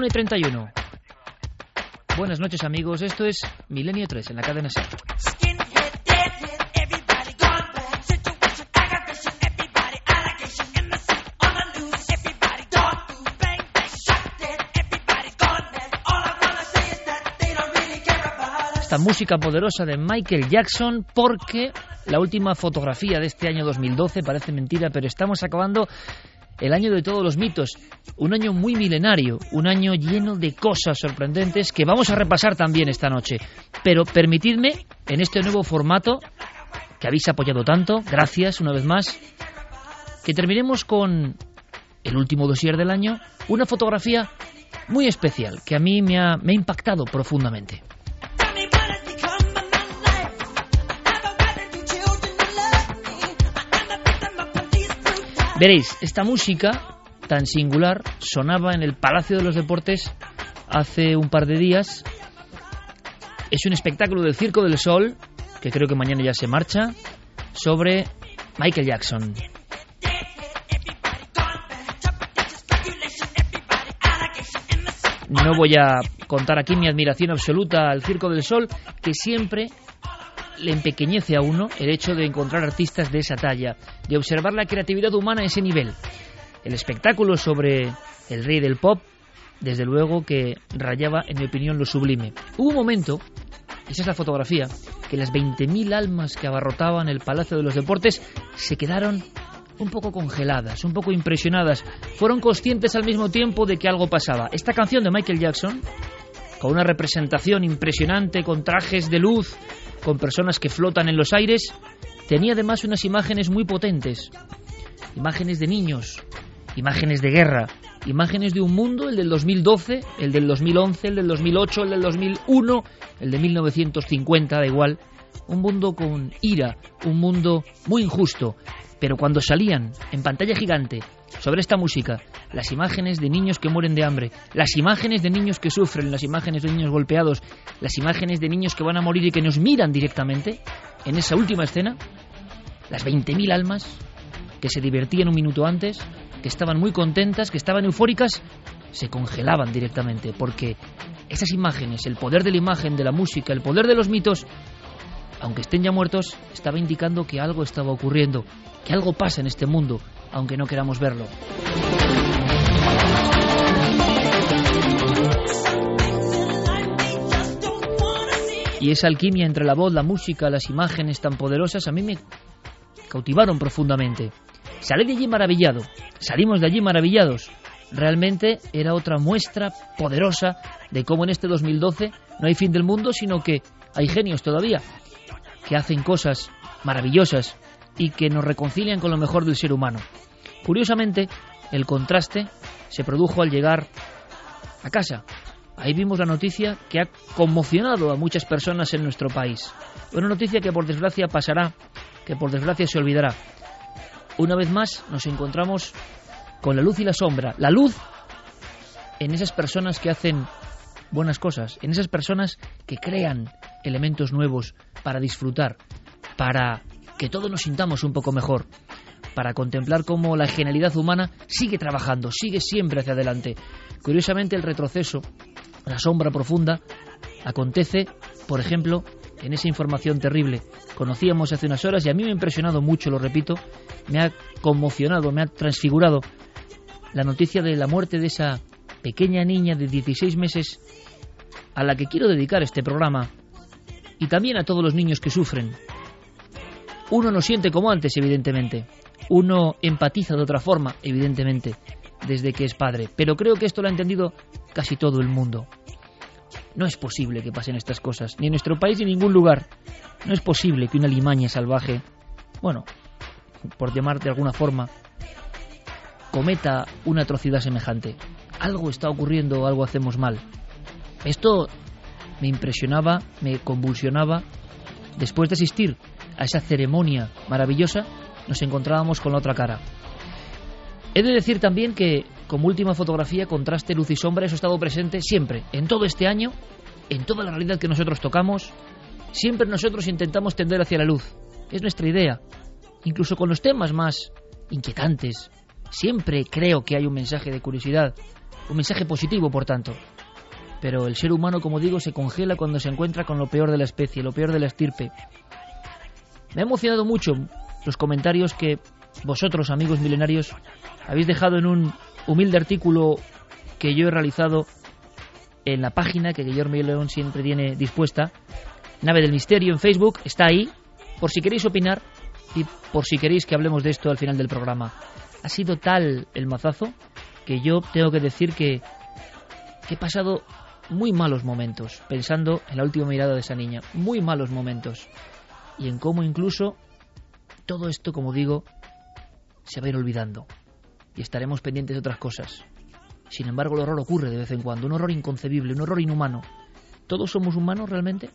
1 y 31. Buenas noches amigos, esto es Milenio 3 en la cadena SER. Esta música poderosa de Michael Jackson porque la última fotografía de este año 2012 parece mentira, pero estamos acabando el año de todos los mitos, un año muy milenario, un año lleno de cosas sorprendentes que vamos a repasar también esta noche. Pero permitidme, en este nuevo formato, que habéis apoyado tanto, gracias una vez más, que terminemos con el último dossier del año, una fotografía muy especial que a mí me ha, me ha impactado profundamente. Veréis, esta música tan singular sonaba en el Palacio de los Deportes hace un par de días. Es un espectáculo del Circo del Sol, que creo que mañana ya se marcha, sobre Michael Jackson. No voy a contar aquí mi admiración absoluta al Circo del Sol, que siempre le empequeñece a uno el hecho de encontrar artistas de esa talla, de observar la creatividad humana a ese nivel. El espectáculo sobre el rey del pop, desde luego que rayaba, en mi opinión, lo sublime. Hubo un momento, esa es la fotografía, que las 20.000 almas que abarrotaban el Palacio de los Deportes se quedaron un poco congeladas, un poco impresionadas. Fueron conscientes al mismo tiempo de que algo pasaba. Esta canción de Michael Jackson, con una representación impresionante, con trajes de luz, con personas que flotan en los aires, tenía además unas imágenes muy potentes, imágenes de niños, imágenes de guerra, imágenes de un mundo, el del 2012, el del 2011, el del 2008, el del 2001, el de 1950, da igual, un mundo con ira, un mundo muy injusto, pero cuando salían en pantalla gigante sobre esta música, las imágenes de niños que mueren de hambre, las imágenes de niños que sufren, las imágenes de niños golpeados, las imágenes de niños que van a morir y que nos miran directamente, en esa última escena, las 20.000 almas que se divertían un minuto antes, que estaban muy contentas, que estaban eufóricas, se congelaban directamente, porque esas imágenes, el poder de la imagen, de la música, el poder de los mitos, aunque estén ya muertos, estaba indicando que algo estaba ocurriendo, que algo pasa en este mundo, aunque no queramos verlo. Y esa alquimia entre la voz, la música, las imágenes tan poderosas a mí me cautivaron profundamente. Salí de allí maravillado, salimos de allí maravillados. Realmente era otra muestra poderosa de cómo en este 2012 no hay fin del mundo, sino que hay genios todavía que hacen cosas maravillosas y que nos reconcilian con lo mejor del ser humano. Curiosamente, el contraste se produjo al llegar a casa. Ahí vimos la noticia que ha conmocionado a muchas personas en nuestro país. Una noticia que por desgracia pasará, que por desgracia se olvidará. Una vez más nos encontramos con la luz y la sombra. La luz en esas personas que hacen buenas cosas, en esas personas que crean elementos nuevos para disfrutar, para que todos nos sintamos un poco mejor, para contemplar cómo la genialidad humana sigue trabajando, sigue siempre hacia adelante. Curiosamente el retroceso, la sombra profunda, acontece, por ejemplo, en esa información terrible. Conocíamos hace unas horas y a mí me ha impresionado mucho, lo repito, me ha conmocionado, me ha transfigurado la noticia de la muerte de esa pequeña niña de 16 meses a la que quiero dedicar este programa y también a todos los niños que sufren uno no siente como antes, evidentemente. Uno empatiza de otra forma, evidentemente, desde que es padre. Pero creo que esto lo ha entendido casi todo el mundo. No es posible que pasen estas cosas, ni en nuestro país ni en ningún lugar. No es posible que una limaña salvaje, bueno, por llamar de alguna forma, cometa una atrocidad semejante. Algo está ocurriendo, algo hacemos mal. Esto me impresionaba, me convulsionaba después de asistir a esa ceremonia maravillosa, nos encontrábamos con la otra cara. He de decir también que, como última fotografía, contraste, luz y sombra, eso ha estado presente siempre, en todo este año, en toda la realidad que nosotros tocamos, siempre nosotros intentamos tender hacia la luz. Es nuestra idea. Incluso con los temas más inquietantes, siempre creo que hay un mensaje de curiosidad. Un mensaje positivo, por tanto. Pero el ser humano, como digo, se congela cuando se encuentra con lo peor de la especie, lo peor de la estirpe. Me ha emocionado mucho los comentarios que vosotros, amigos milenarios, habéis dejado en un humilde artículo que yo he realizado en la página que Guillermo León siempre tiene dispuesta, Nave del Misterio en Facebook, está ahí, por si queréis opinar y por si queréis que hablemos de esto al final del programa. Ha sido tal el mazazo que yo tengo que decir que, que he pasado muy malos momentos pensando en la última mirada de esa niña, muy malos momentos y en cómo incluso todo esto, como digo, se va a ir olvidando y estaremos pendientes de otras cosas. Sin embargo, el horror ocurre de vez en cuando, un horror inconcebible, un horror inhumano. ¿Todos somos humanos realmente?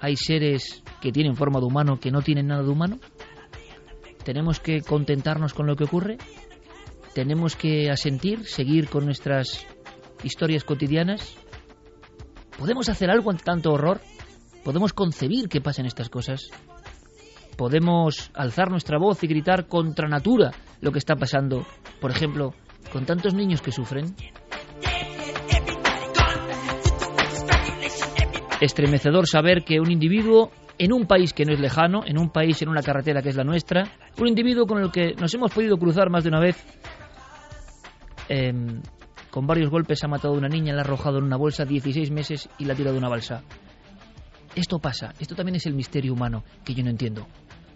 ¿Hay seres que tienen forma de humano que no tienen nada de humano? ¿Tenemos que contentarnos con lo que ocurre? ¿Tenemos que asentir, seguir con nuestras historias cotidianas? ¿Podemos hacer algo ante tanto horror? ¿Podemos concebir que pasen estas cosas? ¿Podemos alzar nuestra voz y gritar contra natura lo que está pasando, por ejemplo, con tantos niños que sufren? Estremecedor saber que un individuo en un país que no es lejano, en un país en una carretera que es la nuestra, un individuo con el que nos hemos podido cruzar más de una vez, em, con varios golpes ha matado a una niña, la ha arrojado en una bolsa 16 meses y la ha tirado de una balsa. Esto pasa, esto también es el misterio humano que yo no entiendo.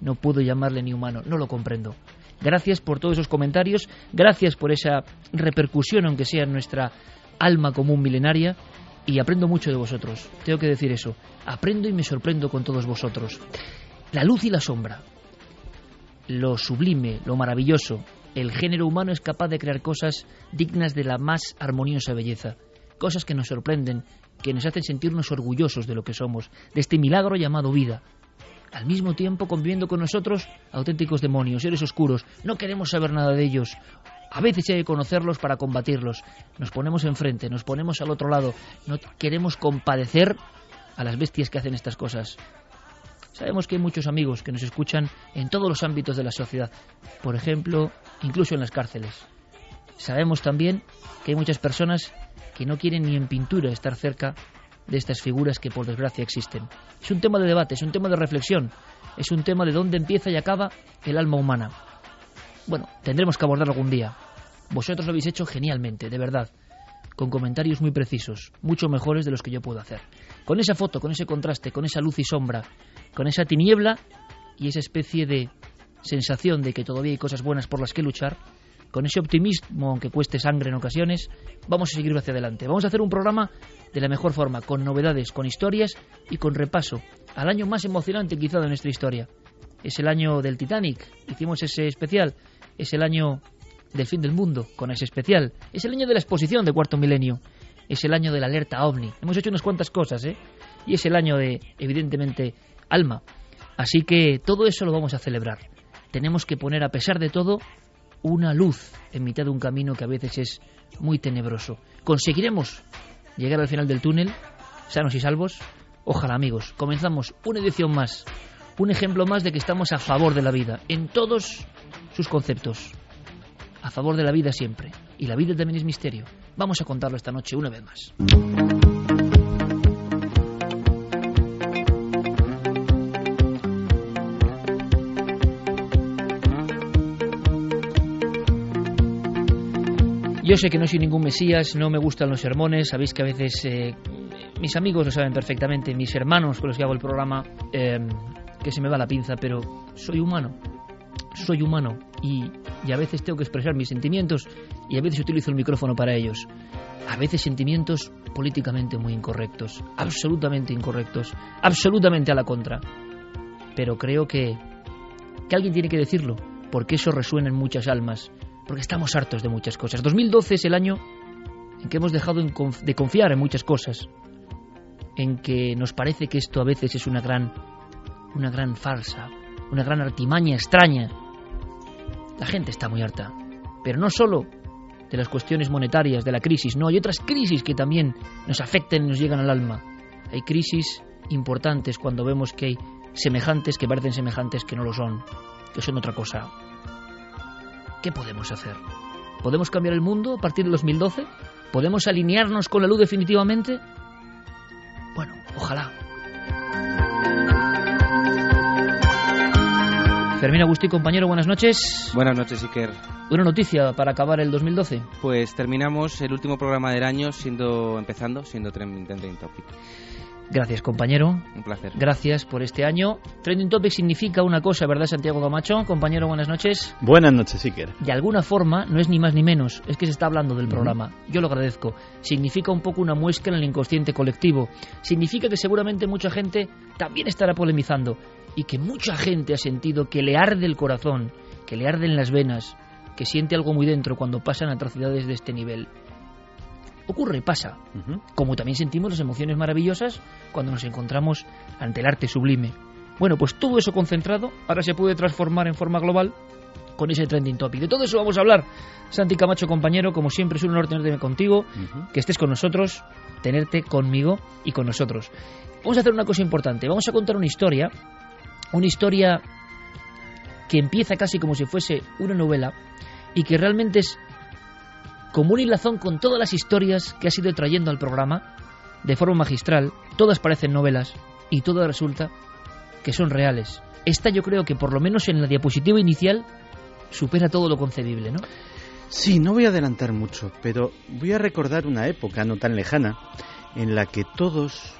No puedo llamarle ni humano, no lo comprendo. Gracias por todos esos comentarios, gracias por esa repercusión, aunque sea en nuestra alma común milenaria, y aprendo mucho de vosotros. Tengo que decir eso. Aprendo y me sorprendo con todos vosotros. La luz y la sombra, lo sublime, lo maravilloso, el género humano es capaz de crear cosas dignas de la más armoniosa belleza, cosas que nos sorprenden, que nos hacen sentirnos orgullosos de lo que somos, de este milagro llamado vida. Al mismo tiempo conviviendo con nosotros auténticos demonios, seres oscuros. No queremos saber nada de ellos. A veces hay que conocerlos para combatirlos. Nos ponemos enfrente, nos ponemos al otro lado. No queremos compadecer a las bestias que hacen estas cosas. Sabemos que hay muchos amigos que nos escuchan en todos los ámbitos de la sociedad. Por ejemplo, incluso en las cárceles. Sabemos también que hay muchas personas que no quieren ni en pintura estar cerca de estas figuras que por desgracia existen. Es un tema de debate, es un tema de reflexión, es un tema de dónde empieza y acaba el alma humana. Bueno, tendremos que abordarlo algún día. Vosotros lo habéis hecho genialmente, de verdad, con comentarios muy precisos, mucho mejores de los que yo puedo hacer. Con esa foto, con ese contraste, con esa luz y sombra, con esa tiniebla y esa especie de sensación de que todavía hay cosas buenas por las que luchar, con ese optimismo, aunque cueste sangre en ocasiones, vamos a seguir hacia adelante. Vamos a hacer un programa de la mejor forma, con novedades, con historias y con repaso al año más emocionante quizá de nuestra historia. Es el año del Titanic, hicimos ese especial, es el año del fin del mundo, con ese especial, es el año de la exposición de Cuarto Milenio, es el año de la alerta OVNI. Hemos hecho unas cuantas cosas, ¿eh? Y es el año de, evidentemente, Alma. Así que todo eso lo vamos a celebrar. Tenemos que poner, a pesar de todo, una luz en mitad de un camino que a veces es muy tenebroso. ¿Conseguiremos llegar al final del túnel, sanos y salvos? Ojalá amigos, comenzamos una edición más, un ejemplo más de que estamos a favor de la vida, en todos sus conceptos. A favor de la vida siempre. Y la vida también es misterio. Vamos a contarlo esta noche una vez más. Yo sé que no soy ningún mesías, no me gustan los sermones, sabéis que a veces eh, mis amigos lo saben perfectamente, mis hermanos con los que hago el programa, em, que se me va la pinza, pero soy humano, soy humano y, y a veces tengo que expresar mis sentimientos y a veces utilizo el micrófono para ellos. A veces sentimientos políticamente muy incorrectos, absolutamente incorrectos, absolutamente a la contra. Pero creo que, que alguien tiene que decirlo, porque eso resuena en muchas almas porque estamos hartos de muchas cosas. 2012 es el año en que hemos dejado de confiar en muchas cosas, en que nos parece que esto a veces es una gran, una gran farsa, una gran artimaña extraña. La gente está muy harta, pero no solo de las cuestiones monetarias, de la crisis, no, hay otras crisis que también nos afectan y nos llegan al alma. Hay crisis importantes cuando vemos que hay semejantes que parecen semejantes que no lo son, que son otra cosa. ¿Qué podemos hacer? ¿Podemos cambiar el mundo a partir del 2012? ¿Podemos alinearnos con la luz definitivamente? Bueno, ojalá. Fermín Agustí, compañero, buenas noches. Buenas noches, Iker. Una noticia para acabar el 2012. Pues terminamos el último programa del año siendo empezando siendo Trending Topic. Gracias, compañero. Un placer. Gracias por este año. Trending Topic significa una cosa, ¿verdad, Santiago Camacho? Compañero, buenas noches. Buenas noches, Iker. De alguna forma, no es ni más ni menos, es que se está hablando del programa. Yo lo agradezco. Significa un poco una muestra en el inconsciente colectivo. Significa que seguramente mucha gente también estará polemizando y que mucha gente ha sentido que le arde el corazón, que le arden las venas, que siente algo muy dentro cuando pasan atrocidades de este nivel ocurre, pasa. Como también sentimos las emociones maravillosas cuando nos encontramos ante el arte sublime. Bueno, pues todo eso concentrado ahora se puede transformar en forma global con ese trending topic. De todo eso vamos a hablar. Santi Camacho, compañero, como siempre es un honor tenerte contigo, que estés con nosotros, tenerte conmigo y con nosotros. Vamos a hacer una cosa importante. Vamos a contar una historia, una historia que empieza casi como si fuese una novela y que realmente es como un hilazón con todas las historias que has ido trayendo al programa, de forma magistral, todas parecen novelas y todas resulta que son reales. Esta yo creo que por lo menos en la diapositiva inicial supera todo lo concebible, ¿no? Sí, no voy a adelantar mucho, pero voy a recordar una época no tan lejana en la que todos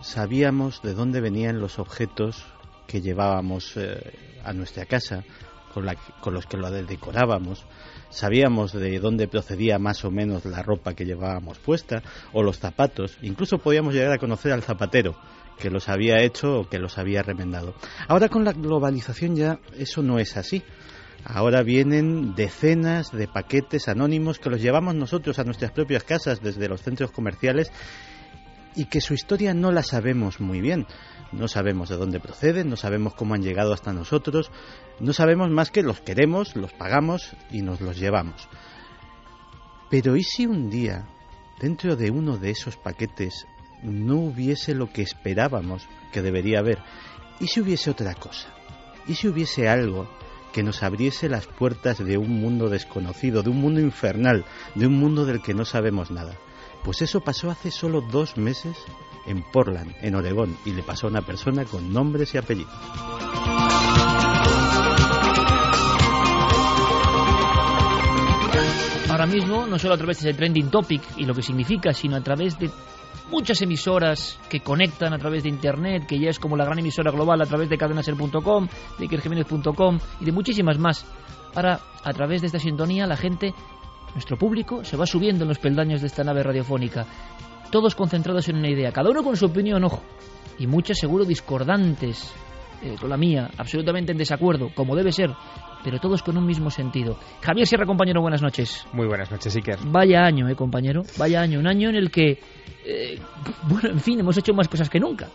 sabíamos de dónde venían los objetos que llevábamos eh, a nuestra casa, con, con los que lo decorábamos, sabíamos de dónde procedía más o menos la ropa que llevábamos puesta o los zapatos, incluso podíamos llegar a conocer al zapatero que los había hecho o que los había remendado. Ahora con la globalización ya eso no es así. Ahora vienen decenas de paquetes anónimos que los llevamos nosotros a nuestras propias casas desde los centros comerciales y que su historia no la sabemos muy bien. No sabemos de dónde proceden, no sabemos cómo han llegado hasta nosotros, no sabemos más que los queremos, los pagamos y nos los llevamos. Pero ¿y si un día, dentro de uno de esos paquetes, no hubiese lo que esperábamos que debería haber? ¿Y si hubiese otra cosa? ¿Y si hubiese algo que nos abriese las puertas de un mundo desconocido, de un mundo infernal, de un mundo del que no sabemos nada? Pues eso pasó hace solo dos meses en Portland, en Oregón, y le pasó a una persona con nombres y apellidos. Ahora mismo, no solo a través de ese trending topic y lo que significa, sino a través de muchas emisoras que conectan a través de Internet, que ya es como la gran emisora global a través de cadenaser.com, de ikerjiménez.com y de muchísimas más. Ahora, a través de esta sintonía, la gente, nuestro público, se va subiendo en los peldaños de esta nave radiofónica todos concentrados en una idea, cada uno con su opinión, ojo, y muchas seguro discordantes eh, con la mía, absolutamente en desacuerdo, como debe ser, pero todos con un mismo sentido. Javier Sierra, compañero, buenas noches. Muy buenas noches, Iker. Vaya año, eh, compañero, vaya año, un año en el que, eh, bueno, en fin, hemos hecho más cosas que nunca.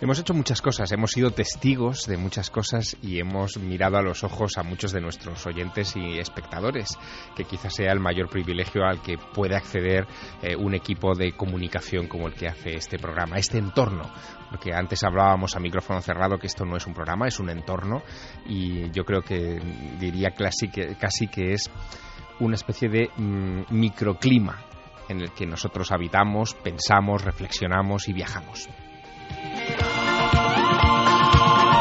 Hemos hecho muchas cosas, hemos sido testigos de muchas cosas y hemos mirado a los ojos a muchos de nuestros oyentes y espectadores, que quizás sea el mayor privilegio al que puede acceder eh, un equipo de comunicación como el que hace este programa, este entorno. Porque antes hablábamos a micrófono cerrado que esto no es un programa, es un entorno y yo creo que diría casi que, es una especie de mm, microclima en el que nosotros habitamos, pensamos, reflexionamos y viajamos.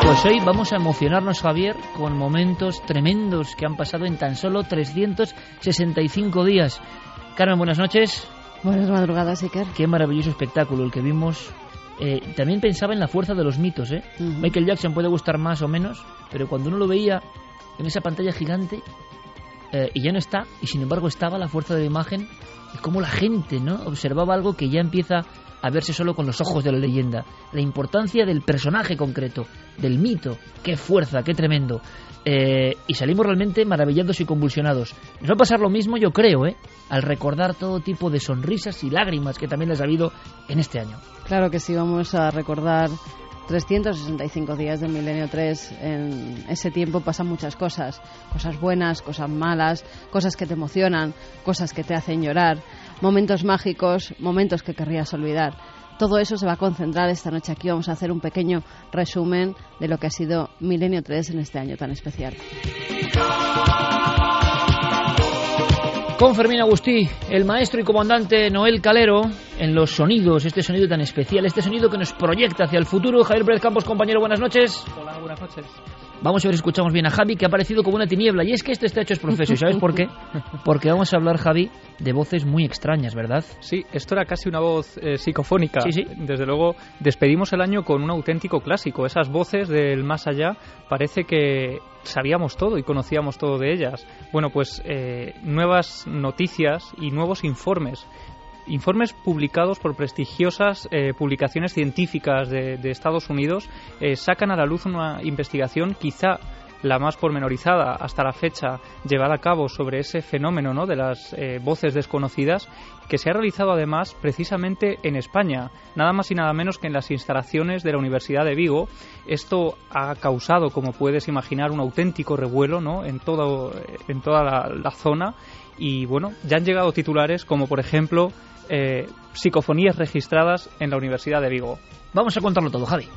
Pues hoy vamos a emocionarnos, Javier, con momentos tremendos que han pasado en tan solo 365 días. Carmen, buenas noches. Buenas madrugadas, Iker. Qué maravilloso espectáculo el que vimos. Eh, también pensaba en la fuerza de los mitos, ¿eh? Michael Jackson puede gustar más o menos, pero cuando uno lo veía en esa pantalla gigante eh, y ya no está, y sin embargo estaba la fuerza de la imagen, y cómo la gente, ¿no? Observaba algo que ya empieza a verse solo con los ojos de la leyenda. La importancia del personaje concreto, del mito. Qué fuerza, qué tremendo. Eh, y salimos realmente maravillados y convulsionados. Nos va a pasar lo mismo, yo creo, ¿eh? al recordar todo tipo de sonrisas y lágrimas que también les ha habido en este año. Claro que sí, vamos a recordar 365 días del milenio 3. En ese tiempo pasan muchas cosas. Cosas buenas, cosas malas, cosas que te emocionan, cosas que te hacen llorar momentos mágicos, momentos que querrías olvidar. Todo eso se va a concentrar esta noche aquí. Vamos a hacer un pequeño resumen de lo que ha sido Milenio 3 en este año tan especial. Con Fermín Agustí, el maestro y comandante Noel Calero, en los sonidos, este sonido tan especial, este sonido que nos proyecta hacia el futuro. Javier Pérez Campos, compañero, buenas noches. Hola, buenas noches. Vamos a ver escuchamos bien a Javi, que ha aparecido como una tiniebla. Y es que este está hecho es profeso. ¿Y sabes por qué? Porque vamos a hablar, Javi, de voces muy extrañas, ¿verdad? Sí, esto era casi una voz eh, psicofónica. Sí, sí. Desde luego, despedimos el año con un auténtico clásico. Esas voces del más allá, parece que sabíamos todo y conocíamos todo de ellas. Bueno, pues eh, nuevas noticias y nuevos informes informes publicados por prestigiosas eh, publicaciones científicas de, Estados Unidos eh, sacan a la luz una investigación quizá la más pormenorizada hasta la fecha llevada a cabo sobre ese fenómeno ¿no? de las eh, voces desconocidas que se ha realizado además precisamente en España, nada más y nada menos que en las instalaciones de la Universidad de Vigo. Esto ha causado, como puedes imaginar, un auténtico revuelo ¿no? en, todo, en toda la, la zona y bueno, ya han llegado titulares como por ejemplo eh, psicofonías registradas en la Universidad de Vigo. Vamos a contarlo todo, Javi.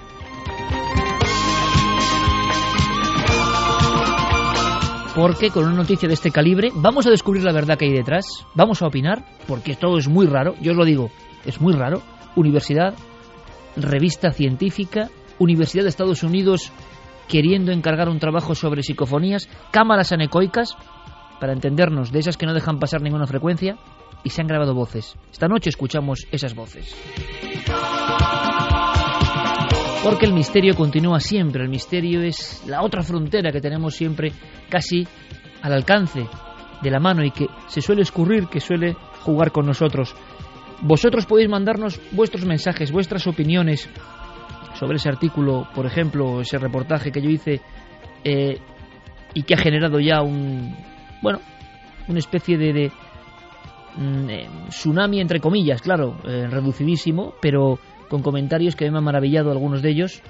Porque con una noticia de este calibre vamos a descubrir la verdad que hay detrás, vamos a opinar, porque todo es muy raro, yo os lo digo, es muy raro. Universidad, revista científica, Universidad de Estados Unidos queriendo encargar un trabajo sobre psicofonías, cámaras anecoicas, para entendernos, de esas que no dejan pasar ninguna frecuencia, y se han grabado voces. Esta noche escuchamos esas voces. Porque el misterio continúa siempre, el misterio es la otra frontera que tenemos siempre casi al alcance de la mano y que se suele escurrir, que suele jugar con nosotros. Vosotros podéis mandarnos vuestros mensajes, vuestras opiniones sobre ese artículo, por ejemplo, ese reportaje que yo hice eh, y que ha generado ya un, bueno, una especie de, de tsunami entre comillas, claro, eh, reducidísimo, pero con comentarios que me han maravillado algunos de ellos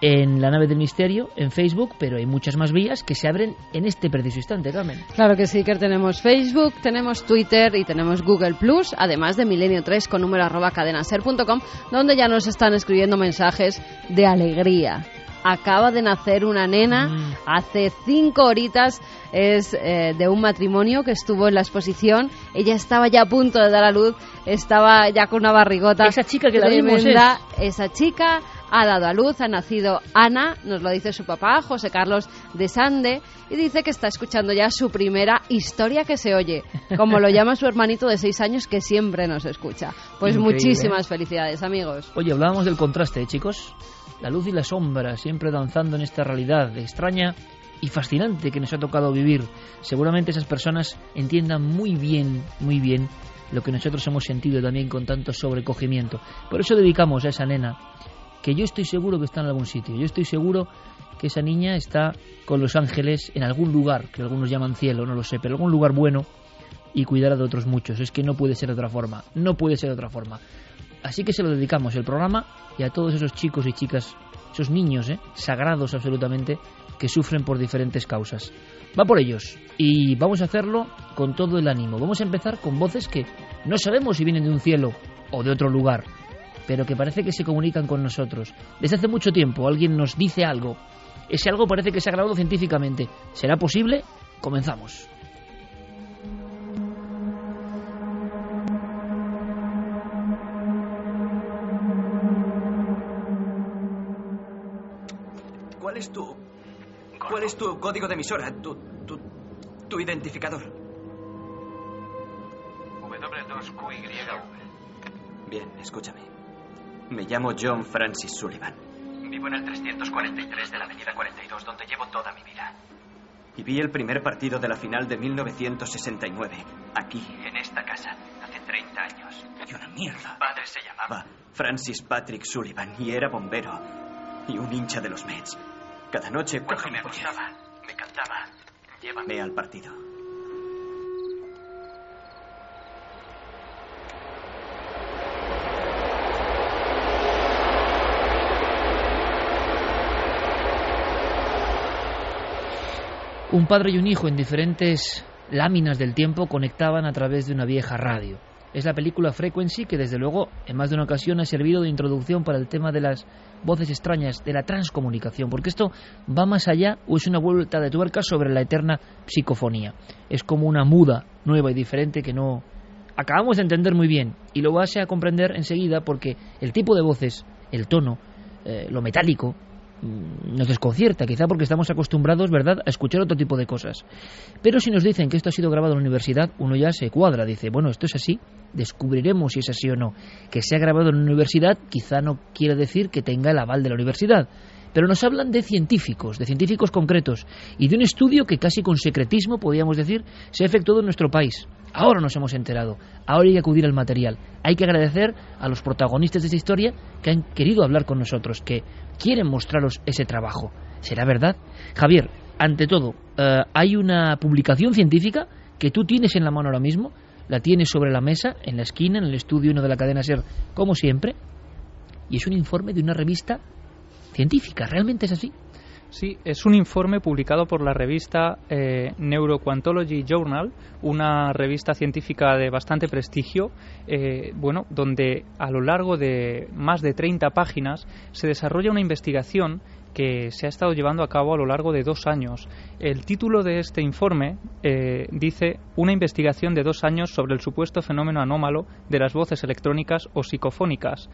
en la nave del misterio, en Facebook, pero hay muchas más vías que se abren en este preciso instante, Carmen. Claro que sí, que tenemos Facebook, tenemos Twitter y tenemos Google Plus, además de Milenio 3 con número arroba cadenaser.com, donde ya nos están escribiendo mensajes de alegría. Acaba de nacer una nena Mm. hace cinco horitas, es eh, de un matrimonio que estuvo en la exposición. Ella estaba ya a punto de dar a luz, estaba ya con una barrigota. Esa chica que la vimos tremenda. Esa chica ha dado a luz, ha nacido Ana, nos lo dice su papá, José Carlos de Sande, y dice que está escuchando ya su primera historia que se oye, como lo llama su hermanito de seis años que siempre nos escucha. Pues Increíble, muchísimas felicidades, amigos. Oye, hablábamos del contraste, ¿eh, chicos. La luz y la sombra siempre danzando en esta realidad extraña y fascinante que nos ha tocado vivir. Seguramente esas personas entiendan muy bien, muy bien lo que nosotros hemos sentido también con tanto sobrecogimiento. Por eso dedicamos a esa nena, que yo estoy seguro que está en algún sitio. Yo estoy seguro que esa niña está con los ángeles en algún lugar, que algunos llaman cielo, no lo sé, pero algún lugar bueno y cuidará de otros muchos. Es que no puede ser de otra forma. No puede ser de otra forma. Así que se lo dedicamos el programa y a todos esos chicos y chicas, esos niños, ¿eh? sagrados absolutamente, que sufren por diferentes causas. Va por ellos y vamos a hacerlo con todo el ánimo. Vamos a empezar con voces que no sabemos si vienen de un cielo o de otro lugar, pero que parece que se comunican con nosotros. Desde hace mucho tiempo alguien nos dice algo. Ese algo parece que se ha grabado científicamente. ¿Será posible? Comenzamos. ¿Cuál es tu. ¿Cuál es tu código de emisora? Tu. tu. tu identificador. W2QYV. Bien, escúchame. Me llamo John Francis Sullivan. Vivo en el 343 de la Avenida 42, donde llevo toda mi vida. Y vi el primer partido de la final de 1969. Aquí. En esta casa, hace 30 años. ¡Qué una mierda! Mi padre se llamaba. Francis Patrick Sullivan. Y era bombero. Y un hincha de los Mets. Cada noche, Cuando coge me acostaba, me cantaba. Llévame. Al partido. Un padre y un hijo en diferentes láminas del tiempo conectaban a través de una vieja radio. Es la película Frequency que desde luego en más de una ocasión ha servido de introducción para el tema de las voces extrañas, de la transcomunicación, porque esto va más allá o es una vuelta de tuerca sobre la eterna psicofonía. Es como una muda nueva y diferente que no acabamos de entender muy bien y lo vas a comprender enseguida porque el tipo de voces, el tono, eh, lo metálico, nos desconcierta, quizá porque estamos acostumbrados, ¿verdad?, a escuchar otro tipo de cosas. Pero si nos dicen que esto ha sido grabado en la universidad, uno ya se cuadra, dice, bueno, esto es así, descubriremos si es así o no. Que se ha grabado en la universidad quizá no quiere decir que tenga el aval de la universidad. Pero nos hablan de científicos, de científicos concretos, y de un estudio que casi con secretismo, podríamos decir, se ha efectuado en nuestro país. Ahora nos hemos enterado, ahora hay que acudir al material. Hay que agradecer a los protagonistas de esta historia que han querido hablar con nosotros, que quieren mostraros ese trabajo. ¿Será verdad? Javier, ante todo, eh, hay una publicación científica que tú tienes en la mano ahora mismo, la tienes sobre la mesa, en la esquina, en el estudio 1 de la cadena SER, como siempre, y es un informe de una revista científica. ¿Realmente es así? Sí, es un informe publicado por la revista eh, Neuroquantology Journal, una revista científica de bastante prestigio, eh, bueno, donde a lo largo de más de 30 páginas se desarrolla una investigación que se ha estado llevando a cabo a lo largo de dos años. El título de este informe eh, dice Una investigación de dos años sobre el supuesto fenómeno anómalo de las voces electrónicas o psicofónicas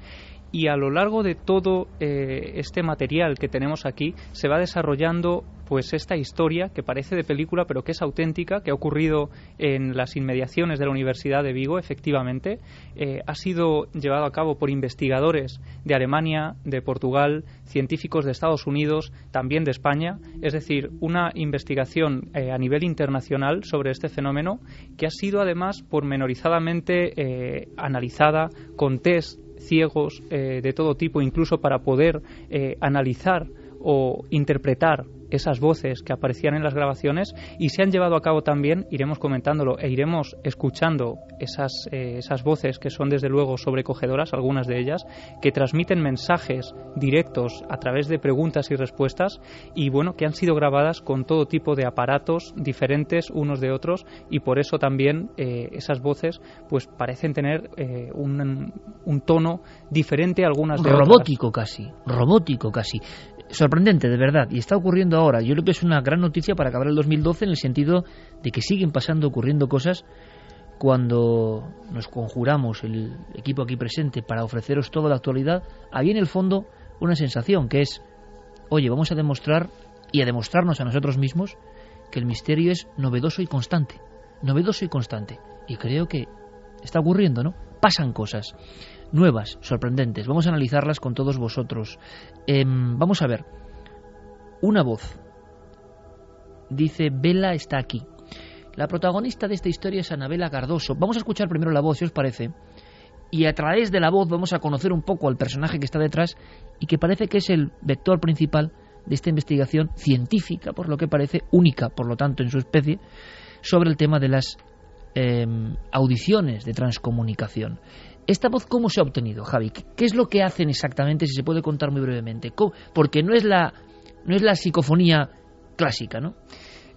y a lo largo de todo eh, este material que tenemos aquí se va desarrollando pues esta historia que parece de película pero que es auténtica que ha ocurrido en las inmediaciones de la Universidad de Vigo efectivamente eh, ha sido llevado a cabo por investigadores de Alemania de Portugal científicos de Estados Unidos también de España. Es decir una investigación eh, a nivel internacional sobre este fenómeno que ha sido además pormenorizadamente analizada con test ciegos eh, de todo tipo, incluso para poder eh, analizar o interpretar esas voces que aparecían en las grabaciones y se han llevado a cabo también, iremos comentándolo e iremos escuchando esas, eh, esas voces que son desde luego sobrecogedoras, algunas de ellas, que transmiten mensajes directos a través de preguntas y respuestas y bueno, que han sido grabadas con todo tipo de aparatos diferentes unos de otros y por eso también eh, esas voces pues parecen tener eh, un, un, tono diferente a algunas de robótico casi, robótico casi sorprendente, de verdad, y está ocurriendo ahora. Yo creo que es una gran noticia para acabar el 2012 en el sentido de que siguen pasando, ocurriendo cosas cuando nos conjuramos, el equipo aquí presente, para ofreceros toda la actualidad, había en el fondo una sensación que es, oye, vamos a demostrar y a demostrarnos a nosotros mismos que el misterio es novedoso y constante, novedoso y constante. Y creo que está ocurriendo, ¿no? Pasan cosas nuevas, sorprendentes. Vamos a analizarlas con todos vosotros. Em, vamos a ver. Una voz. Dice, Vela está aquí. La protagonista de esta historia es Anabela Cardoso. Vamos a escuchar primero la voz, si os parece. Y a través de la voz vamos a conocer un poco al personaje que está detrás y que parece que es el vector principal de esta investigación científica, por lo que parece única, por lo tanto, en su especie, sobre el tema de las em, audiciones de transcomunicación. ¿Esta voz cómo se ha obtenido, Javi? ¿Qué es lo que hacen exactamente, si se puede contar muy brevemente? Porque no es la, no es la psicofonía clásica, ¿no?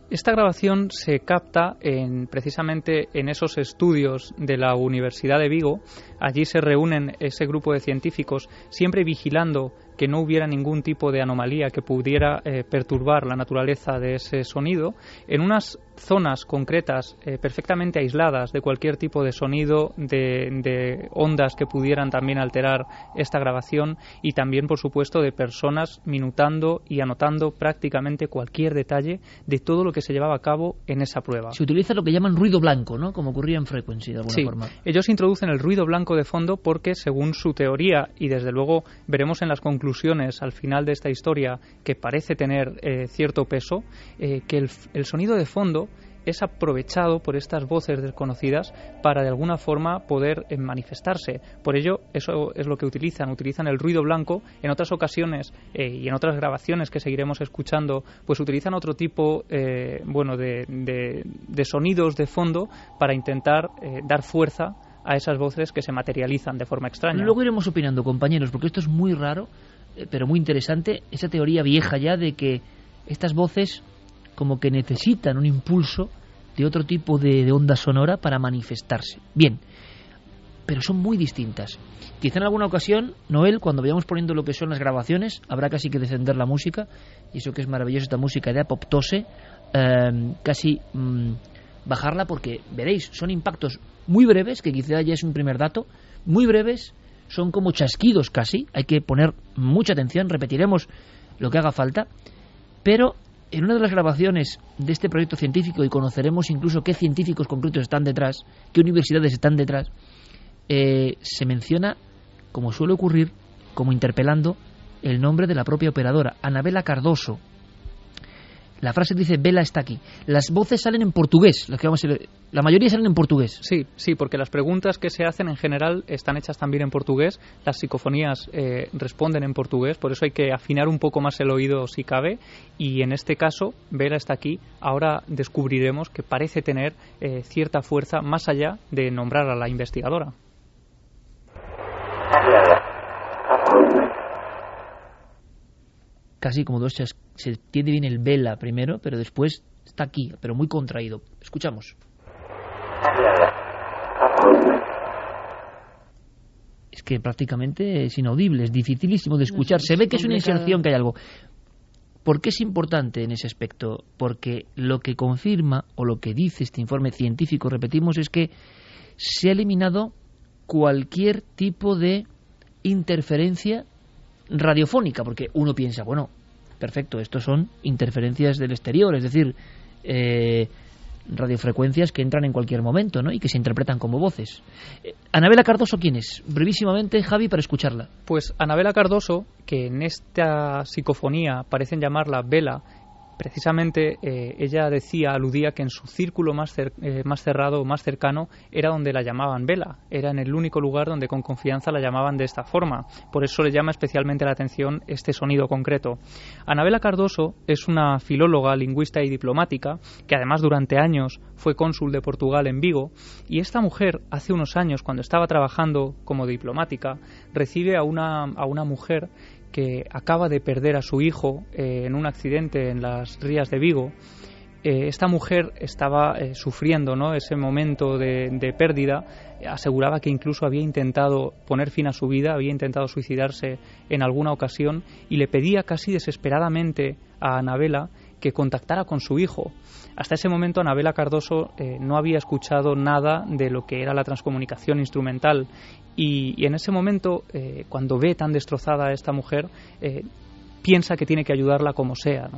Esta grabación se capta en, precisamente en esos estudios de la Universidad de Vigo. Allí se reúnen ese grupo de científicos, siempre vigilando que no hubiera ningún tipo de anomalía que pudiera eh, perturbar la naturaleza de ese sonido, en unas zonas concretas eh, perfectamente aisladas de cualquier tipo de sonido, de, ondas que pudieran también alterar esta grabación y también, por supuesto, de personas minutando y anotando prácticamente cualquier detalle de todo lo que se llevaba a cabo en esa prueba. Se utiliza lo que llaman ruido blanco, ¿no? Como ocurría en Frequency, de alguna sí. forma. Ellos introducen el ruido blanco de fondo porque, según su teoría, y desde luego veremos en las conclusiones al final de esta historia que parece tener eh, cierto peso, eh, que el sonido de fondo es aprovechado por estas voces desconocidas para de alguna forma poder eh, manifestarse. Por ello, eso es lo que utilizan, utilizan el ruido blanco. En otras ocasiones eh, y en otras grabaciones que seguiremos escuchando, pues utilizan otro tipo eh, bueno, de, de, sonidos de fondo para intentar dar fuerza a esas voces que se materializan de forma extraña. Luego iremos opinando, compañeros, porque esto es muy raro, pero muy interesante, esa teoría vieja ya de que estas voces como que necesitan un impulso de otro tipo de, onda sonora para manifestarse. Bien, pero son muy distintas. Quizá en alguna ocasión, Noel, cuando vayamos poniendo lo que son las grabaciones, habrá casi que descender la música, y eso que es maravilloso esta música de apoptose, em, casi mm, bajarla porque veréis, son impactos muy breves, que quizá ya es un primer dato, muy breves, son como chasquidos casi, hay que poner mucha atención, repetiremos lo que haga falta, pero en una de las grabaciones de este proyecto científico, y conoceremos incluso qué científicos concretos están detrás, qué universidades están detrás, eh, se menciona, como suele ocurrir, como interpelando el nombre de la propia operadora, Anabela Cardoso, la frase dice Vela está aquí. Las voces salen en portugués, que vamos a la mayoría salen en portugués. Sí, sí, porque las preguntas que se hacen en general están hechas también en portugués, las psicofonías eh, responden en portugués, por eso hay que afinar un poco más el oído si cabe, y en este caso Vela está aquí, ahora descubriremos que parece tener eh, cierta fuerza más allá de nombrar a la investigadora casi como dos se entiende bien el vela primero, pero después está aquí, pero muy contraído. Escuchamos. Es que prácticamente es inaudible, es dificilísimo de escuchar. Se ve que es una inserción, que hay algo. ¿Por qué es importante en ese aspecto? Porque lo que confirma o lo que dice este informe científico, repetimos, es que se ha eliminado cualquier tipo de interferencia radiofónica, porque uno piensa, bueno, perfecto, estos son interferencias del exterior, es decir, eh, radiofrecuencias que entran en cualquier momento ¿no? y que se interpretan como voces. Eh, Anabela Cardoso, ¿quién es? Brevísimamente, Javi, para escucharla. Pues Anabela Cardoso, que en esta psicofonía parecen llamarla Vela, precisamente eh, ella decía, aludía que en su círculo más, eh, más cerrado, más cercano, era donde la llamaban Vela, era en el único lugar donde con confianza la llamaban de esta forma. Por eso le llama especialmente la atención este sonido concreto. Anabela Cardoso es una filóloga, lingüista y diplomática, que además durante años fue cónsul de Portugal en Vigo, y esta mujer, hace unos años, cuando estaba trabajando como diplomática, recibe a una, a una mujer que acaba de perder a su hijo eh, en un accidente en las rías de Vigo. Eh, esta mujer estaba eh, sufriendo ¿no? ese momento de, de, pérdida, aseguraba que incluso había intentado poner fin a su vida, había intentado suicidarse en alguna ocasión y le pedía casi desesperadamente a Anabela que contactara con su hijo. Hasta ese momento Anabela Cardoso eh, no había escuchado nada de lo que era la transcomunicación instrumental y, en ese momento, eh, cuando ve tan destrozada a esta mujer, eh, piensa que tiene que ayudarla como sea.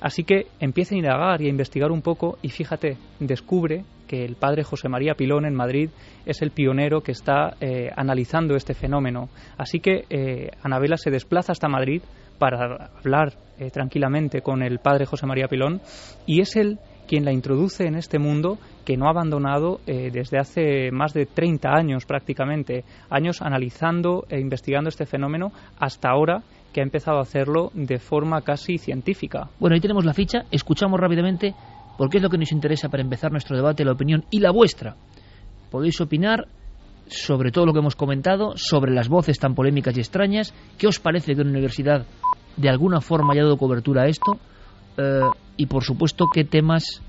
Así que empieza a indagar y a investigar un poco y fíjate, descubre que el padre José María Pilón en Madrid es el pionero que está analizando este fenómeno. Así que Anabela se desplaza hasta Madrid para hablar eh, tranquilamente con el padre José María Pilón y es él quien la introduce en este mundo que no ha abandonado eh, desde hace más de 30 años prácticamente, años analizando e investigando este fenómeno hasta ahora que ha empezado a hacerlo de forma casi científica. Bueno, ahí tenemos la ficha, escuchamos rápidamente porque es lo que nos interesa para empezar nuestro debate, la opinión y la vuestra. Podéis opinar sobre todo lo que hemos comentado, sobre las voces tan polémicas y extrañas. ¿Qué os parece que una universidad de alguna forma haya dado cobertura a esto? Eh, y por supuesto, ¿qué temas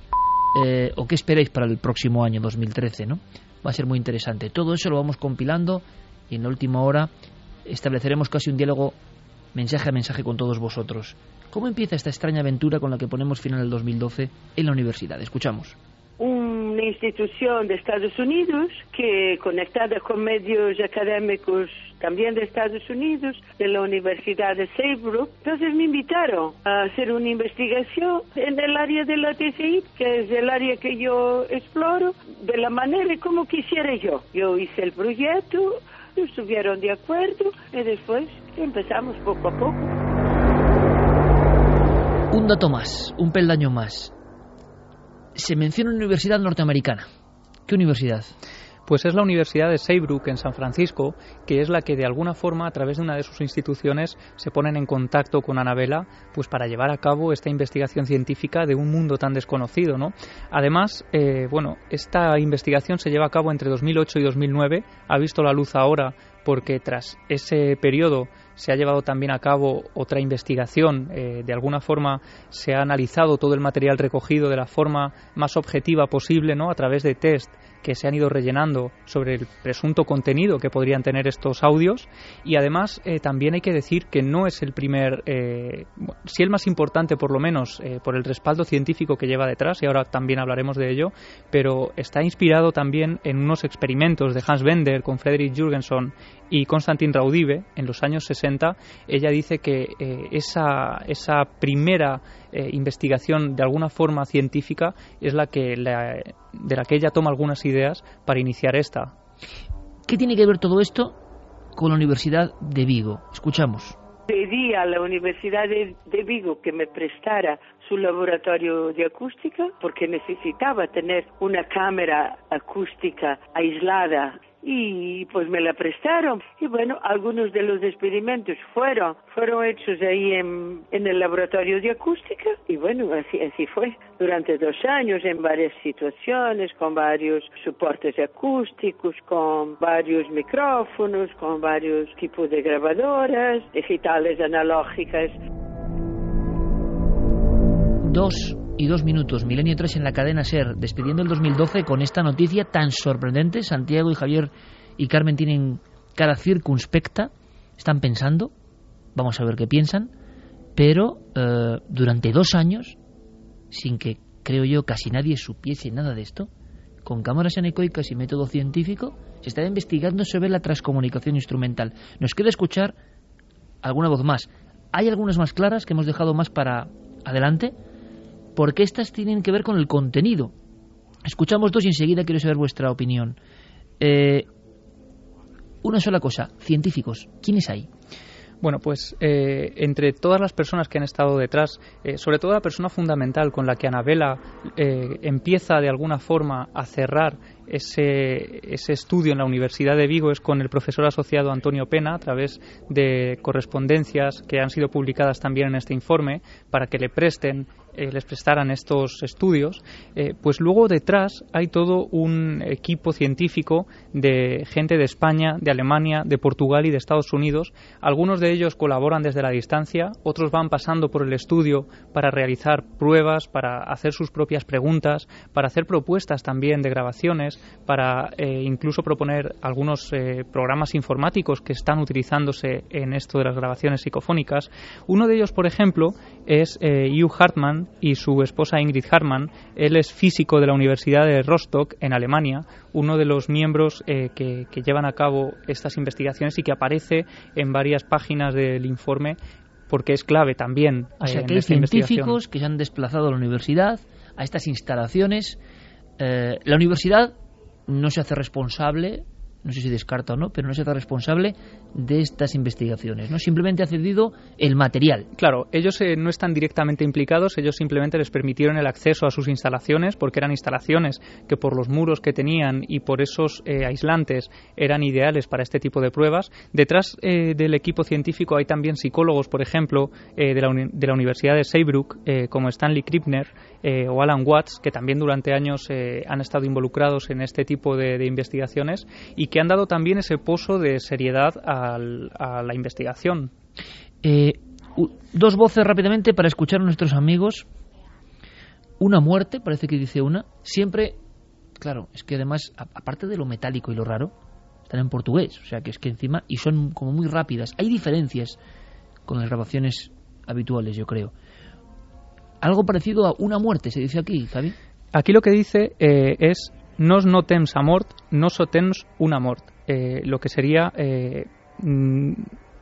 eh, o qué esperáis para el próximo año 2013? ¿no? Va a ser muy interesante. Todo eso lo vamos compilando y en la última hora estableceremos casi un diálogo mensaje a mensaje con todos vosotros. ¿Cómo empieza esta extraña aventura con la que ponemos final al 2012 en la universidad? Escuchamos una institución de Estados Unidos que conectada con medios académicos también de Estados Unidos, de la Universidad de Saybrook. Entonces me invitaron a hacer una investigación en el área de la TCI, que es el área que yo exploro, de la manera como quisiera yo. Yo hice el proyecto, estuvieron de acuerdo y después empezamos poco a poco. Un dato más, un peldaño más se menciona una universidad norteamericana. ¿Qué universidad? Pues es la Universidad de Saybrook en San Francisco, que es la que de alguna forma a través de una de sus instituciones se ponen en contacto con Anabela, pues para llevar a cabo esta investigación científica de un mundo tan desconocido, ¿no? Además, eh, bueno, esta investigación se lleva a cabo entre 2008 y 2009, ha visto la luz ahora porque tras ese periodo se ha llevado también a cabo otra investigación. Eh, de alguna forma se ha analizado todo el material recogido de la forma más objetiva posible, ¿no? A través de test que se han ido rellenando sobre el presunto contenido que podrían tener estos audios y además eh, también hay que decir que no es el primer, eh, si el más importante por lo menos eh, por el respaldo científico que lleva detrás y ahora también hablaremos de ello, pero está inspirado también en unos experimentos de Hans Bender con Frederick Jürgenson y Konstantin Raudive en los años 60. Ella dice que esa, esa primera investigación de alguna forma científica es la que de la que ella toma algunas ideas para iniciar esta. ¿Qué tiene que ver todo esto con la Universidad de Vigo? Escuchamos. Pedí a la Universidad de, de, Vigo que me prestara su laboratorio de acústica porque necesitaba tener una cámara acústica aislada y pues me la prestaron. Y bueno algunos de los experimentos fueron fueron hechos ahí en, en el laboratorio de acústica. Y bueno así así fue. Durante dos años en varias situaciones con varios soportes acústicos con varios micrófonos con varios tipos de grabadoras digitales analógicas. Dos y dos minutos, Milenio 3 en la cadena SER, despidiendo el 2012 con esta noticia tan sorprendente. Santiago y Javier y Carmen tienen cara circunspecta, están pensando, vamos a ver qué piensan, pero eh, durante dos años, sin que creo yo casi nadie supiese nada de esto, con cámaras anecoicas y método científico, se está investigando sobre la transcomunicación instrumental. Nos queda escuchar alguna voz más. Hay algunas más claras que hemos dejado más para adelante porque estas tienen que ver con el contenido. Escuchamos dos y enseguida quiero saber vuestra opinión. Eh, una sola cosa, científicos, ¿quiénes hay? Bueno, pues eh, entre todas las personas que han estado detrás, eh, sobre todo la persona fundamental con la que Anabela empieza de alguna forma a cerrar ese, ese, estudio en la Universidad de Vigo es con el profesor asociado Antonio Pena a través de correspondencias que han sido publicadas también en este informe para que le presten eh, les prestaran estos estudios, eh, pues luego detrás hay todo un equipo científico de gente de España, de Alemania, de Portugal y de Estados Unidos. Algunos de ellos colaboran desde la distancia, otros van pasando por el estudio para realizar pruebas, para hacer sus propias preguntas, para hacer propuestas también de grabaciones, para eh, incluso proponer algunos programas informáticos que están utilizándose en esto de las grabaciones psicofónicas. Uno de ellos, por ejemplo, es Hugh Hartman, y su esposa Ingrid Hartmann. Él es físico de la Universidad de Rostock, en Alemania, uno de los miembros eh, que, llevan a cabo estas investigaciones y que aparece en varias páginas del informe porque es clave también. O sea, que hay científicos que se han desplazado a la universidad, a estas instalaciones. Eh, la universidad no se hace responsable no sé si descarta o no, pero no se hace responsable de estas investigaciones, ¿no? Simplemente ha cedido el material. Claro, ellos eh, no están directamente implicados, ellos simplemente les permitieron el acceso a sus instalaciones, porque eran instalaciones que por los muros que tenían y por esos eh, aislantes eran ideales para este tipo de pruebas. Detrás eh, del equipo científico hay también psicólogos, por ejemplo, de la, de, la, Universidad de Seybrook, como Stanley Krippner o Alan Watts, que también durante años han estado involucrados en este tipo de, de investigaciones y que han dado también ese pozo de seriedad a la investigación. Eh, dos voces rápidamente para escuchar a nuestros amigos. Una muerte, parece que dice una. Siempre, claro, es que además, aparte de lo metálico y lo raro, están en portugués, o sea que es que encima, y son como muy rápidas. Hay diferencias con las grabaciones habituales, yo creo. Algo parecido a una muerte, se dice aquí, Javi. Aquí lo que dice eh, es nos no temps mort, no so una mort. Eh, lo que sería, eh, mm,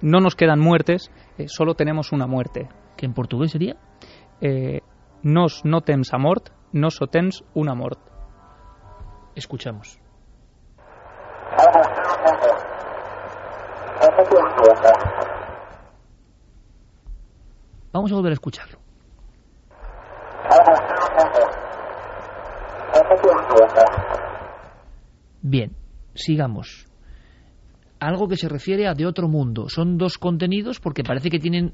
no nos quedan muertes, eh, solo tenemos una muerte. ¿Que en portugués sería? nos no temps mort, no so temps una mort. Escuchamos. Vamos a volver a escucharlo. Bien, sigamos. Algo que se refiere a de otro mundo. Son dos contenidos porque parece que tienen,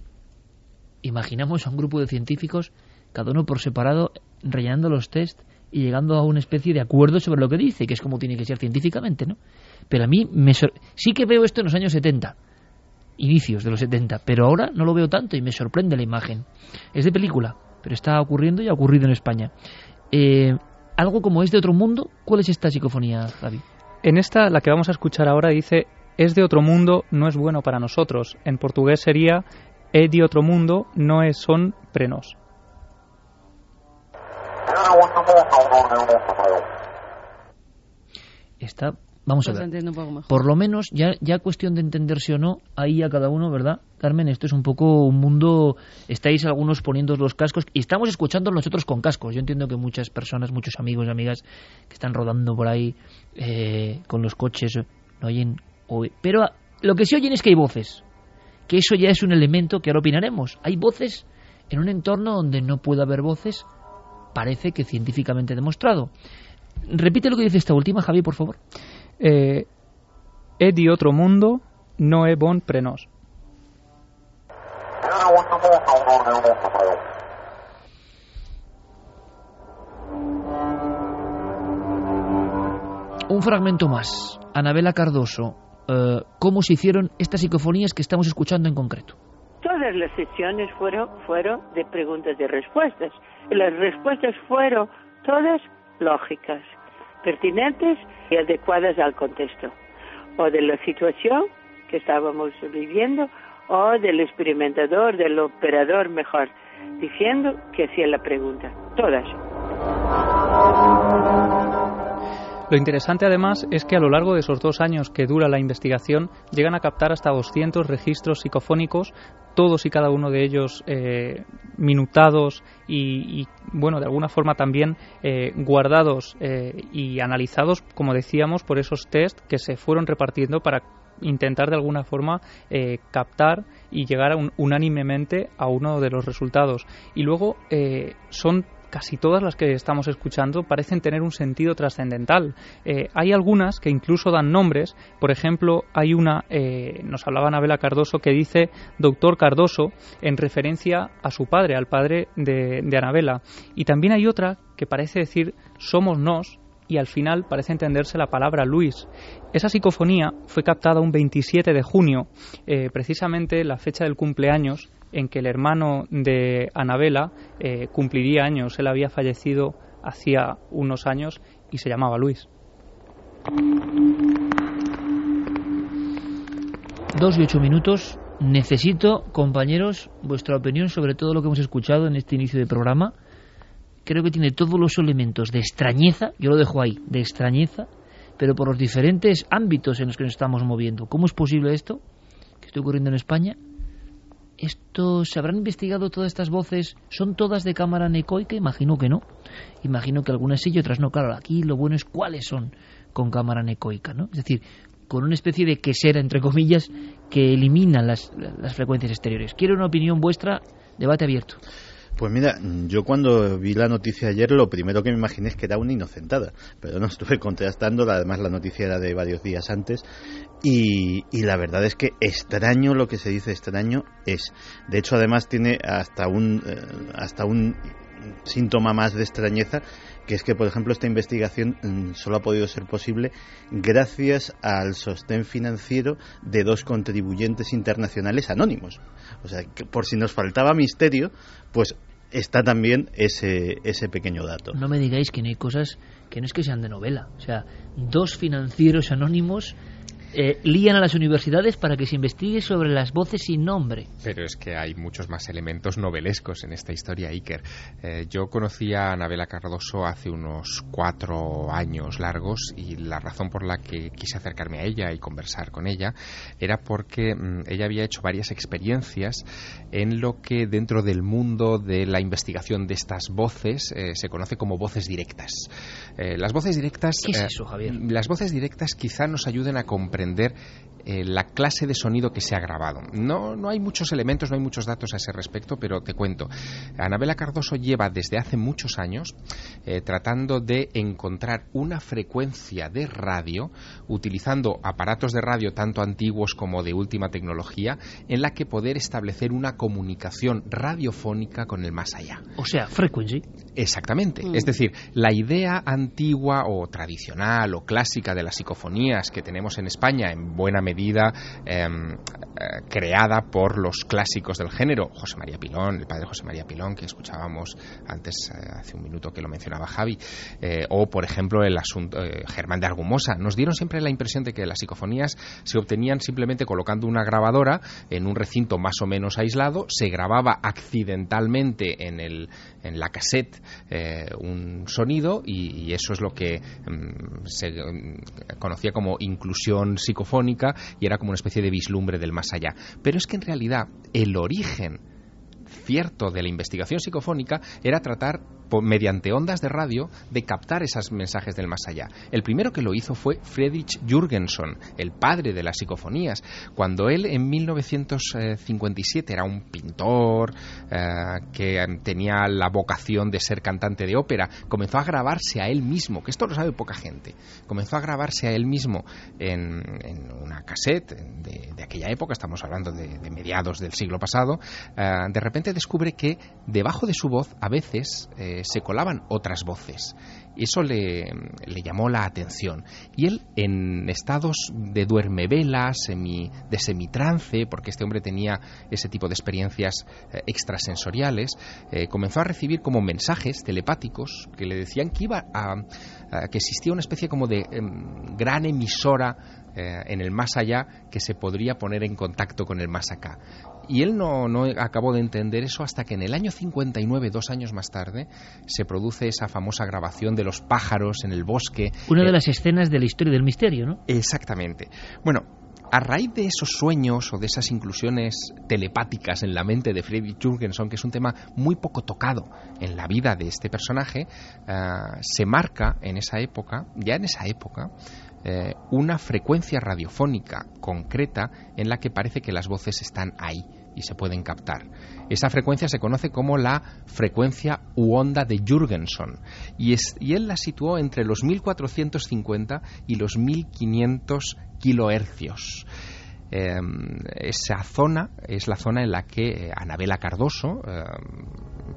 imaginamos a un grupo de científicos, cada uno por separado, rellenando los test y llegando a una especie de acuerdo sobre lo que dice, que es como tiene que ser científicamente, ¿no? Pero a mí me sí que veo esto en los años 70. inicios de los 70, pero ahora no lo veo tanto y me sorprende la imagen. Es de película, pero está ocurriendo y ha ocurrido en España. Eh, algo como es de otro mundo, ¿cuál es esta psicofonía, Javi? En esta, la que vamos a escuchar ahora, dice es de otro mundo, no es bueno para nosotros. En portugués sería é de otro mundo, no es son prenos. Está, vamos a ver. Por lo menos, ya, ya cuestión de entenderse o no, ahí a cada uno, ¿verdad? Carmen, esto es un poco un mundo. Estáis algunos poniendo los cascos y estamos escuchando nosotros con cascos. Yo entiendo que muchas personas, muchos amigos y amigas que están rodando por ahí eh, con los coches no oyen. Pero lo que sí oyen es que hay voces. Que eso ya es un elemento que ahora opinaremos. Hay voces en un entorno donde no puede haber voces, parece que científicamente demostrado. Repite lo que dice esta última, Javi, por favor. Eh, otro mundo, no es bon prenos. Un fragmento más. Anabela Cardoso, eh, ¿cómo se hicieron estas psicofonías que estamos escuchando en concreto? Todas las sesiones fueron, fueron de preguntas y respuestas. Las respuestas fueron todas lógicas, pertinentes y adecuadas al contexto, o de la situación que estábamos viviendo, o del experimentador, del operador mejor, diciendo que hacía la pregunta. Todas. Lo interesante además es que a lo largo de esos dos años que dura la investigación llegan a captar hasta 200 registros psicofónicos, todos y cada uno de ellos eh, minutados y, bueno, de alguna forma también eh, guardados eh, y analizados, como decíamos, por esos test que se fueron repartiendo para intentar de alguna forma captar y llegar unánimemente a uno de los resultados. Y luego son casi todas las que estamos escuchando parecen tener un sentido trascendental. Eh, hay algunas que incluso dan nombres, por ejemplo, hay una, eh, nos hablaba Anabela Cardoso, que dice doctor Cardoso en referencia a su padre, al padre de, de Anabela. Y también hay otra que parece decir somos nos, y al final parece entenderse la palabra Luis. Esa psicofonía fue captada un 27 de junio, eh, precisamente la fecha del cumpleaños en que el hermano de Anabela eh, cumpliría años. Él había fallecido hacía unos años y se llamaba Luis. Dos y ocho minutos. Necesito, compañeros, vuestra opinión sobre todo lo que hemos escuchado en este inicio de programa. Creo que tiene todos los elementos de extrañeza, yo lo dejo ahí, de extrañeza, pero por los diferentes ámbitos en los que nos estamos moviendo. ¿Cómo es posible esto que está ocurriendo en España? ¿Esto se habrán investigado todas estas voces? ¿Son todas de cámara necoica? Imagino que no. Imagino que algunas sí y otras no. Claro, aquí lo bueno es cuáles son con cámara necoica, ¿no? Es decir, con una especie de quesera, entre comillas, que elimina las, las frecuencias exteriores. Quiero una opinión vuestra, debate abierto. Pues mira, yo cuando vi la noticia ayer lo primero que me imaginé es que era una inocentada, pero no estuve contrastando, además la noticia era de varios días antes y, la verdad es que extraño lo que se dice extraño es. De hecho, además tiene hasta un, eh, hasta un síntoma más de extrañeza, que es que, por ejemplo, esta investigación mm, solo ha podido ser posible gracias al sostén financiero de dos contribuyentes internacionales anónimos. O sea, que por si nos faltaba misterio, pues está también ese, ese pequeño dato. No me digáis que no hay cosas que no es que sean de novela. O sea, dos financieros anónimos eh, lían a las universidades para que se investigue sobre las voces sin nombre. Pero es que hay muchos más elementos novelescos en esta historia, Iker. Eh, yo conocí a Anabela Cardoso hace unos cuatro años largos y la razón por la que quise acercarme a ella y conversar con ella era porque mm, ella había hecho varias experiencias en lo que dentro del mundo de la investigación de estas voces eh, se conoce como voces directas. las voces directas. ¿Qué es eso, Javier? Las voces directas quizá nos ayuden a comprender eh, la clase de sonido que se ha grabado. No, no hay muchos elementos, no hay muchos datos a ese respecto, pero te cuento. Anabela Cardoso lleva desde hace muchos años eh, tratando de encontrar una frecuencia de radio utilizando aparatos de radio tanto antiguos como de última tecnología en la que poder establecer una comunicación radiofónica con el más allá. O sea, frequency. Exactamente. Mm. Es decir, la idea antigua o tradicional o clásica de las psicofonías que tenemos en España, en buena medida eh, creada por los clásicos del género, José María Pilón, el padre José María Pilón, que escuchábamos antes, eh, hace un minuto que lo mencionaba Javi, eh, o por ejemplo el asunto eh, Germán de Argumosa, nos dieron siempre la impresión de que las psicofonías se obtenían simplemente colocando una grabadora en un recinto más o menos aislado, se grababa accidentalmente en, el, en la cassette eh, un sonido y, y eso es lo que mm, se mm, conocía como inclusión psicofónica y era como una especie de vislumbre del más allá. Pero es que en realidad el origen cierto de la investigación psicofónica era tratar mediante ondas de radio de captar esos mensajes del más allá. El primero que lo hizo fue Friedrich Jürgenson, el padre de las psicofonías, cuando él en 1957 era un pintor eh, que tenía la vocación de ser cantante de ópera, comenzó a grabarse a él mismo, que esto lo sabe poca gente, comenzó a grabarse a él mismo en, una cassette de, de aquella época, estamos hablando de, de mediados del siglo pasado, eh, de repente descubre que debajo de su voz a veces eh, se colaban otras voces. Eso le, le llamó la atención. Y él, en estados de duermevela, semi, de semitrance, porque este hombre tenía ese tipo de experiencias eh, extrasensoriales, eh, comenzó a recibir como mensajes telepáticos que le decían que iba a, que existía una especie como de em, gran emisora eh, en el más allá que se podría poner en contacto con el más acá. Y él no, no acabó de entender eso hasta que en el año 59, dos años más tarde, se produce esa famosa grabación de los pájaros en el bosque. Una de Eh, las escenas de la historia del misterio, ¿no? Exactamente. Bueno, a raíz de esos sueños o de esas inclusiones telepáticas en la mente de Freddy Jurgenson, que es un tema muy poco tocado en la vida de este personaje, ah, se marca en esa época, ya en esa época, eh, una frecuencia radiofónica concreta en la que parece que las voces están ahí y se pueden captar. Esa frecuencia se conoce como la frecuencia u onda de Jurgenson y, y él la situó entre los 1450 y los 1500 kilohercios. Eh, esa zona es la zona en la que eh, Anabela Cardoso eh,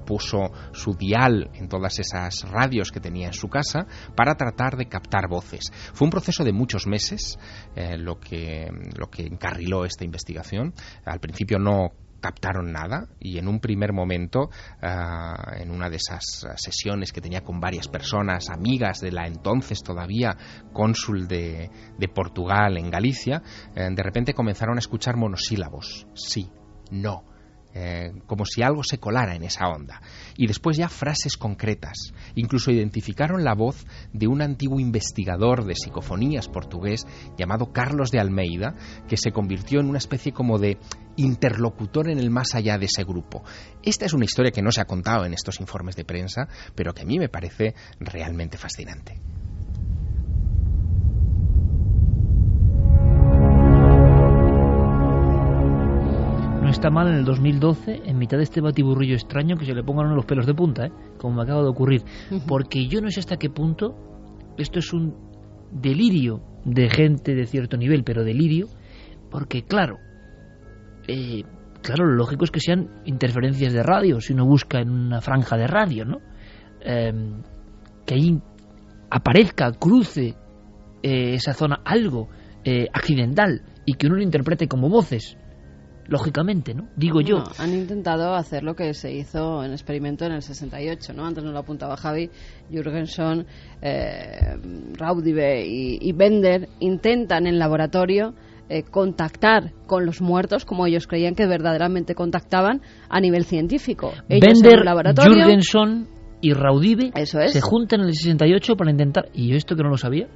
puso su dial en todas esas radios que tenía en su casa para tratar de captar voces. Fue un proceso de muchos meses eh, lo, que, lo que encarriló esta investigación. Al principio no captaron nada y en un primer momento, ah, en una de esas sesiones que tenía con varias personas, amigas de la entonces todavía cónsul de, de Portugal en Galicia, eh, de repente comenzaron a escuchar monosílabos. Sí, no. Eh, como si algo se colara en esa onda. Y después ya frases concretas. Incluso identificaron la voz de un antiguo investigador de psicofonías portugués llamado Carlos de Almeida, que se convirtió en una especie como de interlocutor en el más allá de ese grupo. Esta es una historia que no se ha contado en estos informes de prensa, pero que a mí me parece realmente fascinante. Está mal en el 2012, en mitad de este batiburrillo extraño, que se le pongan los pelos de punta, ¿eh? como me acaba de ocurrir. Porque yo no sé hasta qué punto esto es un delirio de gente de cierto nivel, pero delirio, porque claro, eh, claro, lo lógico es que sean interferencias de radio, si uno busca en una franja de radio, ¿no? Eh, que ahí aparezca, cruce eh, esa zona algo eh, accidental y que uno lo interprete como voces lógicamente, ¿no? Digo yo. No, han intentado hacer lo que se hizo en experimento en el 68, ¿no? Antes nos lo apuntaba Javi, Jürgenson, eh, Raudive y, y Bender intentan en laboratorio eh, contactar con los muertos como ellos creían que verdaderamente contactaban a nivel científico. Ellos en Bender, un laboratorio, Jürgenson y Raudive Eso es. se juntan en el 68 para intentar... ¿Y yo esto que no lo sabía?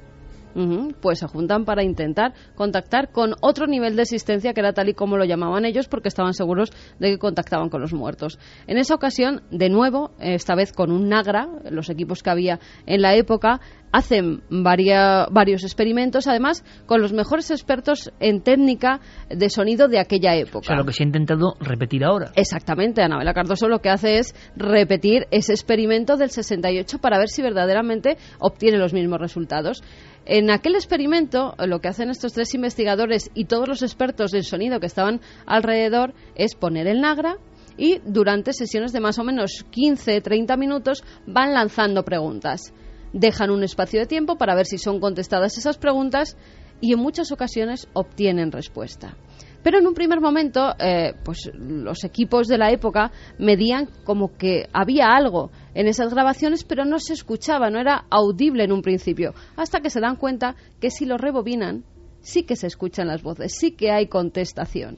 Ujú, pues se juntan para intentar contactar con otro nivel de existencia que era tal y como lo llamaban ellos porque estaban seguros de que contactaban con los muertos. En esa ocasión, de nuevo, esta vez con un Nagra, los equipos que había en la época, hacen varia- varios experimentos, además con los mejores expertos en técnica de sonido de aquella época. O sea, lo que se ha intentado repetir ahora. Exactamente, Anabela Cardoso lo que hace es repetir ese experimento del 68 para ver si verdaderamente obtiene los mismos resultados. En aquel experimento, lo que hacen estos tres investigadores y todos los expertos en sonido que estaban alrededor es poner el Nagra y durante sesiones de más o menos 15-30 minutos van lanzando preguntas. Dejan un espacio de tiempo para ver si son contestadas esas preguntas y en muchas ocasiones obtienen respuesta. Pero en un primer momento, eh, pues los equipos de la época medían como que había algo en esas grabaciones, pero no se escuchaba, no era audible en un principio, hasta que se dan cuenta que si lo rebobinan, sí que se escuchan las voces, sí que hay contestación.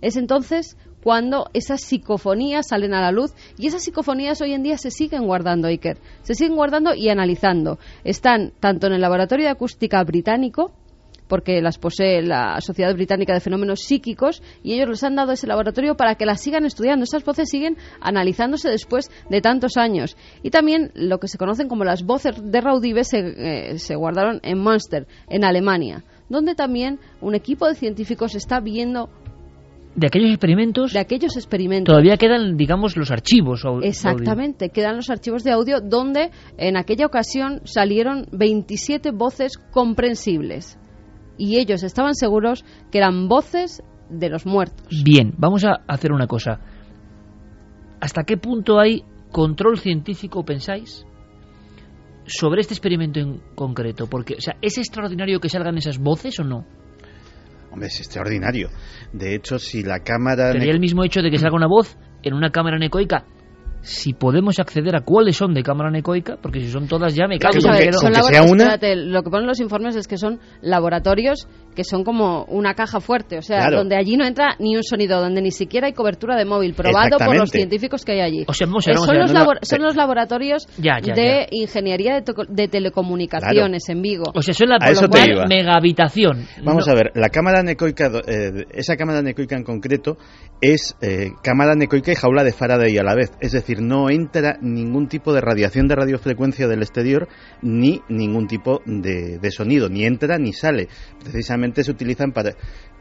Es entonces cuando esas psicofonías salen a la luz y esas psicofonías hoy en día se siguen guardando, Iker, se siguen guardando y analizando. Están tanto en el Laboratorio de Acústica Británico, porque las posee la Sociedad Británica de Fenómenos Psíquicos y ellos les han dado ese laboratorio para que las sigan estudiando. Esas voces siguen analizándose después de tantos años. Y también lo que se conocen como las voces de Raudive se, eh, se guardaron en Münster, en Alemania, donde también un equipo de científicos está viendo de aquellos experimentos. De aquellos experimentos. Todavía quedan, digamos, los archivos. Exactamente, quedan los archivos de audio donde en aquella ocasión salieron 27 voces comprensibles y ellos estaban seguros que eran voces de los muertos. Bien, vamos a hacer una cosa. ¿Hasta qué punto hay control científico, pensáis, sobre este experimento en concreto? Porque, o sea, ¿es extraordinario que salgan esas voces o no? Hombre, es extraordinario. De hecho, si la cámara... Sería el mismo hecho de que salga una voz en una cámara necoica si podemos acceder a cuáles son de cámara necoica, porque si son todas ya me cago en Lo que ponen los informes es que son laboratorios que son como una caja fuerte, o sea, donde allí no entra ni un sonido, donde ni siquiera hay cobertura de móvil, probado por los científicos que hay allí. O sea, son, los laboratorios de ingeniería de, telecomunicaciones en Vigo. O sea, son la por mega habitación. Vamos a ver, la cámara necoica, eh, esa cámara necoica en concreto es eh, cámara necoica y jaula de Faraday a la vez, es decir, no entra ningún tipo de radiación de radiofrecuencia del exterior ni ningún tipo de, de sonido, ni entra ni sale. Precisamente se utilizan para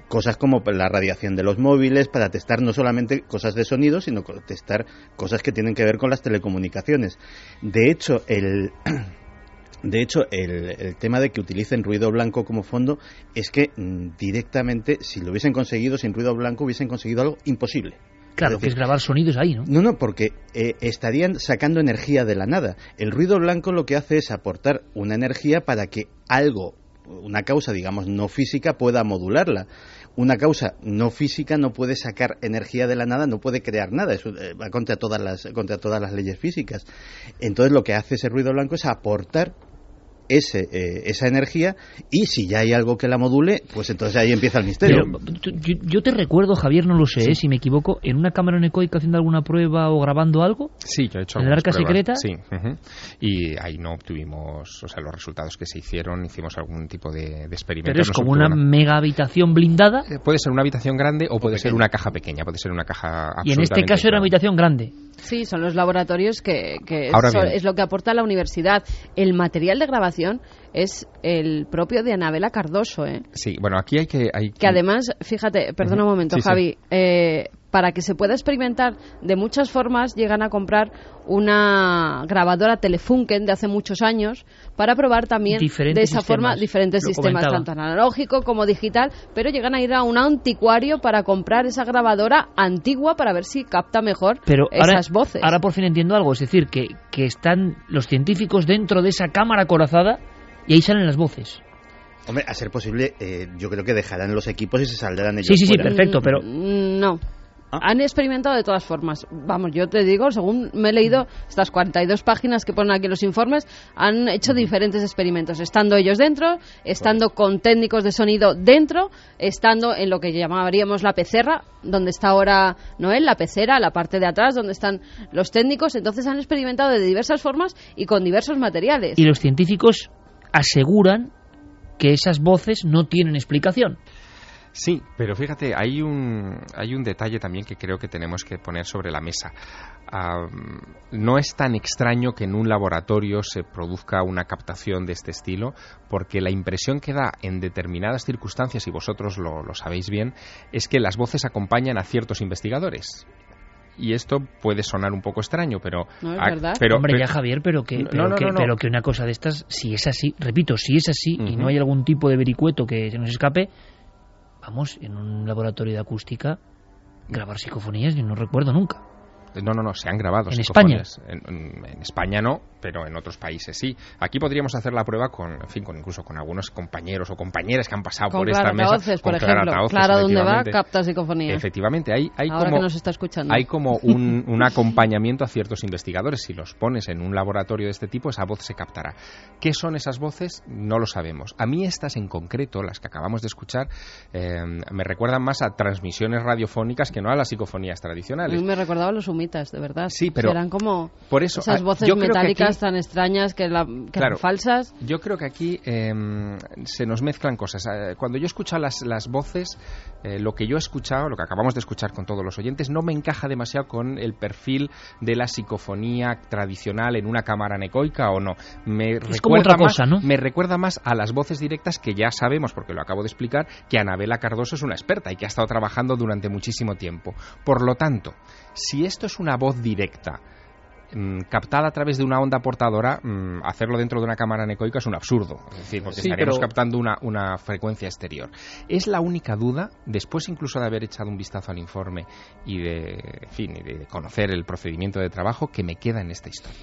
cosas como la radiación de los móviles, para testar no solamente cosas de sonido, sino testar cosas que tienen que ver con las telecomunicaciones. De hecho, el, de hecho, el, tema de que utilicen ruido blanco como fondo es que mm, directamente, si lo hubiesen conseguido sin ruido blanco, hubiesen conseguido algo imposible. Claro, que es grabar sonidos ahí, ¿no? No, no, porque eh, estarían sacando energía de la nada. El ruido blanco lo que hace es aportar una energía para que algo una causa, digamos, no física pueda modularla. Una causa no física no puede sacar energía de la nada, no puede crear nada, eso eh, va contra todas las, contra todas las leyes físicas. Entonces lo que hace ese ruido blanco es aportar ese, eh, esa energía y si ya hay algo que la module, pues entonces ahí empieza el misterio. yo, te recuerdo, Javier, no lo sé, ¿eh? si me equivoco, en una cámara necoica haciendo alguna prueba o grabando algo. Sí, yo he hecho ¿En el arca secreta? Sí. Y ahí no obtuvimos, o sea, los resultados que se hicieron, hicimos algún tipo de, experimento. Pero es como una mega habitación blindada. Eh, puede ser una habitación grande o puede ser una caja pequeña, puede ser una caja Y en este caso era una habitación grande. Sí, son los laboratorios que, es, lo que aporta la universidad. El material de grabación es el propio de Anabela Cardoso. ¿eh? Sí, bueno, aquí hay que... Hay que... además, fíjate, perdona un momento, Javi, Eh, para que se pueda experimentar de muchas formas, llegan a comprar una grabadora Telefunken de hace muchos años para probar también de esa forma diferentes sistemas, tanto analógico como digital, pero llegan a ir a un anticuario para comprar esa grabadora antigua para ver si capta mejor esas voces. Ahora por fin entiendo algo, es decir, que, que están los científicos dentro de esa cámara corazada y ahí salen las voces. Hombre, a ser posible, eh, yo creo que dejarán los equipos y se saldrán ellos. Sí, sí, sí, perfecto, pero. Mm, no. Ah. Han experimentado de todas formas. Vamos, yo te digo, según me he leído estas 42 páginas que ponen aquí los informes, han hecho diferentes experimentos, estando ellos dentro, estando con técnicos de sonido dentro, estando en lo que llamaríamos la pecerra, donde está ahora Noel, la pecera, la parte de atrás, donde están los técnicos. Entonces han experimentado de diversas formas y con diversos materiales. Y los científicos aseguran que esas voces no tienen explicación. Sí, pero fíjate, hay un, hay un detalle también que creo que tenemos que poner sobre la mesa. no es tan extraño que en un laboratorio se produzca una captación de este estilo, porque la impresión que da en determinadas circunstancias, y vosotros lo, lo sabéis bien, es que las voces acompañan a ciertos investigadores y esto puede sonar un poco extraño, pero... No, es verdad. Pero, Hombre, ya Javier, pero que, pero, que, una cosa de estas, si es así, repito, si es así y no hay algún tipo de vericueto que se nos escape, vamos, en un laboratorio de acústica Grabar psicofonías yo no recuerdo nunca. No, no, no, se han grabado. ¿En España? En, en, España no, pero en otros países sí. Aquí podríamos hacer la prueba con, en fin, con incluso con algunos compañeros o compañeras que han pasado con por esta mesa. por ejemplo. Clara, donde va, capta psicofonía. Efectivamente, hay, hay Ahora como, que nos está escuchando. hay como un, un acompañamiento a ciertos investigadores. Si los pones en un laboratorio de este tipo, esa voz se captará. ¿Qué son esas voces? No lo sabemos. A mí estas en concreto, las que acabamos de escuchar, eh, me recuerdan más a transmisiones radiofónicas que no a las psicofonías tradicionales. A mí me recordaba los de verdad. Sí, pero eran como por eso, esas ah, voces yo creo que metálicas aquí- tan extrañas que, la, que Claro. eran falsas. Yo creo que aquí eh, se nos mezclan cosas. Eh, Cuando yo escucho las, las voces, eh, lo que yo he escuchado, lo que acabamos de escuchar con todos los oyentes, no me encaja demasiado con el perfil de la psicofonía tradicional en una cámara necoica o no. Me Es como recuerda otra más, cosa, ¿no? Me recuerda más a las voces directas que ya sabemos, porque lo acabo de explicar, que Anabela Cardoso es una experta y que ha estado trabajando durante muchísimo tiempo. Por lo tanto, si esto es una voz directa, mm, captada a través de una onda portadora, mm, hacerlo dentro de una cámara anecoica es un absurdo. Es decir, porque Sí, estaríamos pero- captando una, una frecuencia exterior. Es la única duda, después incluso de haber echado un vistazo al informe y de, en fin, y de conocer el procedimiento de trabajo, que me queda en esta historia.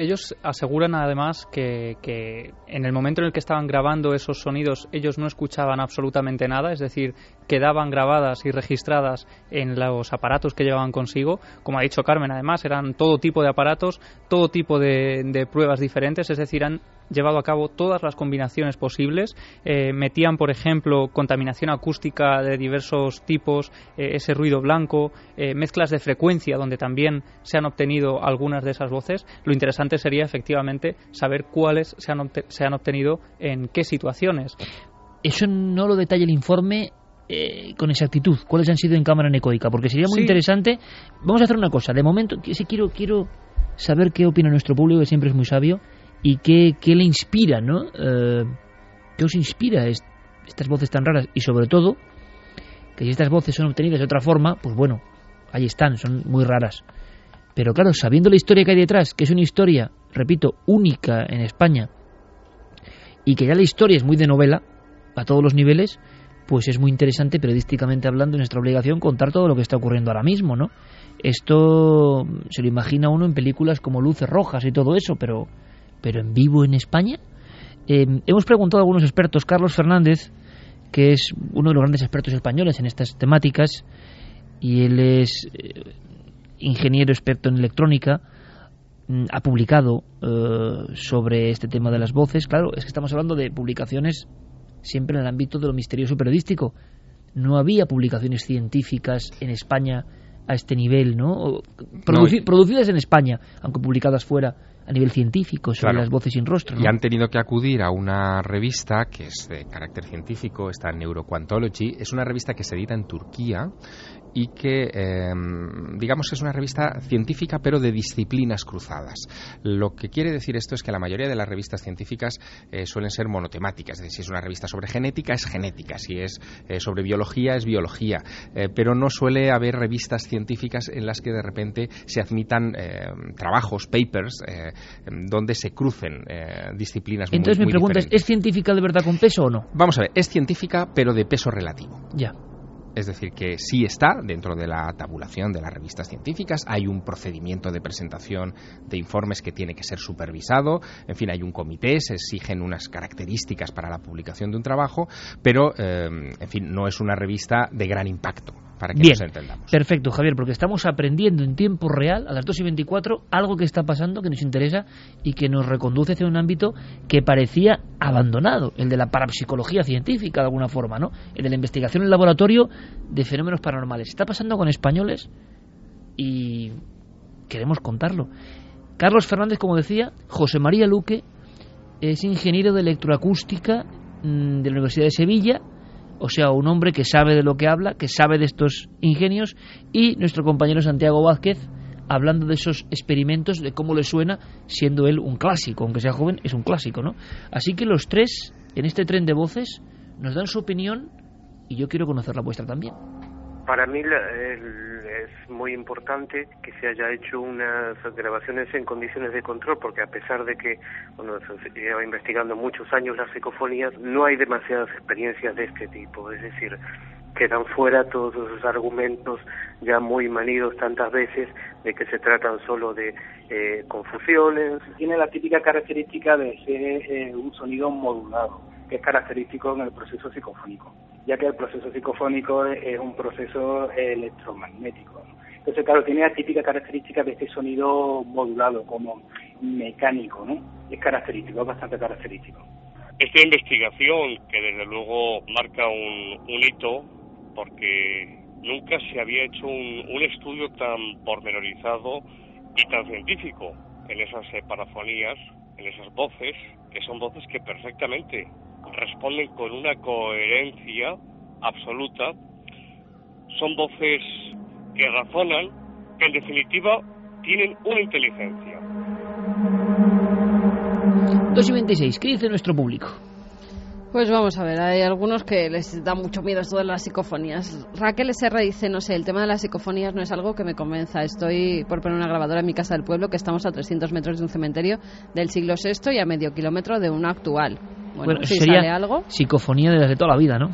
Ellos aseguran además que, que en el momento en el que estaban grabando esos sonidos ellos no escuchaban absolutamente nada, es decir, quedaban grabadas y registradas en los aparatos que llevaban consigo. Como ha dicho Carmen, además eran todo tipo de aparatos, todo tipo de, de pruebas diferentes, es decir, han llevado a cabo todas las combinaciones posibles. Eh, metían, por ejemplo, contaminación acústica de diversos tipos, eh, ese ruido blanco, eh, mezclas de frecuencia donde también se han obtenido algunas de esas voces. Lo interesante sería efectivamente saber cuáles se han, se han obtenido en qué situaciones. Eso no lo detalla el informe eh, con exactitud, cuáles han sido en cámara necoica, porque sería muy Sí. interesante. Vamos a hacer una cosa, de momento, sí quiero, quiero saber qué opina nuestro público, que siempre es muy sabio, y qué, qué le inspira, ¿no? Eh, ¿Qué os inspira est- estas voces tan raras? Y sobre todo, que si estas voces son obtenidas de otra forma, pues bueno, ahí están, son muy raras. Pero claro, sabiendo la historia que hay detrás, que es una historia, repito, única en España, y que ya la historia es muy de novela, a todos los niveles, pues es muy interesante periodísticamente hablando, es nuestra obligación contar todo lo que está ocurriendo ahora mismo, ¿no? Esto se lo imagina uno en películas como Luces Rojas y todo eso, pero, pero en vivo en España. Eh, hemos preguntado a algunos expertos, Carlos Fernández, que es uno de los grandes expertos españoles en estas temáticas, y él es eh, ingeniero experto en electrónica, mm, ha publicado eh, sobre este tema de las voces. Claro, es que estamos hablando de publicaciones siempre en el ámbito de lo misterioso periodístico. No había publicaciones científicas en España a este nivel, ¿no? O produci- No. Producidas en España, aunque publicadas fuera a nivel científico sobre Claro. las voces sin rostro. ¿no? Y han tenido que acudir a una revista que es de carácter científico, está en Neuroquantology. Es una revista que se edita en Turquía y que, eh, digamos, es una revista científica pero de disciplinas cruzadas. Lo que quiere decir esto es que la mayoría de las revistas científicas eh, suelen ser monotemáticas. Es decir, si es una revista sobre genética, es genética. Si es eh, sobre biología, es biología. Eh, pero no suele haber revistas científicas en las que de repente se admitan eh, trabajos, papers, eh, donde se crucen eh, disciplinas muy- Entonces mi muy pregunta es, diferentes. ¿es científica de verdad con peso o no? Vamos a ver, es científica pero de peso relativo. Ya. Es decir, que sí está dentro de la tabulación de las revistas científicas, hay un procedimiento de presentación de informes que tiene que ser supervisado, en fin, hay un comité, se exigen unas características para la publicación de un trabajo, pero, eh, en fin, no es una revista de gran impacto, para que Bien, nos entendamos. perfecto, Javier, porque estamos aprendiendo en tiempo real, a las 2 y 24, algo que está pasando, que nos interesa y que nos reconduce hacia un ámbito que parecía abandonado, el de la parapsicología científica, de alguna forma, ¿no? El de la investigación en laboratorio de fenómenos paranormales. Está pasando con españoles y queremos contarlo. Carlos Fernández, como decía, José María Luque es ingeniero de electroacústica mm, de la Universidad de Sevilla, o sea, un hombre que sabe de lo que habla, que sabe de estos ingenios, y nuestro compañero Santiago Vázquez, hablando de esos experimentos, de cómo le suena, siendo él un clásico, aunque sea joven, es un clásico, ¿no? Así que los tres, en este tren de voces, nos dan su opinión y yo quiero conocer la vuestra también. Para mí es muy importante que se haya hecho unas grabaciones en condiciones de control, porque a pesar de que bueno, se lleva investigando muchos años las psicofonías, no hay demasiadas experiencias de este tipo. Es decir, quedan fuera todos esos argumentos ya muy manidos tantas veces de que se tratan solo de eh, confusiones. Tiene la típica característica de ser eh, un sonido modulado, que es característico en el proceso psicofónico, ya que el proceso psicofónico es un proceso electromagnético. Entonces, claro, tiene la típica característica de este sonido modulado, como mecánico, ¿no? Es característico, es bastante característico. Esta investigación, que desde luego marca un, un hito, porque nunca se había hecho un, estudio tan pormenorizado y tan científico en esas parafonías, en esas voces, que son voces que perfectamente responden con una coherencia absoluta, son voces que razonan, que en definitiva tienen una inteligencia. 2 y 26, ¿qué dice nuestro público? Pues vamos a ver, hay algunos que les da mucho miedo esto de las psicofonías. Raquel SR dice, no sé, el tema de las psicofonías no es algo que me convenza. Estoy por poner una grabadora en mi casa del pueblo, que estamos a 300 metros de un cementerio del siglo VI y a medio kilómetro de uno actual. Bueno, si sería sale algo... psicofonía desde toda la vida, ¿no?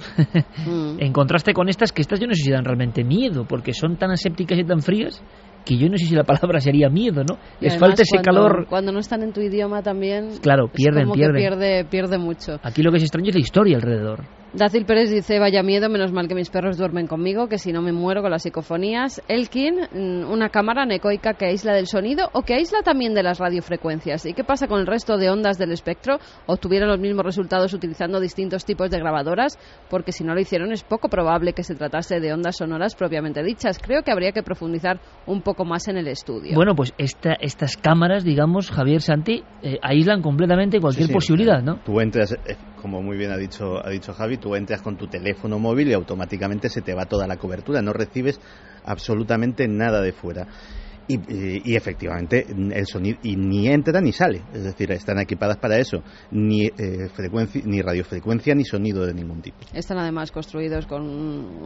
Mm. en contraste con estas, que estas yo no sé si dan realmente miedo, porque son tan asépticas y tan frías que yo no sé si la palabra sería miedo, ¿no? Y Les falta ese cuando- calor. Cuando no están en tu idioma también... Claro, es pierden, que pierden. pierde, pierde mucho. Aquí lo que es extraño es la historia alrededor. Dacil Pérez dice, vaya miedo, menos mal que mis perros duermen conmigo, que si no me muero con las psicofonías. Elkin, mm, una cámara anecoica que aísla del sonido o que aísla también de las radiofrecuencias. ¿Y qué pasa con el resto de ondas del espectro? ¿Obtuvieron los mismos resultados utilizando distintos tipos de grabadoras? Porque si no lo hicieron es poco probable que se tratase de ondas sonoras propiamente dichas. Creo que habría que profundizar un poco más en el estudio. Bueno, pues esta, estas cámaras, digamos, Javier Santi, eh, aíslan completamente cualquier Sí, sí, posibilidad, ¿no? Tú entras, eh, como muy bien ha dicho, ha dicho Javi, tú entras con tu teléfono móvil y automáticamente se te va toda la cobertura, no recibes absolutamente nada de fuera. Y, y- y efectivamente el sonido y ni entra ni sale, es decir, están equipadas para eso, ni eh, frecuencia, ni radiofrecuencia ni sonido de ningún tipo. Están además construidos con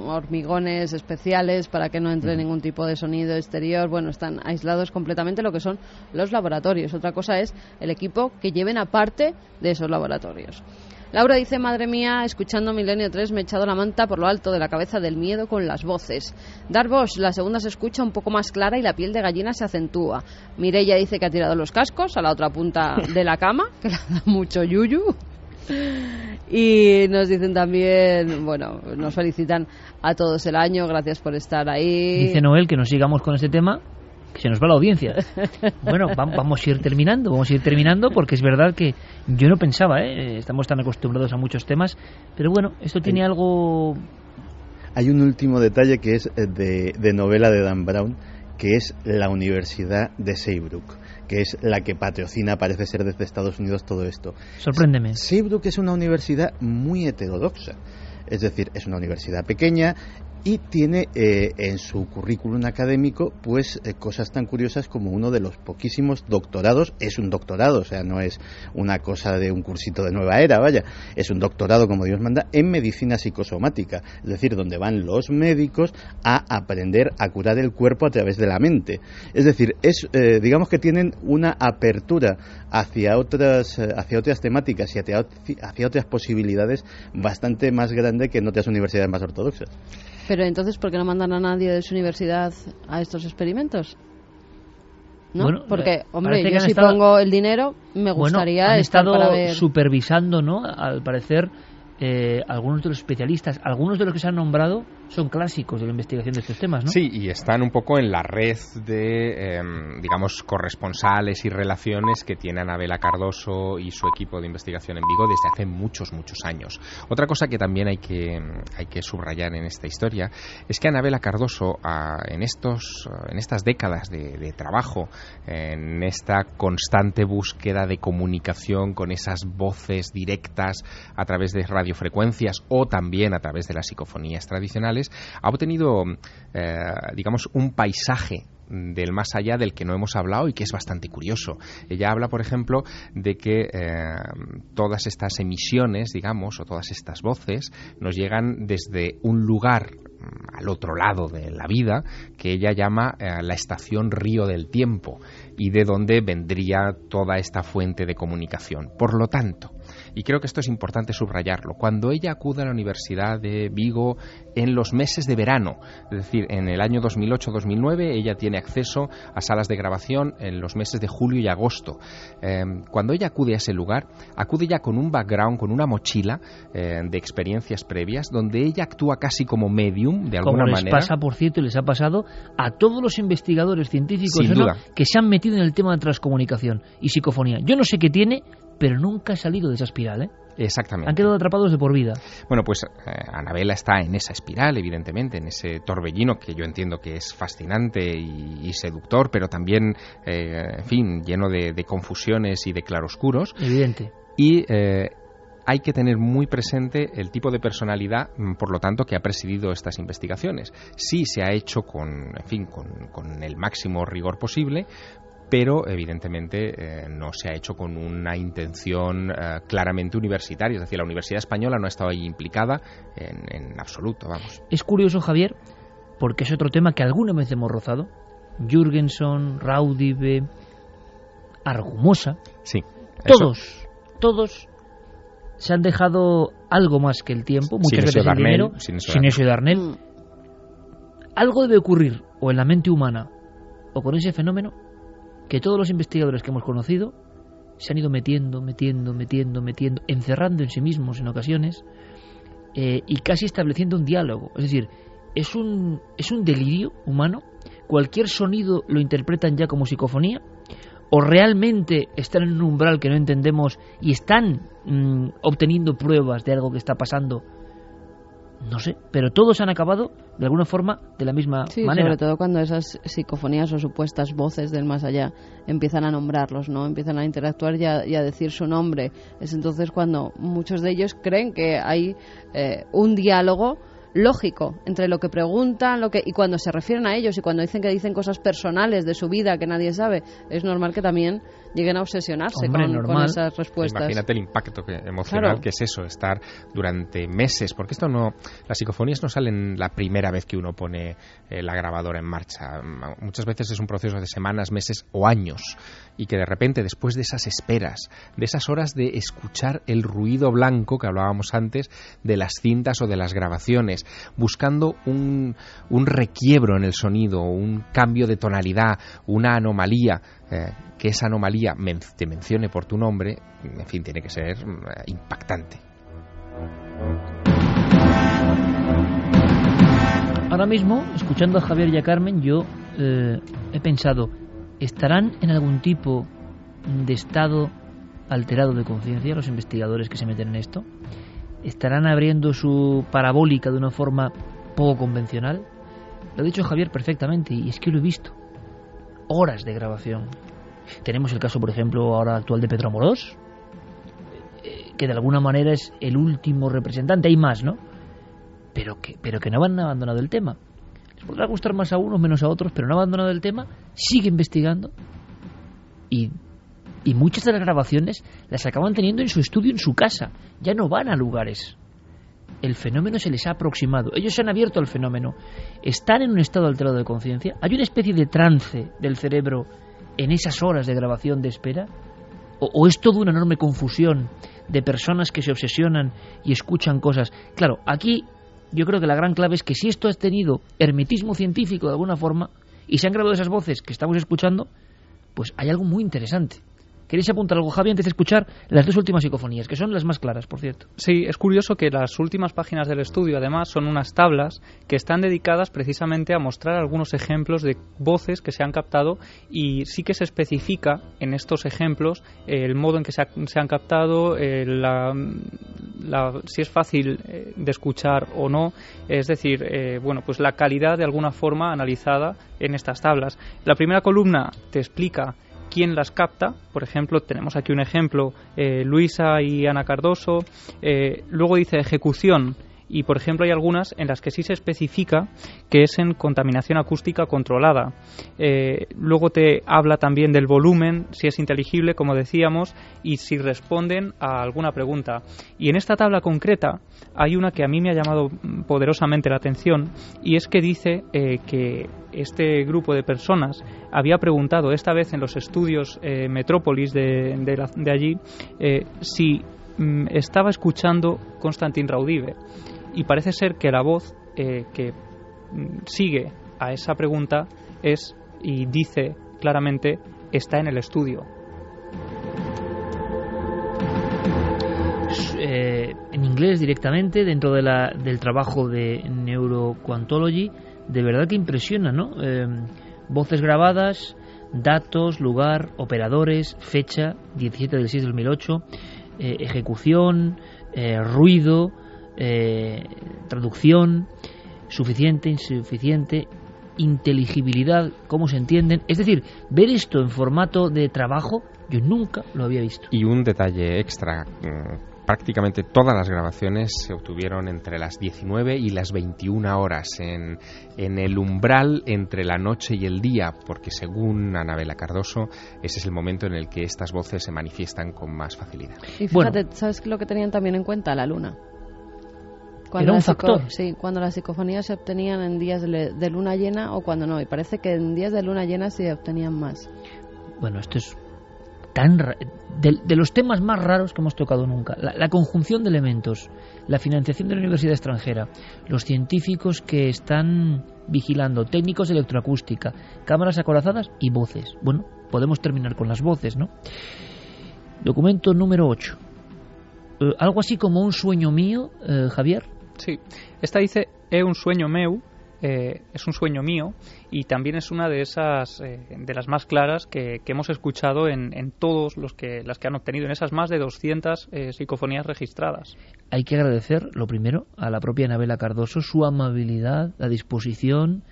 hormigones especiales para que no entre ningún tipo de sonido exterior. Bueno, están aislados completamente lo que son los laboratorios. Otra cosa es el equipo que lleven aparte de esos laboratorios. Laura dice, madre mía, escuchando Milenio 3 me he echado la manta por lo alto de la cabeza del miedo con las voces. Darbosch, la segunda se escucha un poco más clara y la piel de gallina se acentúa. Mireia dice que ha tirado los cascos a la otra punta de la cama, que le da mucho yuyu. Y nos dicen también, bueno, nos felicitan a todos el año, gracias por estar ahí. Dice Noel que nos sigamos con este tema, que se nos va la audiencia. Bueno, va- vamos a ir terminando, vamos a ir terminando porque es verdad que yo no pensaba, ¿eh? estamos tan acostumbrados a muchos temas, pero bueno, esto tiene algo... Hay un último detalle que es eh, de, de novela de Dan Brown, que es la Universidad de Saybrook, que es la que patrocina, parece ser desde Estados Unidos, todo esto. Sorpréndeme. Saybrook es una universidad muy heterodoxa. Es decir, es una universidad pequeña y tiene eh, en su currículum académico pues eh, cosas tan curiosas como uno de los poquísimos doctorados. Es un doctorado o sea no es una cosa de un cursito de nueva era vaya. Es un doctorado como Dios manda en medicina psicosomática. Es decir donde van los médicos a aprender a curar el cuerpo a través de la mente. Es decir es eh, digamos que tienen una apertura hacia otras eh, hacia otras temáticas y hacia, hacia otras posibilidades bastante más grande que en otras universidades más ortodoxas Pero entonces, ¿por qué no mandan a nadie de su universidad a estos experimentos? ¿No? Bueno, Porque, eh, hombre, yo han si estado- pongo el dinero, me Bueno, gustaría han estar estado para ver... supervisando, ¿no? Al parecer, eh, algunos de los especialistas, algunos de los que se han nombrado son clásicos de la investigación de estos temas, ¿no? Sí, y están un poco en la red de, em, digamos, corresponsales y relaciones que tiene Anabela Cardoso y su equipo de investigación en Vigo desde hace muchos, muchos años. Otra cosa que también hay que, hay que subrayar en esta historia es que Anabela Cardoso, ah, en, estos, en estas décadas de trabajo, en esta constante búsqueda de comunicación con esas voces directas a través de radiofrecuencias o también a través de las psicofonías tradicionales, ha obtenido, eh, digamos, un paisaje del más allá del que no hemos hablado y que es bastante curioso. Ella habla, por ejemplo, de que eh, todas estas emisiones, digamos, o todas estas voces nos llegan desde un lugar mm, al otro lado de la vida que ella llama eh, la estación río del tiempo y de donde vendría toda esta fuente de comunicación. Por lo tanto, y creo que esto es importante subrayarlo, cuando ella acude a la Universidad de Vigo en los meses de verano, es decir, en el año 2008-2009, ella tiene acceso a salas de grabación en los meses de julio y agosto. Em, cuando ella acude a ese lugar, acude ya con un background, con una mochila eh, de experiencias previas, donde ella actúa casi como medium, de alguna como les manera. pasa, por cierto, y les ha pasado a todos los investigadores científicos que se han metido en el tema de transcomunicación y psicofonía. Yo no sé qué tiene, pero nunca ha salido de esa espiral, ¿eh? Exactamente. Han quedado atrapados de por vida. Bueno, pues eh, Anabela está en esa espiral, evidentemente, en ese torbellino que yo entiendo que es fascinante y, y seductor, pero también, eh, en fin, lleno de, de confusiones y de claroscuros. Evidente. Y eh, hay que tener muy presente el tipo de personalidad, mm, por lo tanto, que ha presidido estas investigaciones. Sí se ha hecho con, en fin, con, con el máximo rigor posible, pero evidentemente eh, no se ha hecho con una intención eh, claramente universitaria. Es decir, la Universidad Española no ha estado ahí implicada en, en absoluto, vamos. Es curioso, Javier, porque es otro tema que alguna vez hemos rozado. Jürgenson, Raudive, Argumosa. Sí. eso. Todos, todos se han dejado algo más que el tiempo, muchas Sinesio veces el Darnell, dinero, Sinesio Sinesio Darnell. Mm. Algo debe ocurrir, o en la mente humana, o con ese fenómeno, que todos los investigadores que hemos conocido se han ido metiendo, metiendo, metiendo, metiendo, encerrando en sí mismos en ocasiones eh, y casi estableciendo un diálogo. Es decir, es un, es un delirio humano. Cualquier sonido lo interpretan ya como psicofonía. O realmente están en un umbral que no entendemos y están mm, obteniendo pruebas de algo que está pasando. No sé, pero todos han acabado de alguna forma de la misma Sí, manera. sobre todo cuando esas psicofonías o supuestas voces del más allá empiezan a nombrarlos, ¿no? Empiezan a interactuar y a, y a decir su nombre. Es entonces cuando muchos de ellos creen que hay eh, un diálogo lógico entre lo que preguntan lo que y cuando se refieren a ellos y cuando dicen que dicen cosas personales de su vida que nadie sabe es normal que también lleguen a obsesionarse Hombre, con, esas respuestas Imagínate el impacto que- emocional Claro. que es eso, estar durante meses, porque esto no, las psicofonías no salen la primera vez que uno pone eh, la grabadora en marcha. Muchas veces es un proceso de semanas, meses o años, y que de repente después de esas esperas, de esas horas de escuchar el ruido blanco que hablábamos antes de las cintas o de las grabaciones, buscando un, un requiebro en el sonido, un cambio de tonalidad, una anomalía, eh, que esa anomalía te mencione por tu nombre, en fin, tiene que ser mm, impactante. Ahora mismo, escuchando a Javier y a Carmen, yo eh, he pensado, ¿estarán en algún tipo de estado alterado de conciencia los investigadores que se meten en esto? ¿Estarán abriendo su parabólica de una forma poco convencional? Lo ha dicho Javier perfectamente y es que lo he visto. Horas de grabación. Tenemos el caso, por ejemplo, ahora actual de Pedro Amorós, eh, que de alguna manera es el último representante. Hay más, ¿no? pero que, pero que no han abandonado el tema. Les podrá gustar más a unos, menos a otros, pero no han abandonado el tema, sigue investigando y, y muchas de las grabaciones las acaban teniendo en su estudio, en su casa. Ya no van a lugares. El fenómeno se les ha aproximado. Ellos se han abierto al fenómeno. Están en un estado alterado de conciencia. Hay una especie de trance del cerebro en esas horas de grabación de espera. O, es toda una enorme confusión de personas que se obsesionan y escuchan cosas. Claro, aquí yo creo que la gran clave es que si esto ha tenido hermetismo científico de alguna forma y se han grabado esas voces que estamos escuchando, pues hay algo muy interesante. ¿Queréis apuntar algo, Javi, antes de escuchar las dos últimas psicofonías, que son las más claras, por cierto? Sí, es curioso que las últimas páginas del estudio, además, son unas tablas que están dedicadas precisamente a mostrar algunos ejemplos de voces que se han captado y sí que se especifica en estos ejemplos eh, el modo en que se, ha- se han captado, eh, la, si es fácil eh, de escuchar o no, es decir, bueno, pues la calidad de alguna forma analizada en estas tablas. La primera columna te explica quién las capta. Por ejemplo, tenemos aquí un ejemplo, eh, Luisa y Ana Cardoso. Eh, luego dice ejecución y por ejemplo hay algunas en las que sí se especifica que es en contaminación acústica controlada. Eh, luego te habla también del volumen, si es inteligible, como decíamos, y si responden a alguna pregunta. Y en esta tabla concreta hay una que a mí me ha llamado poderosamente la atención y es que dice eh, que este grupo de personas había preguntado esta vez en los estudios eh, Metrópolis de, de allí si mm, estaba escuchando Constantin Raudive y parece ser que la voz eh, que mm, sigue a esa pregunta es y dice claramente está en el estudio. Eh, en inglés directamente dentro de la, del trabajo de Neuroquantology, de verdad que impresiona, ¿no? Eh, voces grabadas, datos, lugar, operadores, fecha, 17 del 6 de 2008, ejecución, ruido, eh, traducción, suficiente, insuficiente, inteligibilidad, cómo se entienden. Es decir, ver esto en formato de trabajo, yo nunca lo había visto. Y un detalle extra. Mm, prácticamente todas las grabaciones se obtuvieron entre las 19 y las 21 horas, en, en el umbral entre la noche y el día, porque según Anabela Cardoso, ese es el momento en el que estas voces se manifiestan con más facilidad. Y fíjate, ¿sabes lo que tenían también en cuenta? La luna. Cuando Era un factor. Sí, cuando las psicofonías se obtenían en días de, luna llena o cuando no. Y parece que en días de luna llena se obtenían más. Bueno, esto es tan de, los temas más raros que hemos tocado nunca. La, conjunción de elementos, la financiación de la universidad extranjera, los científicos que están vigilando, técnicos de electroacústica, cámaras acorazadas y voces. Bueno, podemos terminar con las voces, ¿no? Documento número 8. Eh, algo así como un sueño mío, eh, Javier. Sí, esta dice, es un sueño meu, eh, es un sueño mío y también es una de esas eh, de las más claras que, hemos escuchado en, en, todos los que las que han obtenido en esas más de 200 eh, psicofonías registradas. Hay que agradecer lo primero a la propia Anabela Cardoso su amabilidad, la disposición.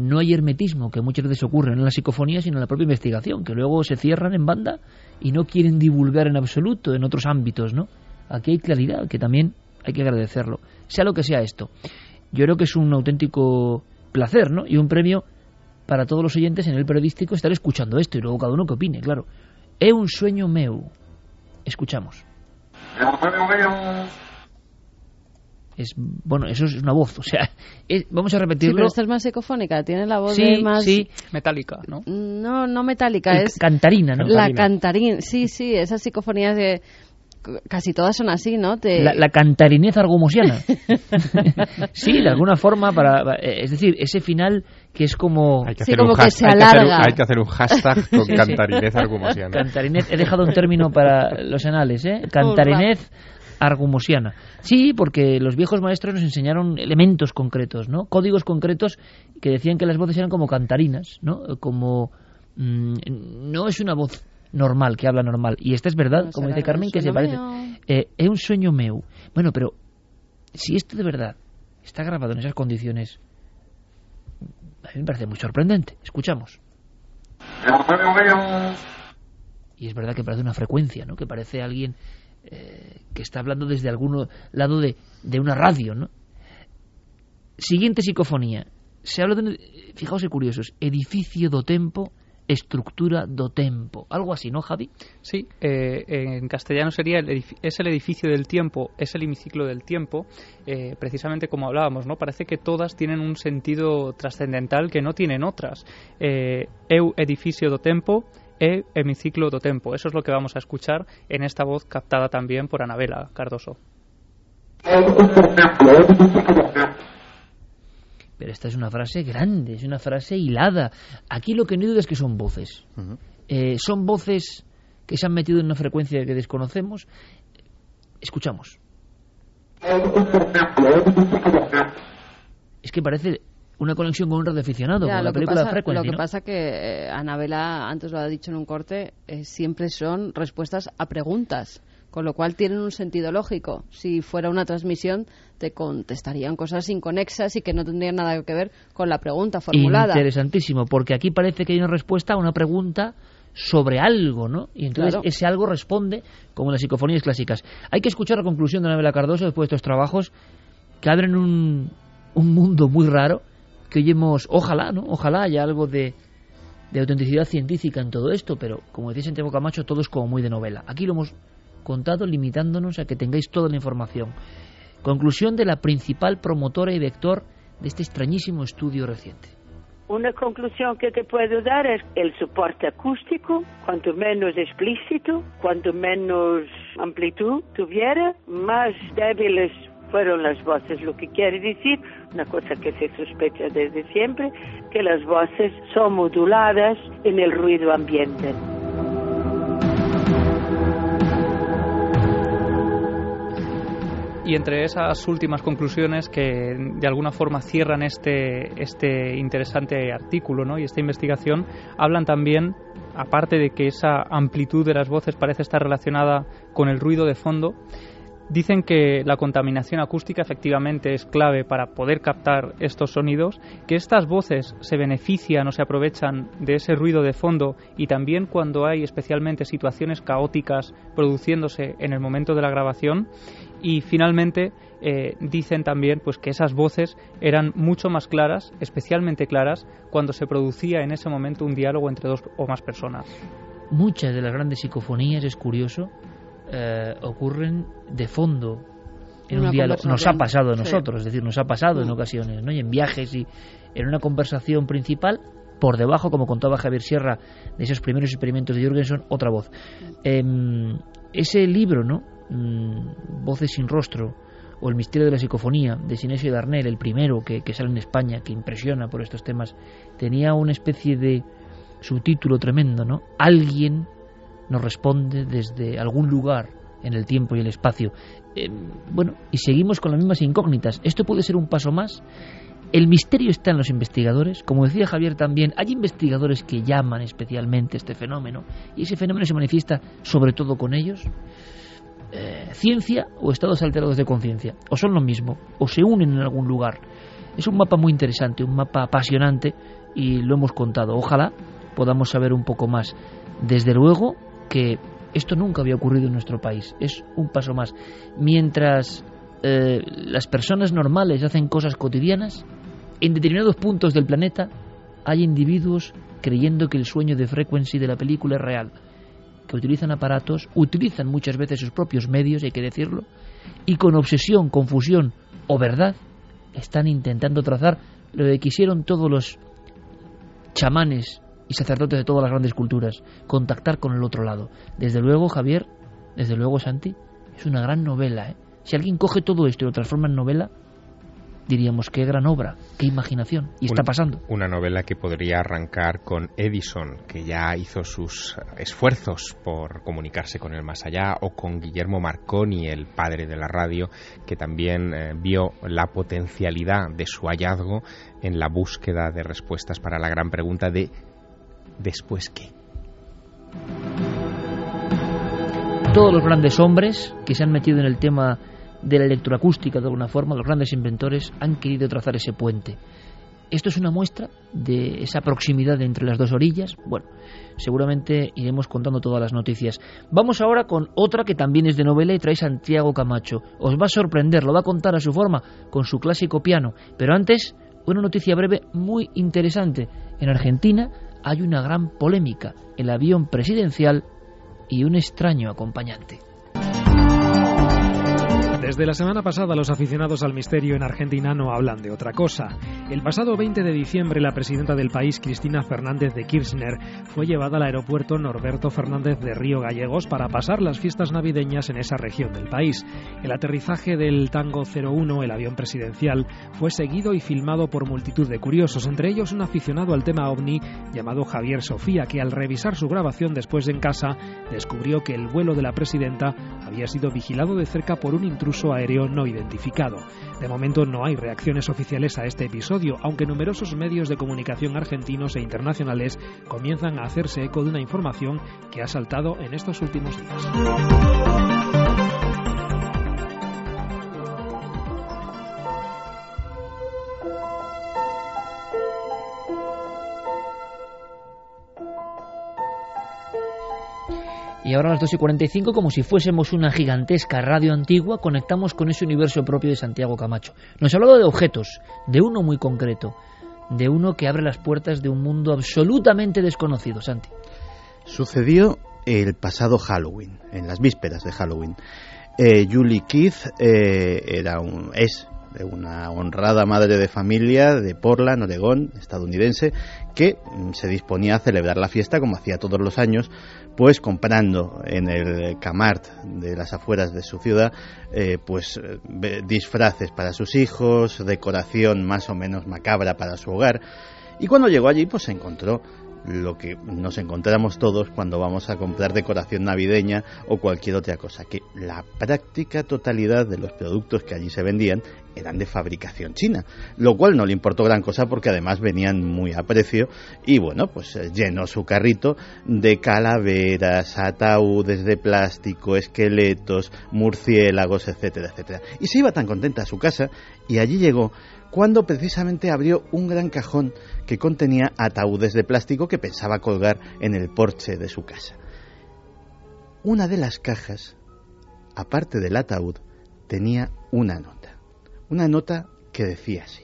no hay hermetismo que muchas veces ocurre en la psicofonía sino en la propia investigación que luego se cierran en banda y no quieren divulgar en absoluto en otros ámbitos, ¿no? Aquí hay claridad que también hay que agradecerlo sea lo que sea esto. Yo creo que es un auténtico placer, ¿no? Y un premio para todos los oyentes en el periodístico estar escuchando esto y luego cada uno que opine, claro. Es un sueño meu. Escuchamos. Es, bueno, eso es una voz, o sea, vamos a repetirlo. Sí, pero esta es más psicofónica, tiene la voz más... Sí, metálica, ¿no? No, no metálica, es... Cantarina, ¿no? La cantarina, sí, sí, esas psicofonías de casi todas son así, ¿no? La, cantarinez argumosiana. sí, de alguna forma, para, es decir, ese final que es como... Hay que hacer, un, que se alarga. Hay que, hacer un, hashtag con cantarinez argumosiana. Cantarinez, he dejado un término para los anales, ¿eh? Cantarinez argumosiana. Sí, porque los viejos maestros nos enseñaron elementos concretos, ¿no? Códigos concretos que decían que las voces eran como cantarinas, ¿no? Como... Mm, no es una voz normal, que habla normal. Y esta es verdad, como dice Carmen, que se parece. Eh, es un sueño meu. Bueno, pero si esto de verdad está grabado en esas condiciones, a mí me parece muy sorprendente. Escuchamos. Y es verdad que parece una frecuencia, ¿no? Que parece alguien eh, que está hablando desde algún lado de, de una radio, ¿no? Siguiente psicofonía. Se habla de, fijaos qué curiosos, edificio do tempo estructura do tempo. Algo así, ¿no, Javi? Sí, eh, en castellano sería el es el edificio del tiempo, es el hemiciclo del tiempo, eh, precisamente como hablábamos, ¿no? Parece que todas tienen un sentido trascendental que no tienen otras. Eh, eu edificio do tempo, e hemiciclo do tempo. Eso es lo que vamos a escuchar en esta voz captada también por Anabela Cardoso. Pero esta es una frase grande, es una frase hilada. Aquí lo que no duda es que son voces. Eh, son voces que se han metido en una frecuencia que desconocemos. Escuchamos. Es que parece una conexión con un radioaficionado, con la película Frequency. Lo que pasa que eh, Anabela, antes lo ha dicho en un corte, eh, siempre son respuestas a preguntas con lo cual tienen un sentido lógico. Si fuera una transmisión, te contestarían cosas inconexas y que no tendrían nada que ver con la pregunta formulada. Interesantísimo, porque aquí parece que hay una respuesta a una pregunta sobre algo, ¿no? Y entonces Claro. ese algo responde como en las psicofonías clásicas. Hay que escuchar la conclusión de Anabela Cardoso después de estos trabajos que abren un, un mundo muy raro que hoy hemos, ojalá, ¿no? Ojalá haya algo de, de autenticidad científica en todo esto, pero como decía Santiago Camacho, todo es como muy de novela. Aquí lo hemos contado limitándonos a que tengáis toda la información. Conclusión de la principal promotora y vector de este extrañísimo estudio reciente. Una conclusión que te puedo dar es el soporte acústico, cuanto menos explícito, cuanto menos amplitud tuviera, más débiles fueron las voces, lo que quiere decir, una cosa que se sospecha desde siempre, que las voces son moduladas en el ruido ambiente. Y entre esas últimas conclusiones que de alguna forma cierran este, este interesante artículo ¿no? y esta investigación, hablan también, aparte de que esa amplitud de las voces parece estar relacionada con el ruido de fondo, Dicen que la contaminación acústica efectivamente es clave para poder captar estos sonidos, que estas voces se benefician o se aprovechan de ese ruido de fondo y también cuando hay especialmente situaciones caóticas produciéndose en el momento de la grabación y finalmente eh, dicen también pues que esas voces eran mucho más claras, especialmente claras cuando se producía en ese momento un diálogo entre dos o más personas. Muchas de las grandes psicofonías, es curioso, eh, ocurren de fondo en Una un diálogo. Nos ha pasado a Sí. nosotros, es decir, nos ha pasado en Mm. ocasiones, ¿no? Y en viajes y en una conversación principal, por debajo, como contaba Javier Sierra, de esos primeros experimentos de Jürgenson, otra voz. Em, ese libro, ¿no? Mm, Voces sin rostro o El misterio de la psicofonía de Sinesio Darnell, el primero que, sale en España, que impresiona por estos temas, tenía una especie de subtítulo tremendo, ¿no? Alguien nos responde desde algún lugar en el tiempo y el espacio. Eh, bueno, y seguimos con las mismas incógnitas. ¿Esto puede ser un paso más? El misterio está en los investigadores. Como decía Javier también, hay investigadores que llaman especialmente este fenómeno y ese fenómeno se manifiesta sobre todo con ellos. Eh, ciencia o estados alterados de conciencia. O son lo mismo, o se unen en algún lugar. Es un mapa muy interesante, un mapa apasionante y lo hemos contado. Ojalá podamos saber un poco más. Desde luego que esto nunca había ocurrido en nuestro país. Es un paso más. Mientras eh, las personas normales hacen cosas cotidianas, en determinados puntos del planeta hay individuos creyendo que el sueño de Frequency de la película es real, que utilizan aparatos, utilizan muchas veces sus propios medios, hay que decirlo, y con obsesión, confusión o verdad están intentando trazar lo que quisieron todos los chamanes y sacerdotes de todas las grandes culturas, contactar con el otro lado. Desde luego, Javier, desde luego, Santi, es una gran novela. ¿eh? Si alguien coge todo esto y lo transforma en novela, diríamos qué gran obra, qué imaginación. Y está pasando. Una novela que podría arrancar con Edison, que ya hizo sus esfuerzos por comunicarse con el más allá, o con Guillermo Marconi, el padre de la radio, que también eh, vio la potencialidad de su hallazgo en la búsqueda de respuestas para la gran pregunta de ¿después qué? Todos los grandes hombres que se han metido en el tema de la electroacústica de alguna forma, los grandes inventores, han querido trazar ese puente. Esto es una muestra de esa proximidad entre las dos orillas. Bueno, seguramente iremos contando todas las noticias. Vamos ahora con otra que también es de novela y trae Santiago Camacho. Os va a sorprender, lo va a contar a su forma, con su clásico piano. Pero antes, una noticia breve muy interesante. En Argentina hay una gran polémica. El avión presidencial y un extraño acompañante. Desde la semana pasada los aficionados al misterio en Argentina no hablan de otra cosa. El pasado 20 de diciembre la presidenta del país, Cristina Fernández de Kirchner, fue llevada al aeropuerto Norberto Fernández de Río Gallegos para pasar las fiestas navideñas en esa región del país. El aterrizaje del Tango 01, el avión presidencial, fue seguido y filmado por multitud de curiosos, entre ellos un aficionado al tema ovni llamado Javier Sofía, que al revisar su grabación después en casa descubrió que el vuelo de la presidenta había sido vigilado de cerca por un intruso aéreo no identificado. De momento no hay reacciones oficiales a este episodio, aunque numerosos medios de comunicación argentinos e internacionales comienzan a hacerse eco de una información que ha saltado en estos últimos días. Ahora a las 2 y 45, como si fuésemos una gigantesca radio antigua, conectamos con ese universo propio de Santiago Camacho. Nos ha hablado de objetos, de uno muy concreto, de uno que abre las puertas de un mundo absolutamente desconocido, Santi. Sucedió el pasado Halloween, en las vísperas de Halloween. Eh, Julie Keith eh, era un, es una honrada madre de familia de Portland, Oregón, estadounidense, que mm, se disponía a celebrar la fiesta como hacía todos los años, pues comprando en el Camart de las afueras de su ciudad, eh, pues disfraces para sus hijos, decoración más o menos macabra para su hogar. Y cuando llegó allí, pues se encontró lo que nos encontramos todos cuando vamos a comprar decoración navideña o cualquier otra cosa, que la práctica totalidad de los productos que allí se vendían eran de fabricación china, lo cual no le importó gran cosa porque además venían muy a precio y bueno, pues eh, llenó su carrito de calaveras, ataúdes de plástico, esqueletos, murciélagos, etcétera, etcétera. Y se iba tan contenta a su casa y allí llegó cuando precisamente abrió un gran cajón que contenía ataúdes de plástico que pensaba colgar en el porche de su casa. Una de las cajas, aparte del ataúd, tenía una nota. Una nota que decía así.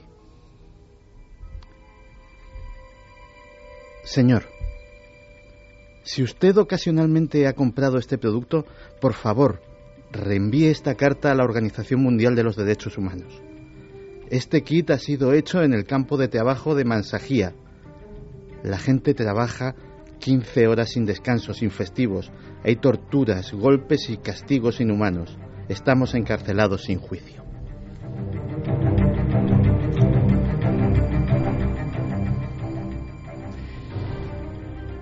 Señor, si usted ocasionalmente ha comprado este producto, por favor, reenvíe esta carta a la Organización Mundial de los Derechos Humanos. Este kit ha sido hecho en el campo de trabajo de Mansajía. La gente trabaja 15 horas sin descanso, sin festivos. Hay torturas, golpes y castigos inhumanos. Estamos encarcelados sin juicio.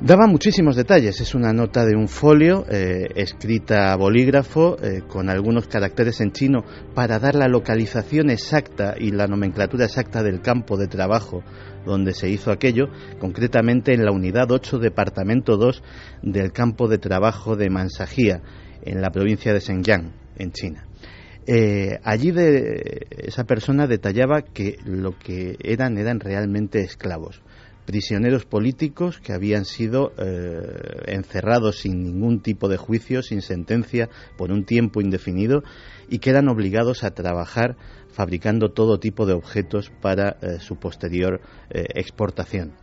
Daba muchísimos detalles. Es una nota de un folio eh, escrita a bolígrafo eh, con algunos caracteres en chino para dar la localización exacta y la nomenclatura exacta del campo de trabajo donde se hizo aquello, concretamente en la unidad 8, departamento 2 del campo de trabajo de Mansajía, en la provincia de Shenyang, en China. Eh, allí de, esa persona detallaba que lo que eran eran realmente esclavos prisioneros políticos que habían sido eh, encerrados sin ningún tipo de juicio, sin sentencia, por un tiempo indefinido y que eran obligados a trabajar fabricando todo tipo de objetos para eh, su posterior eh, exportación.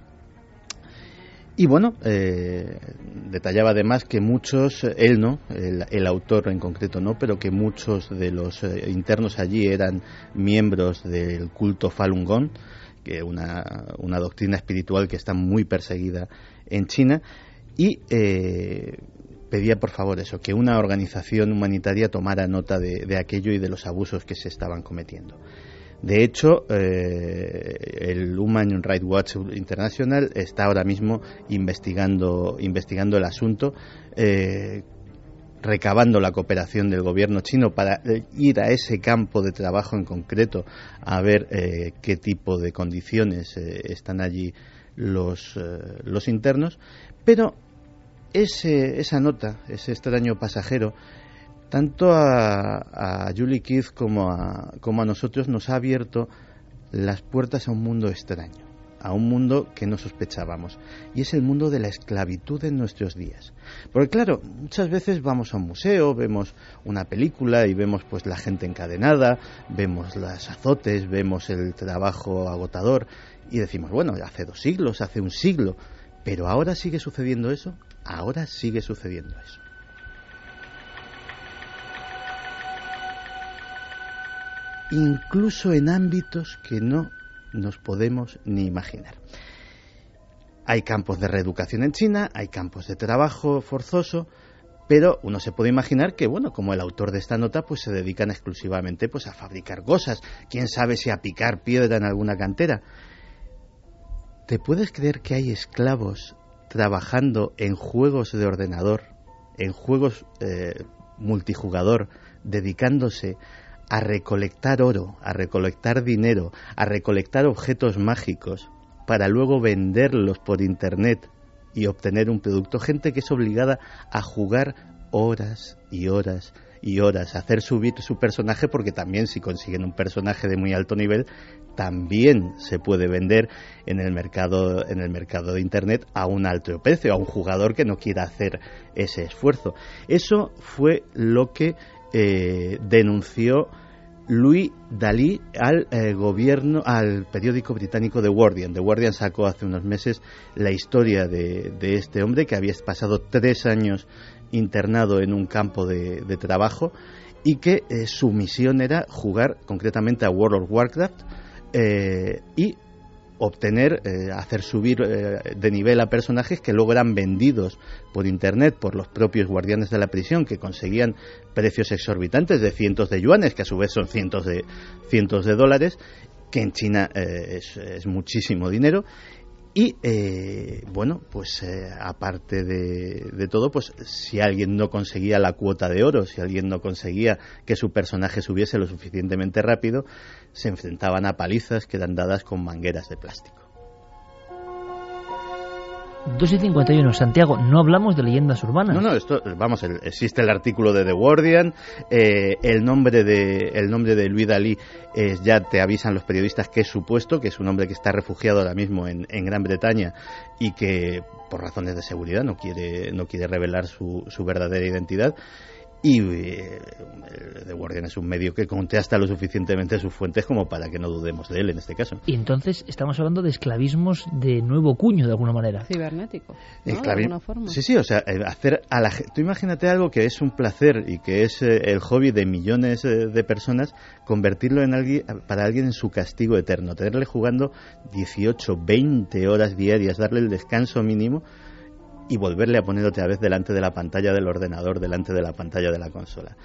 Y bueno, detallaba además que muchos, él no, el, el, autor en concreto no, pero que muchos de los internos allí eran miembros del culto Falun Gong, que una, una doctrina espiritual que está muy perseguida en China, y eh, pedía por favor eso, que una organización humanitaria tomara nota de, aquello y de los abusos que se estaban cometiendo. De hecho, eh, el Human Rights Watch International está ahora mismo investigando, investigando el asunto. Eh, recabando la cooperación del gobierno chino para eh, ir a ese campo de trabajo en concreto a ver eh, qué tipo de condiciones eh, están allí los, los internos, pero ese, esa nota, ese extraño pasajero, tanto a, a Julie Keith como a, como a nosotros nos ha abierto las puertas a un mundo extraño a un mundo que no sospechábamos, y es el mundo de la esclavitud en nuestros días. Porque claro, muchas veces vamos a un museo, vemos una película y vemos pues la gente encadenada, vemos las azotes, vemos el trabajo agotador y decimos, bueno, hace dos siglos, hace un siglo, pero ahora sigue sucediendo eso, ahora sigue sucediendo eso. incluso en ámbitos que no nos podemos ni imaginar. Hay campos de reeducación en China, hay campos de trabajo forzoso, pero uno se puede imaginar que, bueno, como el autor de esta nota, pues se dedican exclusivamente pues a fabricar cosas, quién sabe si a picar piedra en alguna cantera. ¿Te puedes creer que hay esclavos trabajando en juegos de ordenador, en juegos eh, multijugador, dedicándose a recolectar oro, a recolectar dinero, a recolectar objetos mágicos para luego venderlos por internet y obtener un producto. Gente que es obligada a jugar horas y horas y horas hacer subir su personaje porque también si consiguen un personaje de muy alto nivel también se puede vender en el mercado en el mercado de internet a un alto precio a un jugador que no quiera hacer ese esfuerzo eso fue lo que eh, denunció Louis Dalí al eh, gobierno, al periódico británico The Guardian. The Guardian sacó hace unos meses la historia de, este hombre que había pasado tres años internado en un campo de, trabajo y que eh, su misión era jugar concretamente a World of Warcraft eh, y obtener, eh, hacer subir eh, de nivel a personajes que luego eran vendidos por Internet por los propios guardianes de la prisión, que conseguían precios exorbitantes de cientos de yuanes, que a su vez son cientos de, cientos de dólares, que en China eh, es, muchísimo dinero, y eh, bueno, pues eh, aparte de, todo, pues si alguien no conseguía la cuota de oro, si alguien no conseguía que su personaje subiese lo suficientemente rápido, se enfrentaban a palizas que eran dadas con mangueras de plástico. 2 y 51, Santiago, no hablamos de leyendas urbanas. No, no, esto, vamos, existe el artículo de The Guardian, eh, el nombre de el nombre de Luis Dalí ya te avisan los periodistas que es supuesto, que es un hombre que está refugiado ahora mismo en, en Gran Bretaña y que por razones de seguridad no quiere no quiere revelar su, su verdadera identidad y eh, The Guardian es un medio que hasta lo suficientemente sus fuentes como para que no dudemos de él en este caso. Y entonces estamos hablando de esclavismos de nuevo cuño de alguna manera. Cibernético. De alguna forma. Sí, sí, o sea, eh, hacer a la tú imagínate algo que es un placer y que es eh, el hobby de millones de personas, convertirlo en alguien para alguien en su castigo eterno, tenerle jugando 18, 20 horas diarias, darle el descanso mínimo y volverle a poner otra vez delante de la pantalla del ordenador, delante de la pantalla de la consola.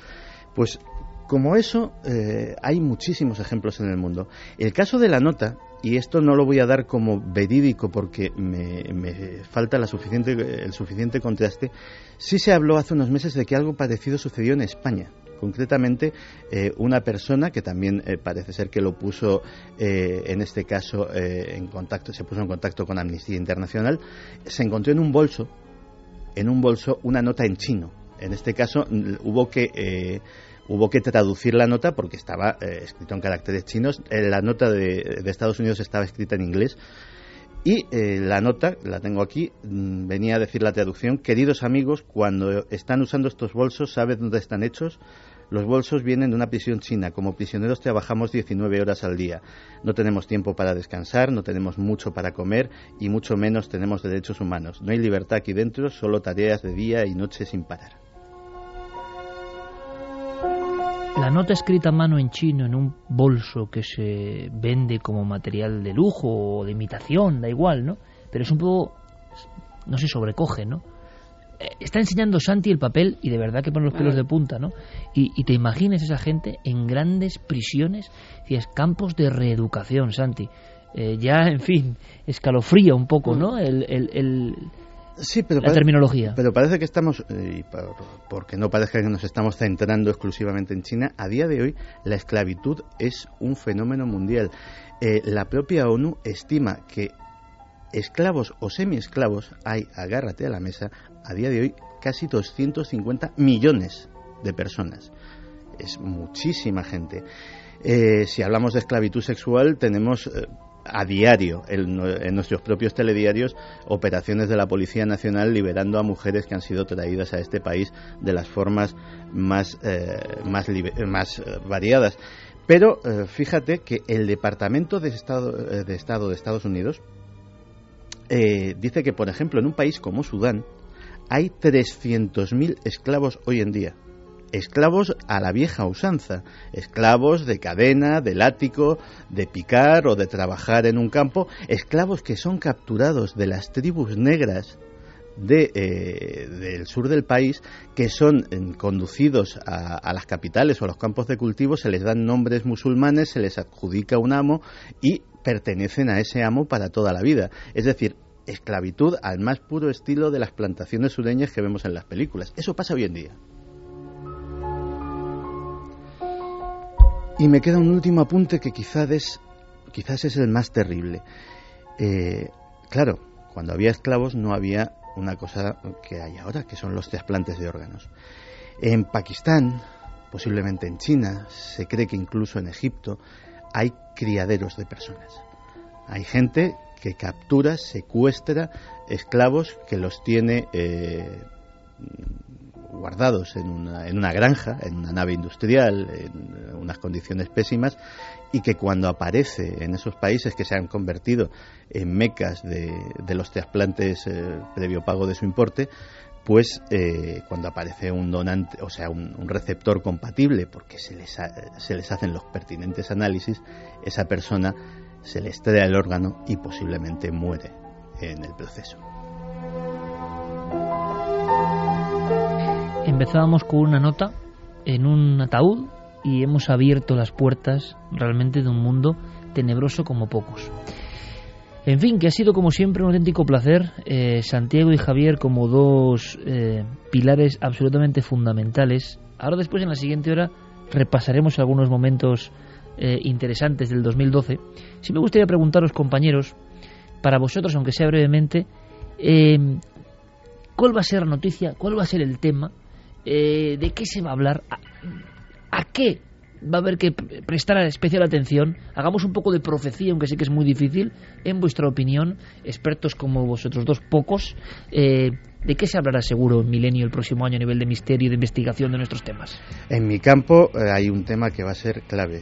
Pues como eso, eh, hay muchísimos ejemplos en el mundo. El caso de la nota, y esto no lo voy a dar como verídico porque me, falta la suficiente, el suficiente contraste, sí se habló hace unos meses de que algo parecido sucedió en España. Concretamente, eh, una persona que también eh, parece ser que lo puso, eh, en este caso, en contacto, se puso en contacto con Amnistía Internacional, se encontró en un bolso, en un bolso, una nota en chino. En este caso, hubo que hubo que traducir la nota porque estaba escrito en caracteres chinos. la nota de, Estados Unidos estaba escrita en inglés. Y la nota, la tengo aquí, venía a decir la traducción, queridos amigos, cuando están usando estos bolsos, ¿saben dónde están hechos? Los bolsos vienen de una prisión china. Como prisioneros trabajamos 19 horas al día. No tenemos tiempo para descansar, no tenemos mucho para comer y mucho menos tenemos derechos humanos. No hay libertad aquí dentro, solo tareas de día y noche sin parar. La nota escrita a mano en chino en un bolso que se vende como material de lujo o de imitación, da igual, ¿no? Pero es un poco, no se sobrecoge, ¿no? Eh, está enseñando Santi el papel y de verdad que pone los pelos de punta, ¿no? Y, te imagines esa gente en grandes prisiones, y es campos de reeducación, Santi. Eh, ya, en fin, escalofría un poco, ¿no? El, el, sí, pero la terminología. Pero parece que estamos, eh, porque no parece que nos estamos centrando exclusivamente en China, a día de hoy la esclavitud es un fenómeno mundial. la propia ONU estima que esclavos o semiesclavos hay, agárrate a la mesa, a día de hoy casi 250 millones de personas. Es muchísima gente. Eh, si hablamos de esclavitud sexual, tenemos eh, a diario en, nuestros propios telediarios operaciones de la Policía Nacional liberando a mujeres que han sido traídas a este país de las formas más, eh, más, más variadas. Pero fíjate que el Departamento de Estado, de Estado de Estados Unidos dice que, por ejemplo, en un país como Sudán, hay 300.000 esclavos hoy en día. Esclavos a la vieja usanza, esclavos de cadena, de látigo, de picar o de trabajar en un campo, esclavos que son capturados de las tribus negras de, eh, del sur del país que son eh, conducidos a, a, las capitales o a los campos de cultivo, se les dan nombres musulmanes, se les adjudica un amo y pertenecen a ese amo para toda la vida. Es decir, esclavitud al más puro estilo de las plantaciones sureñas que vemos en las películas. Eso pasa hoy en día. Y me queda un último apunte que quizás es, quizás es el más terrible. Eh, claro, cuando había esclavos no había una cosa que hay ahora, que son los trasplantes de órganos. En Pakistán, posiblemente en China, se cree que incluso en Egipto, hay criaderos de personas. Hay gente que captura, secuestra esclavos que los tiene eh, guardados en una, en una granja, en una nave industrial, en unas condiciones pésimas, y que cuando aparece en esos países que se han convertido en mecas de, los trasplantes eh, previo pago de su importe, pues eh, cuando aparece un donante, o sea, un, receptor compatible, porque se les, se les hacen los pertinentes análisis, esa persona se le extrae el órgano y posiblemente muere en el proceso. Empezábamos con una nota en un ataúd y hemos abierto las puertas realmente de un mundo tenebroso como pocos. En fin, que ha sido como siempre un auténtico placer, eh, Santiago y Javier como dos eh, pilares absolutamente fundamentales. Ahora después en la siguiente hora repasaremos algunos momentos eh, interesantes del 2012. Si me gustaría preguntaros, compañeros, para vosotros, aunque sea brevemente, ¿cuál va a ser la noticia? ¿Cuál va a ser el tema? ¿De qué se va a hablar? ¿A qué va a haber que prestar especial atención. Hagamos un poco de profecía, aunque sé que es muy difícil. En vuestra opinión, expertos como vosotros dos, pocos, eh, ¿de qué se hablará seguro en Milenio el próximo año a nivel de misterio y de investigación de nuestros temas? En mi campo eh, hay un tema que va a ser clave.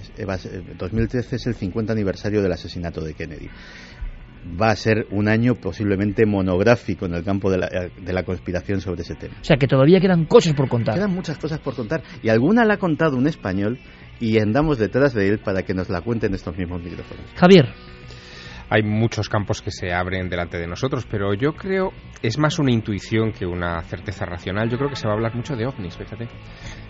2013 eh, es el 50 aniversario del asesinato de Kennedy va a ser un año posiblemente monográfico en el campo de la, de la, conspiración sobre ese tema. O sea, que todavía quedan cosas por contar. Quedan muchas cosas por contar. Y alguna la ha contado un español y andamos detrás de él para que nos la cuenten estos mismos micrófonos. Javier hay muchos campos que se abren delante de nosotros, pero yo creo es más una intuición que una certeza racional. Yo creo que se va a hablar mucho de ovnis, fíjate.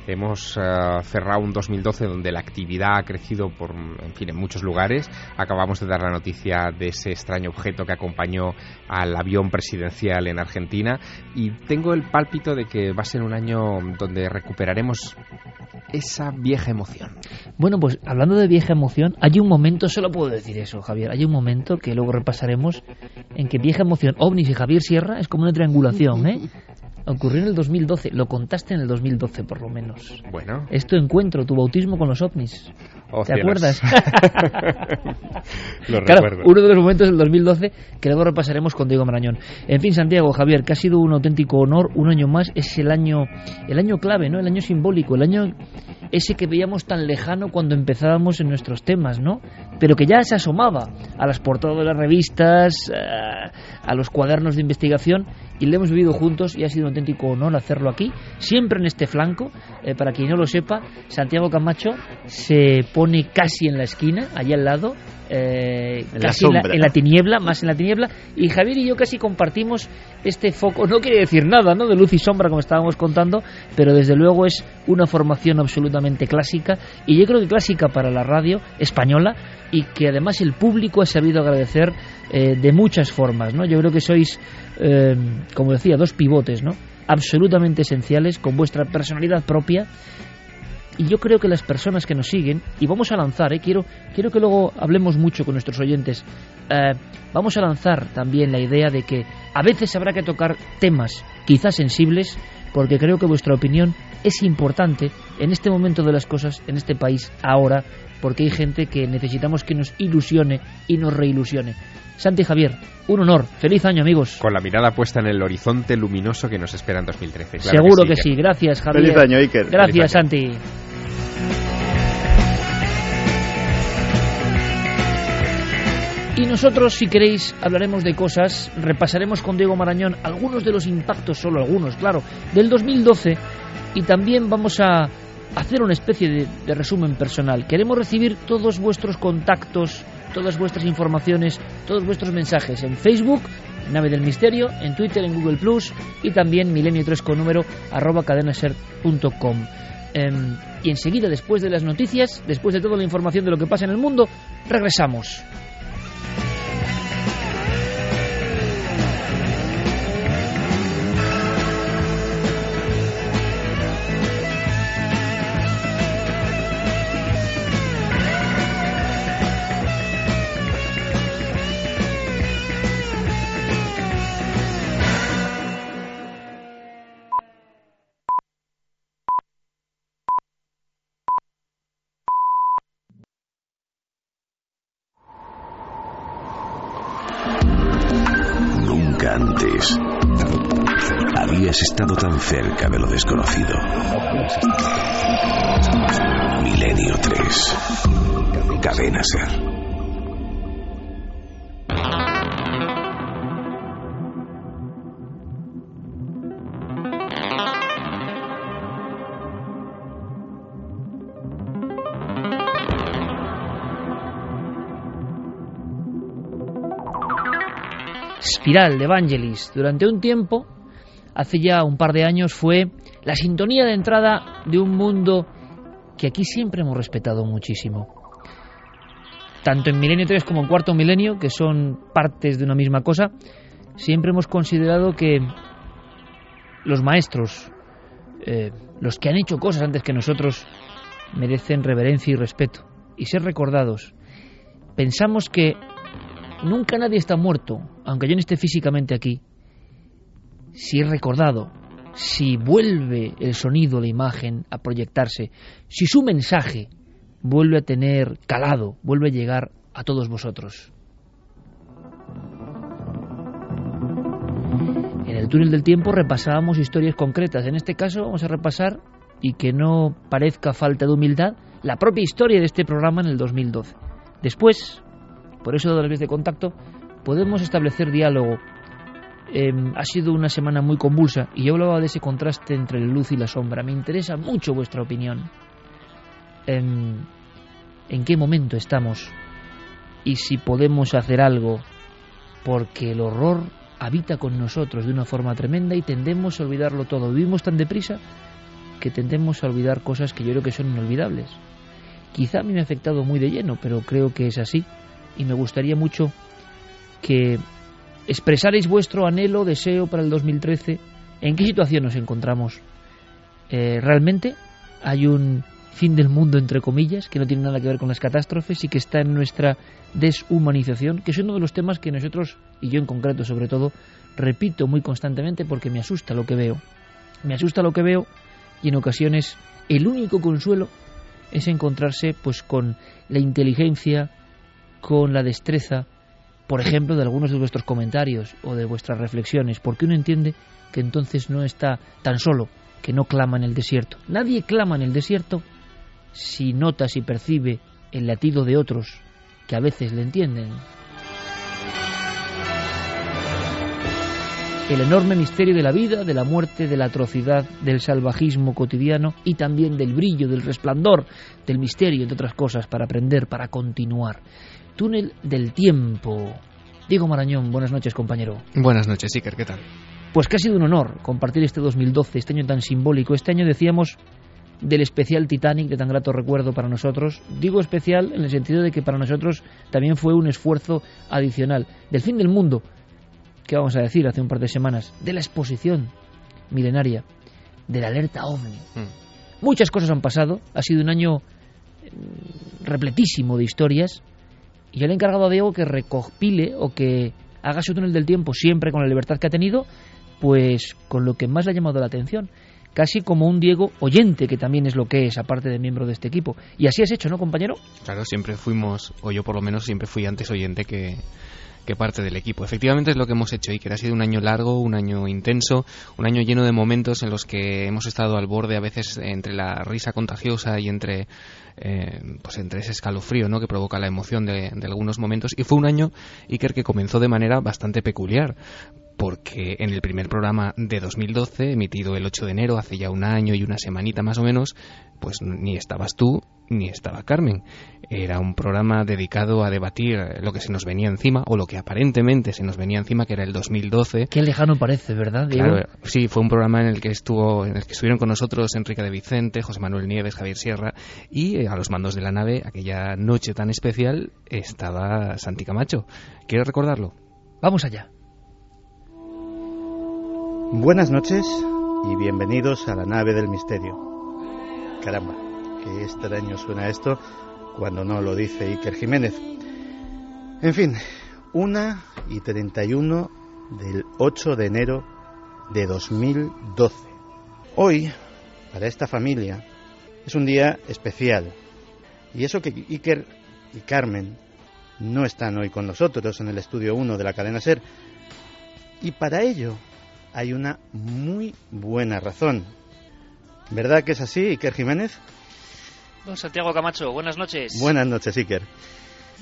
Hemos eh, cerrado un 2012 donde la actividad ha crecido por, en fin, en muchos lugares. Acabamos de dar la noticia de ese extraño objeto que acompañó al avión presidencial en Argentina y tengo el pálpito de que va a ser un año donde recuperaremos esa vieja emoción. Bueno, pues hablando de vieja emoción, hay un momento, solo puedo decir eso, Javier, hay un momento que luego repasaremos en que vieja emoción, ovnis y Javier Sierra es como una triangulación, ¿eh? Ocurrió en el 2012, lo contaste en el 2012 por lo menos. Bueno. Es tu encuentro, tu bautismo con los ovnis. Oh, ¿Te acuerdas? lo claro, recuerdo. uno de los momentos del 2012 que luego repasaremos con Diego Marañón. En fin, Santiago, Javier, que ha sido un auténtico honor, un año más, es el año, el año clave, ¿no? El año simbólico, el año ese que veíamos tan lejano cuando empezábamos en nuestros temas, ¿no? Pero que ya se asomaba a las portadas de las revistas, eh, a los cuadernos de investigación y lo hemos vivido juntos y ha sido un auténtico honor hacerlo aquí, siempre en este flanco. Eh, para quien no lo sepa, Santiago Camacho se pone casi en la esquina, allá al lado, eh, en, casi la en, la, tiniebla, más en la tiniebla, y Javier y yo casi compartimos este foco, no quiere decir nada, ¿no?, de luz y sombra como estábamos contando, pero desde luego es una formación absolutamente clásica, y yo creo que clásica para la radio española, y que además el público ha sabido agradecer eh, de muchas formas, ¿no? Yo creo que sois, eh, como decía, dos pivotes, ¿no? Absolutamente esenciales, con vuestra personalidad propia y yo creo que las personas que nos siguen, y vamos a lanzar, ¿eh? quiero, quiero que luego hablemos mucho con nuestros oyentes, eh, vamos a lanzar también la idea de que a veces habrá que tocar temas quizás sensibles, porque creo que vuestra opinión es importante en este momento de las cosas, en este país, ahora, porque hay gente que necesitamos que nos ilusione y nos reilusione. Santi Javier, un honor. Feliz año, amigos. Con la mirada puesta en el horizonte luminoso que nos espera en 2013. Seguro que sí, Gracias, Javier. Feliz año, Iker. Gracias, Santi. Y nosotros, si queréis, hablaremos de cosas, repasaremos con Diego Marañón algunos de los impactos, solo algunos, claro, del 2012 y también vamos a hacer una especie de, resumen personal. Queremos recibir todos vuestros contactos, todas vuestras informaciones, todos vuestros mensajes en Facebook, Nave del Misterio, en Twitter, en Google Plus y también milenio 3 con número arroba cadenaser.com. Eh, y enseguida, después de las noticias, después de toda la información de lo que pasa en el mundo, regresamos. Has estado tan cerca de lo desconocido. Milenio 3. Cadena Ser. Espiral de Evangelis. Durante un tiempo, hace ya un par de años, fue la sintonía de entrada de un mundo que aquí siempre hemos respetado muchísimo. Tanto en Milenio 3 como en Cuarto Milenio, que son partes de una misma cosa, siempre hemos considerado que los maestros, eh, los que han hecho cosas antes que nosotros, merecen reverencia y respeto y ser recordados. Pensamos que nunca nadie está muerto, aunque yo no esté físicamente aquí. Si es recordado, si vuelve el sonido, la imagen a proyectarse, si su mensaje vuelve a tener calado, vuelve a llegar a todos vosotros. En el túnel del tiempo repasábamos historias concretas. En este caso vamos a repasar, y que no parezca falta de humildad, la propia historia de este programa en el 2012. Después, por eso de las vías de contacto, podemos establecer diálogo. Em, ha sido una semana muy convulsa y yo hablaba de ese contraste entre la luz y la sombra. Me interesa mucho vuestra opinión. Em, ¿En qué momento estamos? Y si podemos hacer algo, porque el horror habita con nosotros de una forma tremenda y tendemos a olvidarlo todo. Vivimos tan deprisa que tendemos a olvidar cosas que yo creo que son inolvidables. Quizá a mí me ha afectado muy de lleno, pero creo que es así y me gustaría mucho que expresarais vuestro anhelo, deseo para el 2013. ¿En qué situación nos encontramos? Eh, ¿Realmente hay un fin del mundo, entre comillas, que no tiene nada que ver con las catástrofes y que está en nuestra deshumanización, que es uno de los temas que nosotros, y yo en concreto sobre todo, repito muy constantemente porque me asusta lo que veo. Me asusta lo que veo y en ocasiones el único consuelo es encontrarse pues con la inteligencia, con la destreza, por ejemplo, de algunos de vuestros comentarios o de vuestras reflexiones, porque uno entiende que entonces no está tan solo, que no clama en el desierto. Nadie clama en el desierto si nota, si percibe el latido de otros que a veces le entienden. El enorme misterio de la vida, de la muerte, de la atrocidad, del salvajismo cotidiano y también del brillo, del resplandor, del misterio, entre otras cosas, para aprender, para continuar. Túnel del Tiempo. Diego Marañón, buenas noches, compañero. Buenas noches, Iker, ¿qué tal? Pues que ha sido un honor compartir este 2012, este año tan simbólico. Este año decíamos del especial Titanic de tan grato recuerdo para nosotros. Digo especial en el sentido de que para nosotros también fue un esfuerzo adicional. Del fin del mundo, que vamos a decir hace un par de semanas, de la exposición milenaria, de la alerta OVNI. Mm. Muchas cosas han pasado, ha sido un año mm, repletísimo de historias y le he encargado a Diego que recopile o que haga su túnel del tiempo siempre con la libertad que ha tenido, pues con lo que más le ha llamado la atención. Casi como un Diego oyente, que también es lo que es, aparte de miembro de este equipo. Y así has hecho, ¿no, compañero? Claro, siempre fuimos, o yo por lo menos siempre fui antes oyente que, que parte del equipo. Efectivamente es lo que hemos hecho y que ha sido un año largo, un año intenso, un año lleno de momentos en los que hemos estado al borde a veces entre la risa contagiosa y entre eh, pues entre ese escalofrío ¿no? que provoca la emoción de, de, algunos momentos y fue un año Iker que comenzó de manera bastante peculiar porque en el primer programa de 2012, emitido el 8 de enero, hace ya un año y una semanita más o menos, pues ni estabas tú ni estaba Carmen. Era un programa dedicado a debatir lo que se nos venía encima, o lo que aparentemente se nos venía encima, que era el 2012. Qué lejano parece, ¿verdad, Claro, sí, fue un programa en el que estuvo, en el que estuvieron con nosotros Enrique de Vicente, José Manuel Nieves, Javier Sierra, y eh, a los mandos de la nave, aquella noche tan especial, estaba Santi Camacho. ¿Quieres recordarlo? Vamos allá. Buenas noches y bienvenidos a la nave del misterio. Caramba, qué extraño suena esto cuando no lo dice Iker Jiménez. En fin, una y 31 del 8 de enero de 2012. Hoy, para esta familia, es un día especial. Y eso que Iker y Carmen no están hoy con nosotros en el estudio 1 de la cadena Ser. Y para ello hay una muy buena razón. ¿Verdad que es así, Iker Jiménez? Don Santiago Camacho, buenas noches. Buenas noches, Iker.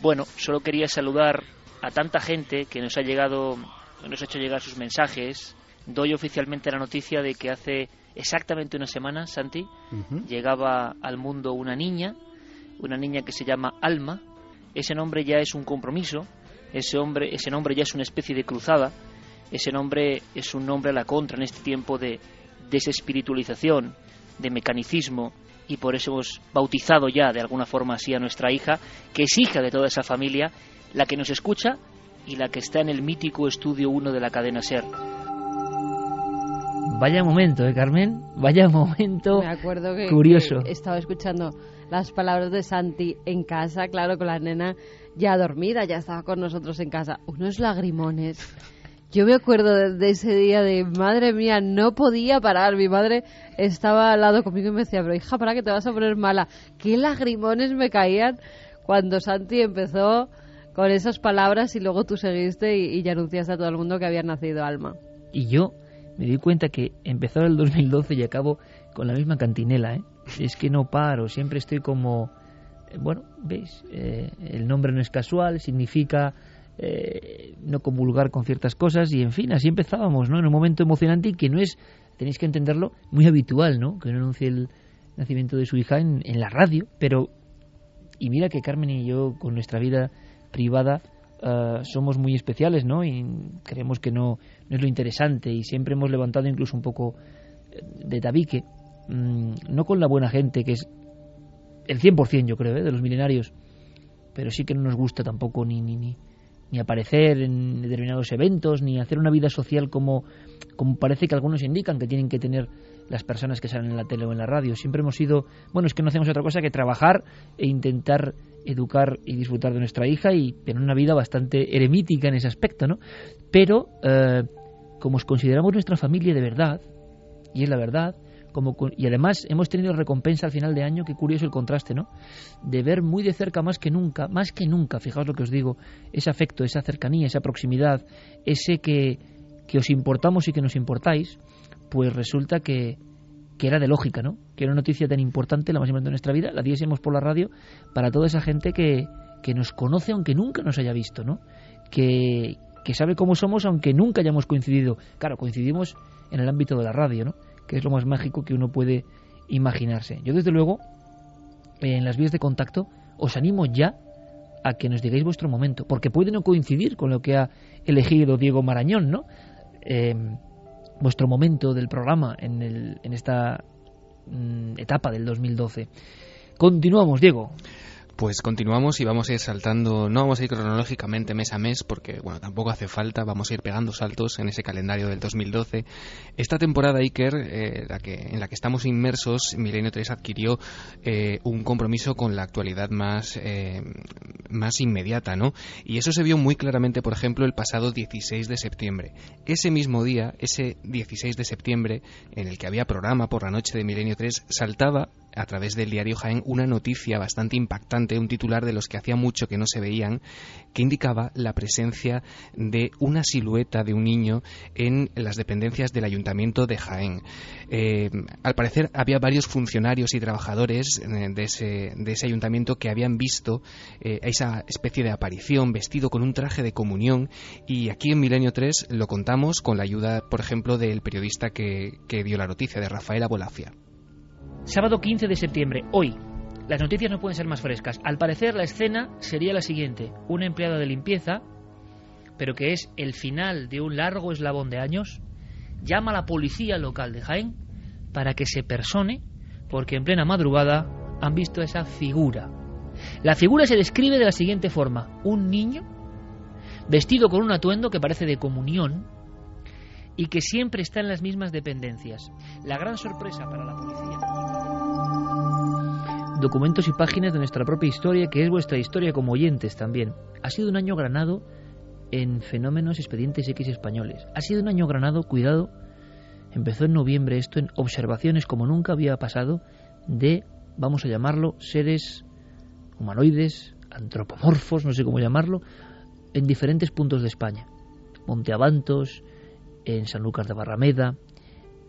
Bueno, solo quería saludar a tanta gente que nos ha llegado, nos ha hecho llegar sus mensajes. Doy oficialmente la noticia de que hace exactamente una semana, Santi, llegaba al mundo una niña, una niña que se llama Alma. Ese nombre ya es un compromiso, ese, hombre, ese nombre ya es una especie de cruzada, ese nombre es un nombre a la contra en este tiempo de desespiritualización, de mecanicismo, y por eso hemos bautizado ya de alguna forma así a nuestra hija, que es hija de toda esa familia, la que nos escucha y la que está en el mítico estudio 1 de la cadena Ser. Vaya momento, ¿eh, Carmen? Vaya momento Me acuerdo que, curioso. que estaba escuchando las palabras de Santi en casa, claro, con la nena ya dormida, ya estaba con nosotros en casa. Unos lagrimones. Yo me acuerdo de, de ese día de, madre mía, no podía parar. Mi madre estaba al lado conmigo y me decía, pero hija, para que te vas a poner mala. Qué lagrimones me caían cuando Santi empezó con esas palabras y luego tú seguiste y, ya anunciaste a todo el mundo que había nacido Alma. Y yo me di cuenta que empezó el 2012 y acabo con la misma cantinela, ¿eh? Es que no paro, siempre estoy como... eh, Bueno, ¿veis? Eh, el nombre no es casual, significa eh, no comulgar con ciertas cosas y, en fin, así empezábamos, ¿no? En un momento emocionante y que no es, tenéis que entenderlo, muy habitual, ¿no? Que uno anuncie el nacimiento de su hija en, la radio, pero... Y mira que Carmen y yo, con nuestra vida privada, eh, somos muy especiales, ¿no? Y creemos que no, no es lo interesante y siempre hemos levantado incluso un poco eh, de tabique, mm, no con la buena gente, que es el 100% yo creo, ¿eh? de los milenarios, pero sí que no nos gusta tampoco ni, ni, ni, ni aparecer en determinados eventos, ni hacer una vida social como, como parece que algunos indican que tienen que tener las personas que salen en la tele o en la radio. Siempre hemos sido, bueno, es que no hacemos otra cosa que trabajar e intentar educar y disfrutar de nuestra hija y tener una vida bastante eremítica en ese aspecto, ¿no? Pero, eh, como os consideramos nuestra familia de verdad, y es la verdad, como y además hemos tenido recompensa al final de año, qué curioso el contraste, ¿no? De ver muy de cerca más que nunca, más que nunca, fijaos lo que os digo, ese afecto, esa cercanía, esa proximidad, ese que, que os importamos y que nos importáis, pues resulta que, que era de lógica, ¿no? Que era una noticia tan importante, la más importante de nuestra vida, la diésemos por la radio para toda esa gente que, que nos conoce aunque nunca nos haya visto, ¿no? Que, que sabe cómo somos aunque nunca hayamos coincidido. Claro, coincidimos en el ámbito de la radio, ¿no? Que es lo más mágico que uno puede imaginarse. Yo, desde luego, en las vías de contacto, os animo ya a que nos digáis vuestro momento, porque puede no coincidir con lo que ha elegido Diego Marañón, ¿no? Eh, vuestro momento del programa en, el, en esta mm, etapa del 2012. Continuamos, Diego. Pues continuamos y vamos a ir saltando, no vamos a ir cronológicamente mes a mes porque, bueno, tampoco hace falta, vamos a ir pegando saltos en ese calendario del 2012. Esta temporada, Iker, eh, la que, en la que estamos inmersos, Milenio 3 adquirió eh, un compromiso con la actualidad más, eh, más inmediata, ¿no? Y eso se vio muy claramente, por ejemplo, el pasado 16 de septiembre. Ese mismo día, ese 16 de septiembre, en el que había programa por la noche de Milenio 3, saltaba a través del diario Jaén una noticia bastante impactante, un titular de los que hacía mucho que no se veían, que indicaba la presencia de una silueta de un niño en las dependencias del ayuntamiento de Jaén. Eh, al parecer había varios funcionarios y trabajadores eh, de ese, de ese ayuntamiento que habían visto eh, esa especie de aparición vestido con un traje de comunión y aquí en Milenio 3 lo contamos con la ayuda, por ejemplo, del periodista que, que dio la noticia, de Rafael Abolafia. Sábado 15 de septiembre, hoy. Las noticias no pueden ser más frescas. Al parecer la escena sería la siguiente. Una empleada de limpieza, pero que es el final de un largo eslabón de años, llama a la policía local de Jaén para que se persone, porque en plena madrugada han visto esa figura. La figura se describe de la siguiente forma. Un niño vestido con un atuendo que parece de comunión y que siempre está en las mismas dependencias. La gran sorpresa para la policía documentos y páginas de nuestra propia historia, que es vuestra historia como oyentes también. Ha sido un año granado en fenómenos expedientes X españoles. Ha sido un año granado, cuidado, empezó en noviembre esto, en observaciones como nunca había pasado de, vamos a llamarlo, seres humanoides, antropomorfos, no sé cómo llamarlo, en diferentes puntos de España. Monteabantos, en Sanlúcar de Barrameda,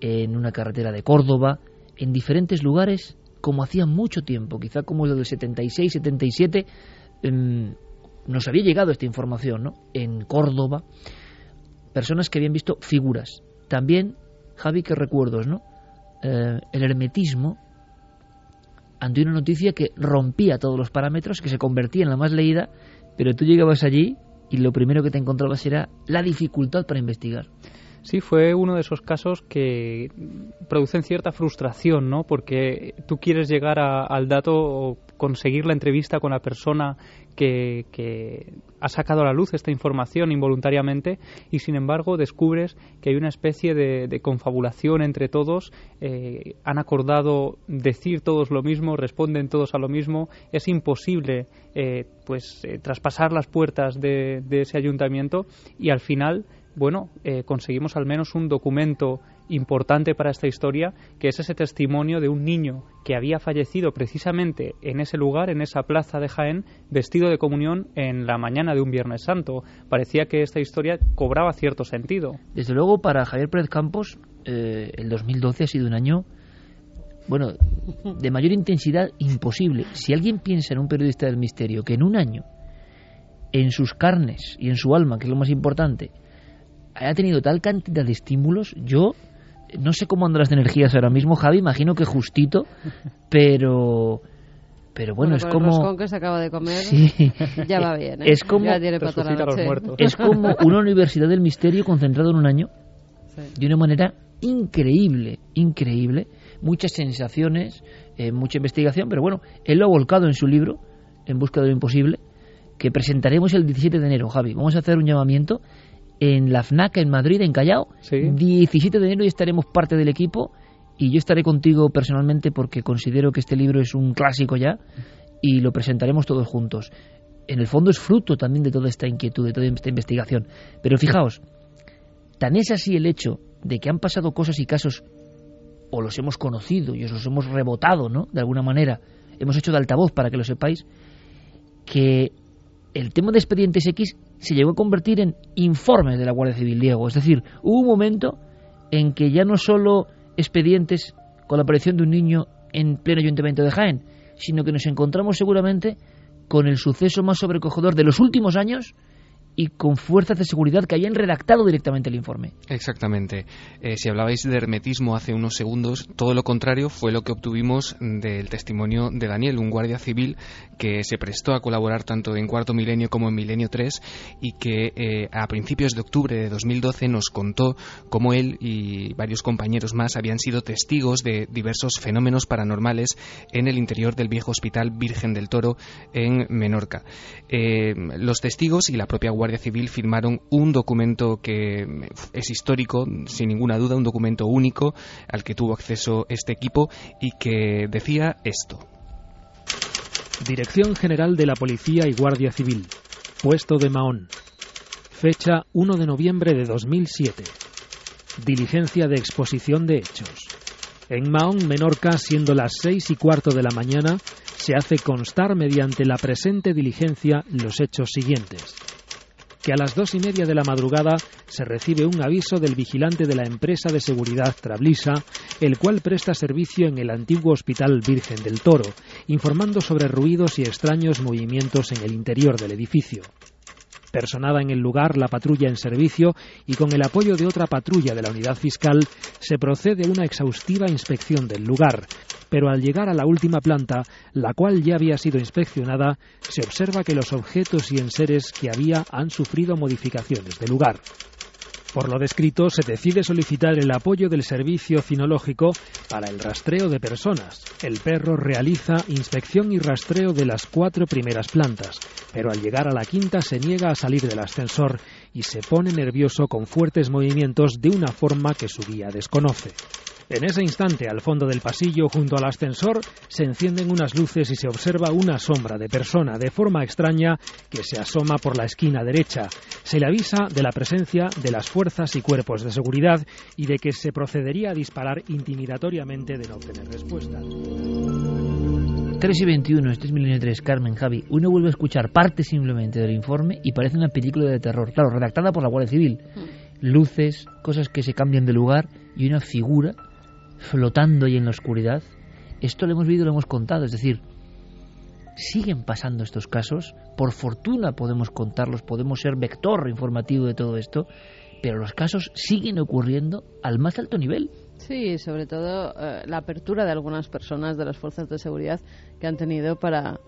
en una carretera de Córdoba, en diferentes lugares como hacía mucho tiempo, quizá como el del 76, 77, em, nos había llegado esta información, ¿no? En Córdoba, personas que habían visto figuras. También, Javi, que recuerdos, ¿no? Eh, el hermetismo ante una noticia que rompía todos los parámetros, que se convertía en la más leída, pero tú llegabas allí y lo primero que te encontrabas era la dificultad para investigar. Sí, fue uno de esos casos que producen cierta frustración, ¿no? Porque tú quieres llegar al dato o conseguir la entrevista con la persona que, ha sacado a la luz esta información involuntariamente y sin embargo descubres que hay una especie de, confabulación entre todos, eh, han acordado decir todos lo mismo, responden todos a lo mismo, es imposible eh, pues eh, traspasar las puertas de ese ayuntamiento y al final bueno, eh, conseguimos al menos un documento importante para esta historia, que es ese testimonio de un niño que había fallecido precisamente en ese lugar, en esa plaza de Jaén, vestido de comunión en la mañana de un Viernes Santo. Parecía que esta historia cobraba cierto sentido. Desde luego, para Javier Pérez Campos, eh, el 2012 ha sido un año, bueno, de mayor intensidad imposible. Si alguien piensa en un periodista del misterio que en un año, en sus carnes y en su alma, que es lo más importante, ha tenido tal cantidad de estímulos, yo no sé cómo andan las energías ahora mismo, Javi, imagino que justito, pero pero bueno, es como el que se acaba de comer ya va bien ¿eh? es como es como una universidad del misterio concentrado en un año de una manera increíble increíble. Muchas sensaciones eh, mucha investigación pero bueno él lo ha volcado en su libro en busca de lo imposible que presentaremos el 17 de enero Javi. Vamos a hacer un llamamiento en la FNAC en Madrid, en Callao. 17 de enero y estaremos parte del equipo y yo estaré contigo personalmente porque considero que este libro es un clásico ya y lo presentaremos todos juntos. En el fondo es fruto también de toda esta inquietud, de toda esta investigación. Pero fijaos, tan es así el hecho de que han pasado cosas y casos, o los hemos conocido y os los hemos rebotado, ¿no? De alguna manera, hemos hecho de altavoz para que lo sepáis, que el tema de expedientes X se llegó a convertir en informes de la Guardia Civil, Diego. Es decir, hubo un momento en que ya no solo expedientes con la aparición de un niño en pleno ayuntamiento de Jaén, sino que nos encontramos seguramente con el suceso más sobrecogedor de los últimos años y con fuerzas de seguridad que hayan redactado directamente el informe. Exactamente. Eh, si hablabais de hermetismo hace unos segundos, todo lo contrario fue lo que obtuvimos del testimonio de Daniel, un guardia civil que se prestó a colaborar tanto en Cuarto Milenio como en Milenio 3 y que eh, a principios de octubre de 2012 nos contó cómo él y varios compañeros más habían sido testigos de diversos fenómenos paranormales en el interior del viejo hospital Virgen del Toro en Menorca. Eh, los testigos y la propia Guardia Civil firmaron un documento que es histórico, sin ninguna duda, un documento único al que tuvo acceso este equipo y que decía esto. Dirección General de la Policía y Guardia Civil, puesto de Mahón. Fecha 1 de noviembre de 2007. Diligencia de exposición de hechos. En Mahón, Menorca, siendo las seis y cuarto de la mañana, se hace constar mediante la presente diligencia los hechos siguientes que a las dos y media de la madrugada se recibe un aviso del vigilante de la empresa de seguridad Trablisa, el cual presta servicio en el antiguo Hospital Virgen del Toro, informando sobre ruidos y extraños movimientos en el interior del edificio. Personada en el lugar la patrulla en servicio y con el apoyo de otra patrulla de la unidad fiscal se procede a una exhaustiva inspección del lugar, pero al llegar a la última planta, la cual ya había sido inspeccionada, se observa que los objetos y enseres que había han sufrido modificaciones de lugar. Por lo descrito, se decide solicitar el apoyo del servicio cinológico para el rastreo de personas. El perro realiza inspección y rastreo de las cuatro primeras plantas, pero al llegar a la quinta se niega a salir del ascensor y se pone nervioso con fuertes movimientos de una forma que su guía desconoce. En ese instante, al fondo del pasillo, junto al ascensor, se encienden unas luces y se observa una sombra de persona de forma extraña que se asoma por la esquina derecha. Se le avisa de la presencia de las fuerzas y cuerpos de seguridad y de que se procedería a disparar intimidatoriamente de no obtener respuesta. 3 y 21, este es Milenio 3, Carmen, Javi. Uno vuelve a escuchar parte simplemente del informe y parece una película de terror, claro, redactada por la Guardia Civil. luces, cosas que se cambian de lugar y una figura flotando ahí en la oscuridad. Esto lo hemos vivido, lo hemos contado, es decir, siguen pasando estos casos, por fortuna podemos contarlos, podemos ser vector informativo de todo esto, pero los casos siguen ocurriendo al más alto nivel. Sí, sobre todo eh, la apertura de algunas personas de las fuerzas de seguridad que han tenido para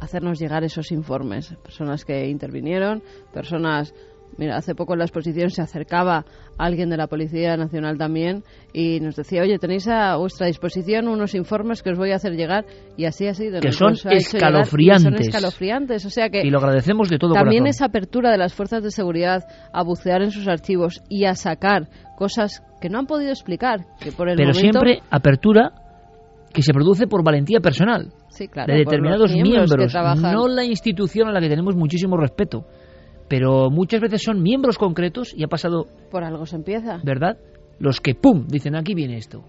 hacernos llegar esos informes. Personas que intervinieron, personas Mira, hace poco en la exposición se acercaba alguien de la Policía Nacional también y nos decía, oye, tenéis a vuestra disposición unos informes que os voy a hacer llegar y así ha sido. Que son escalofriantes. son escalofriantes. O sea que y lo agradecemos de todo También esa apertura de las fuerzas de seguridad a bucear en sus archivos y a sacar cosas que no han podido explicar. Que por el Pero siempre apertura que se produce por valentía personal. Sí, claro, de determinados miembros, no la institución a la que tenemos muchísimo respeto pero muchas veces son miembros concretos y ha pasado... Por algo se empieza. ¿Verdad? Los que, ¡pum!, dicen, aquí viene esto.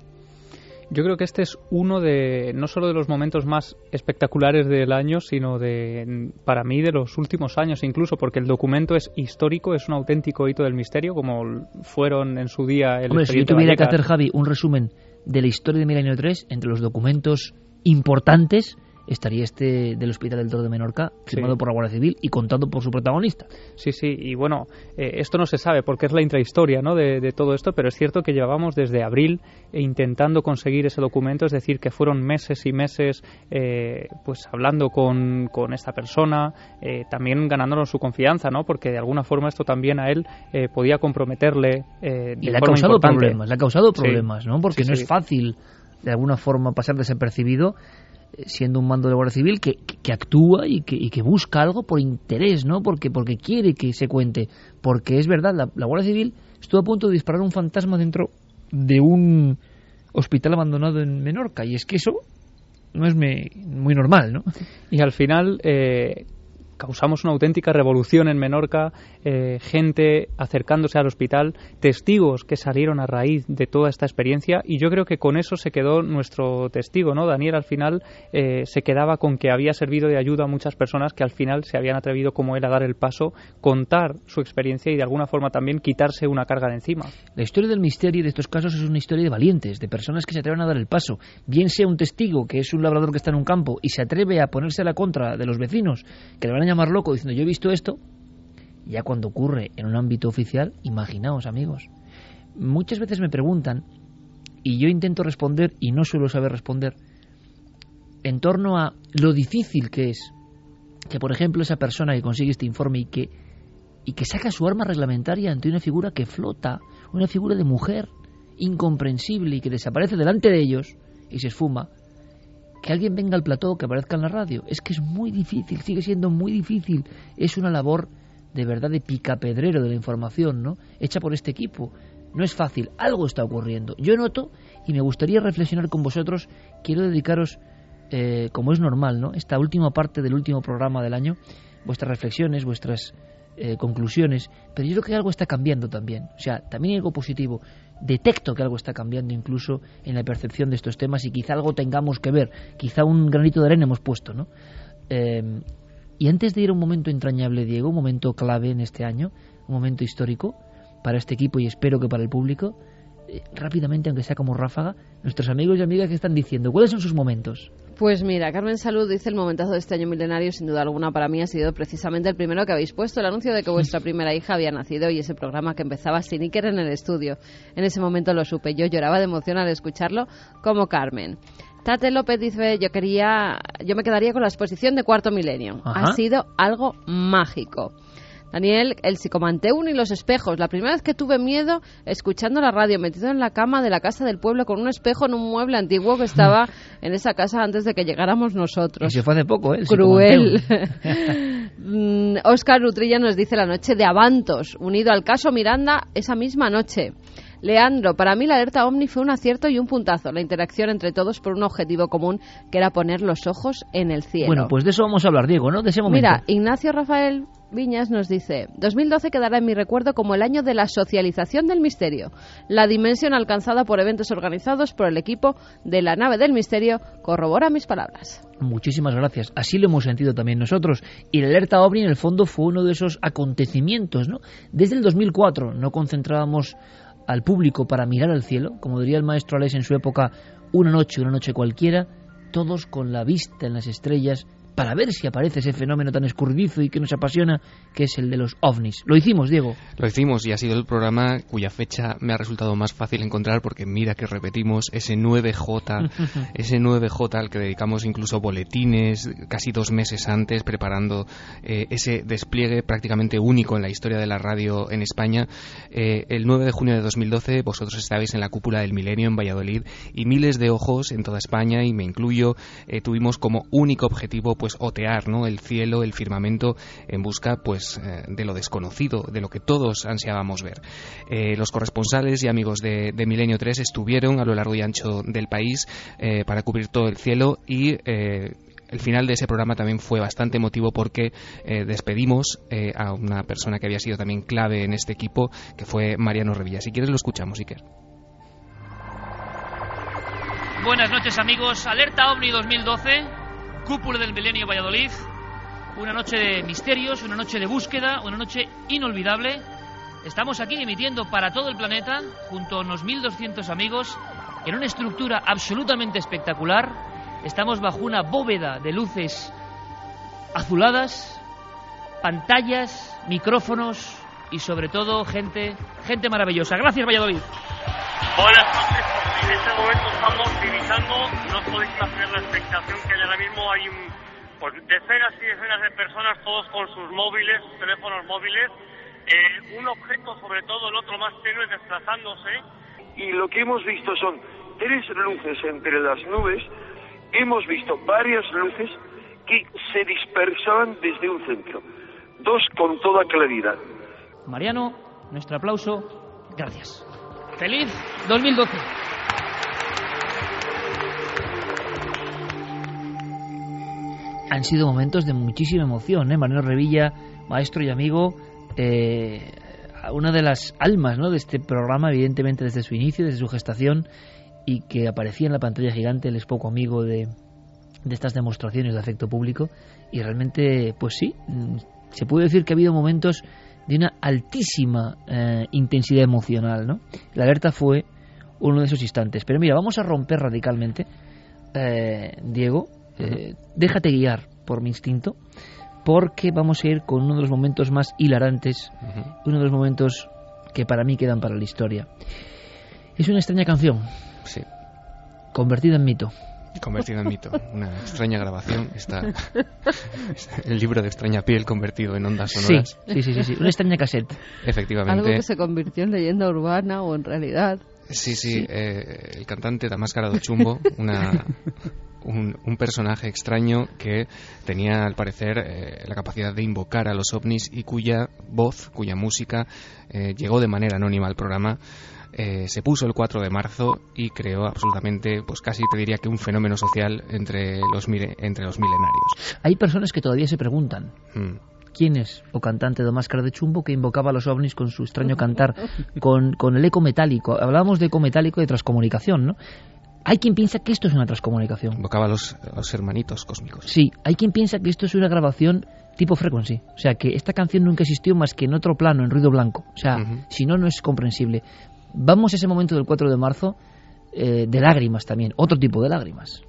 Yo creo que este es uno de, no solo de los momentos más espectaculares del año, sino de, para mí, de los últimos años incluso, porque el documento es histórico, es un auténtico hito del misterio, como fueron en su día el Hombre, si yo tuviera que hacer, Javi, un resumen de la historia de Milenio 3 entre los documentos importantes, estaría este del Hospital del Toro de Menorca, firmado por la Guardia Civil y contado por su protagonista. Sí, sí, y bueno, eh, esto no se sabe porque es la intrahistoria ¿no? de, todo esto, pero es cierto que llevábamos desde abril intentando conseguir ese documento, es decir, que fueron meses y meses eh, pues hablando con, con esta persona, eh, también ganándonos su confianza, ¿no? porque de alguna forma esto también a él podía comprometerle. de y le ha causado problemas, le ha causado problemas, ¿no? porque no es fácil de alguna forma pasar desapercibido siendo un mando de Guardia Civil que, actúa y que, y que, busca algo por interés, ¿no? Porque, porque quiere que se cuente. Porque es verdad, la, Guardia Civil estuvo a punto de disparar un fantasma dentro de un hospital abandonado en Menorca. Y es que eso no es muy normal, ¿no? Y al final, eh, causamos una auténtica revolución en Menorca, eh, gente acercándose al hospital, testigos que salieron a raíz de toda esta experiencia y yo creo que con eso se quedó nuestro testigo, ¿no? Daniel al final eh, se quedaba con que había servido de ayuda a muchas personas que al final se habían atrevido como él a dar el paso, contar su experiencia y de alguna forma también quitarse una carga de encima. La historia del misterio de estos casos es una historia de valientes, de personas que se atreven a dar el paso, bien sea un testigo que es un labrador que está en un campo y se atreve a ponerse a la contra de los vecinos que le van a llamar loco diciendo yo he visto esto, ya cuando ocurre en un ámbito oficial, imaginaos amigos. Muchas veces me preguntan, y yo intento responder y no suelo saber responder, en torno a lo difícil que es que, por ejemplo, esa persona que consigue este informe y que, y que saca su arma reglamentaria ante una figura que flota, una figura de mujer incomprensible y que desaparece delante de ellos y se esfuma, que alguien venga al plató, que aparezca en la radio. Es que es muy difícil, sigue siendo muy difícil. Es una labor de verdad de picapedrero de la información, ¿no? Hecha por este equipo. No es fácil, algo está ocurriendo. Yo noto y me gustaría reflexionar con vosotros. Quiero dedicaros, eh, como es normal, ¿no? Esta última parte del último programa del año, vuestras reflexiones, vuestras eh, conclusiones. Pero yo creo que algo está cambiando también. O sea, también hay algo positivo detecto que algo está cambiando incluso en la percepción de estos temas y quizá algo tengamos que ver, quizá un granito de arena hemos puesto, ¿no? Em, y antes de ir a un momento entrañable, Diego, un momento clave en este año, un momento histórico para este equipo y espero que para el público, eh, rápidamente, aunque sea como ráfaga, nuestros amigos y amigas que están diciendo, ¿cuáles son sus momentos? Pues mira, Carmen Salud dice el momentazo de este año milenario, sin duda alguna para mí ha sido precisamente el primero que habéis puesto, el anuncio de que vuestra primera hija había nacido y ese programa que empezaba sin Iker en el estudio. En ese momento lo supe, yo lloraba de emoción al escucharlo como Carmen. Tate López dice, yo quería, yo me quedaría con la exposición de Cuarto Milenio. Ha sido algo mágico. Daniel, el psicomanteún y los espejos. La primera vez que tuve miedo escuchando la radio, metido en la cama de la casa del pueblo con un espejo en un mueble antiguo que estaba en esa casa antes de que llegáramos nosotros. Y se fue hace poco, ¿eh? Cruel. Oscar mm, Utrilla nos dice la noche de Avantos, unido al caso Miranda esa misma noche. Leandro, para mí la alerta OVNI fue un acierto y un puntazo, la interacción entre todos por un objetivo común que era poner los ojos en el cielo. Bueno, pues de eso vamos a hablar, Diego, ¿no? De ese momento. Mira, Ignacio Rafael Viñas nos dice, 2012 quedará en mi recuerdo como el año de la socialización del misterio, la dimensión alcanzada por eventos organizados por el equipo de la nave del misterio corrobora mis palabras. Muchísimas gracias. Así lo hemos sentido también nosotros. Y la alerta OVNI en el fondo fue uno de esos acontecimientos. Desde el 2004 no concentrábamos al público para mirar al cielo, como diría el maestro Alés en su época, una noche, una noche cualquiera, todos con la vista en las estrellas para ver si aparece ese fenómeno tan escurridizo y que nos apasiona, que es el de los ovnis. Lo hicimos, Diego. Lo hicimos y ha sido el programa cuya fecha me ha resultado más fácil encontrar porque mira que repetimos ese 9J, ese 9J al que dedicamos incluso boletines casi dos meses antes preparando eh, ese despliegue prácticamente único en la historia de la radio en España. Eh, el 9 de junio de 2012 vosotros estabais en la cúpula del milenio en Valladolid y miles de ojos en toda España y me incluyo eh, tuvimos como único objetivo pues otear ¿no? el cielo, el firmamento en busca pues eh, de lo desconocido, de lo que todos ansiábamos ver. Eh, los corresponsales y amigos de, Milenio 3 estuvieron a lo largo y ancho del país eh, para cubrir todo el cielo y el final de ese programa también fue bastante emotivo porque despedimos a una persona que había sido también clave en este equipo, que fue Mariano Revilla. Si quieres lo escuchamos, Iker. Buenas noches amigos, Alerta OVNI 2012 Cúpula del Milenio Valladolid. Una noche de misterios, una noche de búsqueda, una noche inolvidable. Estamos aquí emitiendo para todo el planeta, junto a unos 1.200 amigos, en una estructura absolutamente espectacular. Estamos bajo una bóveda de luces azuladas, pantallas, micrófonos y sobre todo gente, gente maravillosa. Gracias Valladolid. Buenas noches. En este momento estamos divisando, no podéis imaginar la expectación que hay ahora mismo. Hay pues, decenas y decenas de personas, todos con sus móviles, teléfonos móviles. Eh, un objeto, sobre todo el otro más tenue, desplazándose. Y lo que hemos visto son tres luces entre las nubes. Hemos visto varias luces que se dispersaban desde un centro. Dos con toda claridad. Mariano, nuestro aplauso. Gracias. Feliz 2012. Han sido momentos de muchísima emoción, ¿eh? Manuel Revilla, maestro y amigo, eh, una de las almas ¿no? de este programa, evidentemente desde su inicio, desde su gestación, y que aparecía en la pantalla gigante, él es poco amigo de, de estas demostraciones de afecto público, y realmente, pues sí, mm, se puede decir que ha habido momentos de una altísima eh, intensidad emocional. ¿no? La alerta fue uno de esos instantes. Pero mira, vamos a romper radicalmente, eh, Diego, eh, déjate guiar por mi instinto, porque vamos a ir con uno de los momentos más hilarantes, uno de los momentos que para mí quedan para la historia. Es una extraña canción, sí. convertida en mito. Convertido en mito. Una extraña grabación. Está el libro de extraña piel convertido en ondas sonoras. Sí, sí, sí, sí, Una extraña cassette. Efectivamente. Algo que se convirtió en leyenda urbana o en realidad. Sí, sí. Eh, el cantante Damascarado Chumbo, una, un, un, personaje extraño que tenía, al parecer, eh, la capacidad de invocar a los ovnis y cuya voz, cuya música eh, llegó de manera anónima al programa eh, se puso el 4 de marzo y creó absolutamente, pues casi te diría que un fenómeno social entre los, entre los milenarios. Hay personas que todavía se preguntan. Hmm. ¿Quién es o cantante de máscara de chumbo que invocaba a los ovnis con su extraño cantar, con, con el eco metálico? Hablábamos de eco metálico y de transcomunicación, ¿no? Hay quien piensa que esto es una transcomunicación. Invocaba a los, los hermanitos cósmicos. Sí, hay quien piensa que esto es una grabación tipo frequency. O sea, que esta canción nunca existió más que en otro plano, en ruido blanco. O sea, si no, no es comprensible. Vamos a ese momento del 4 de marzo eh, de lágrimas también, otro tipo de lágrimas.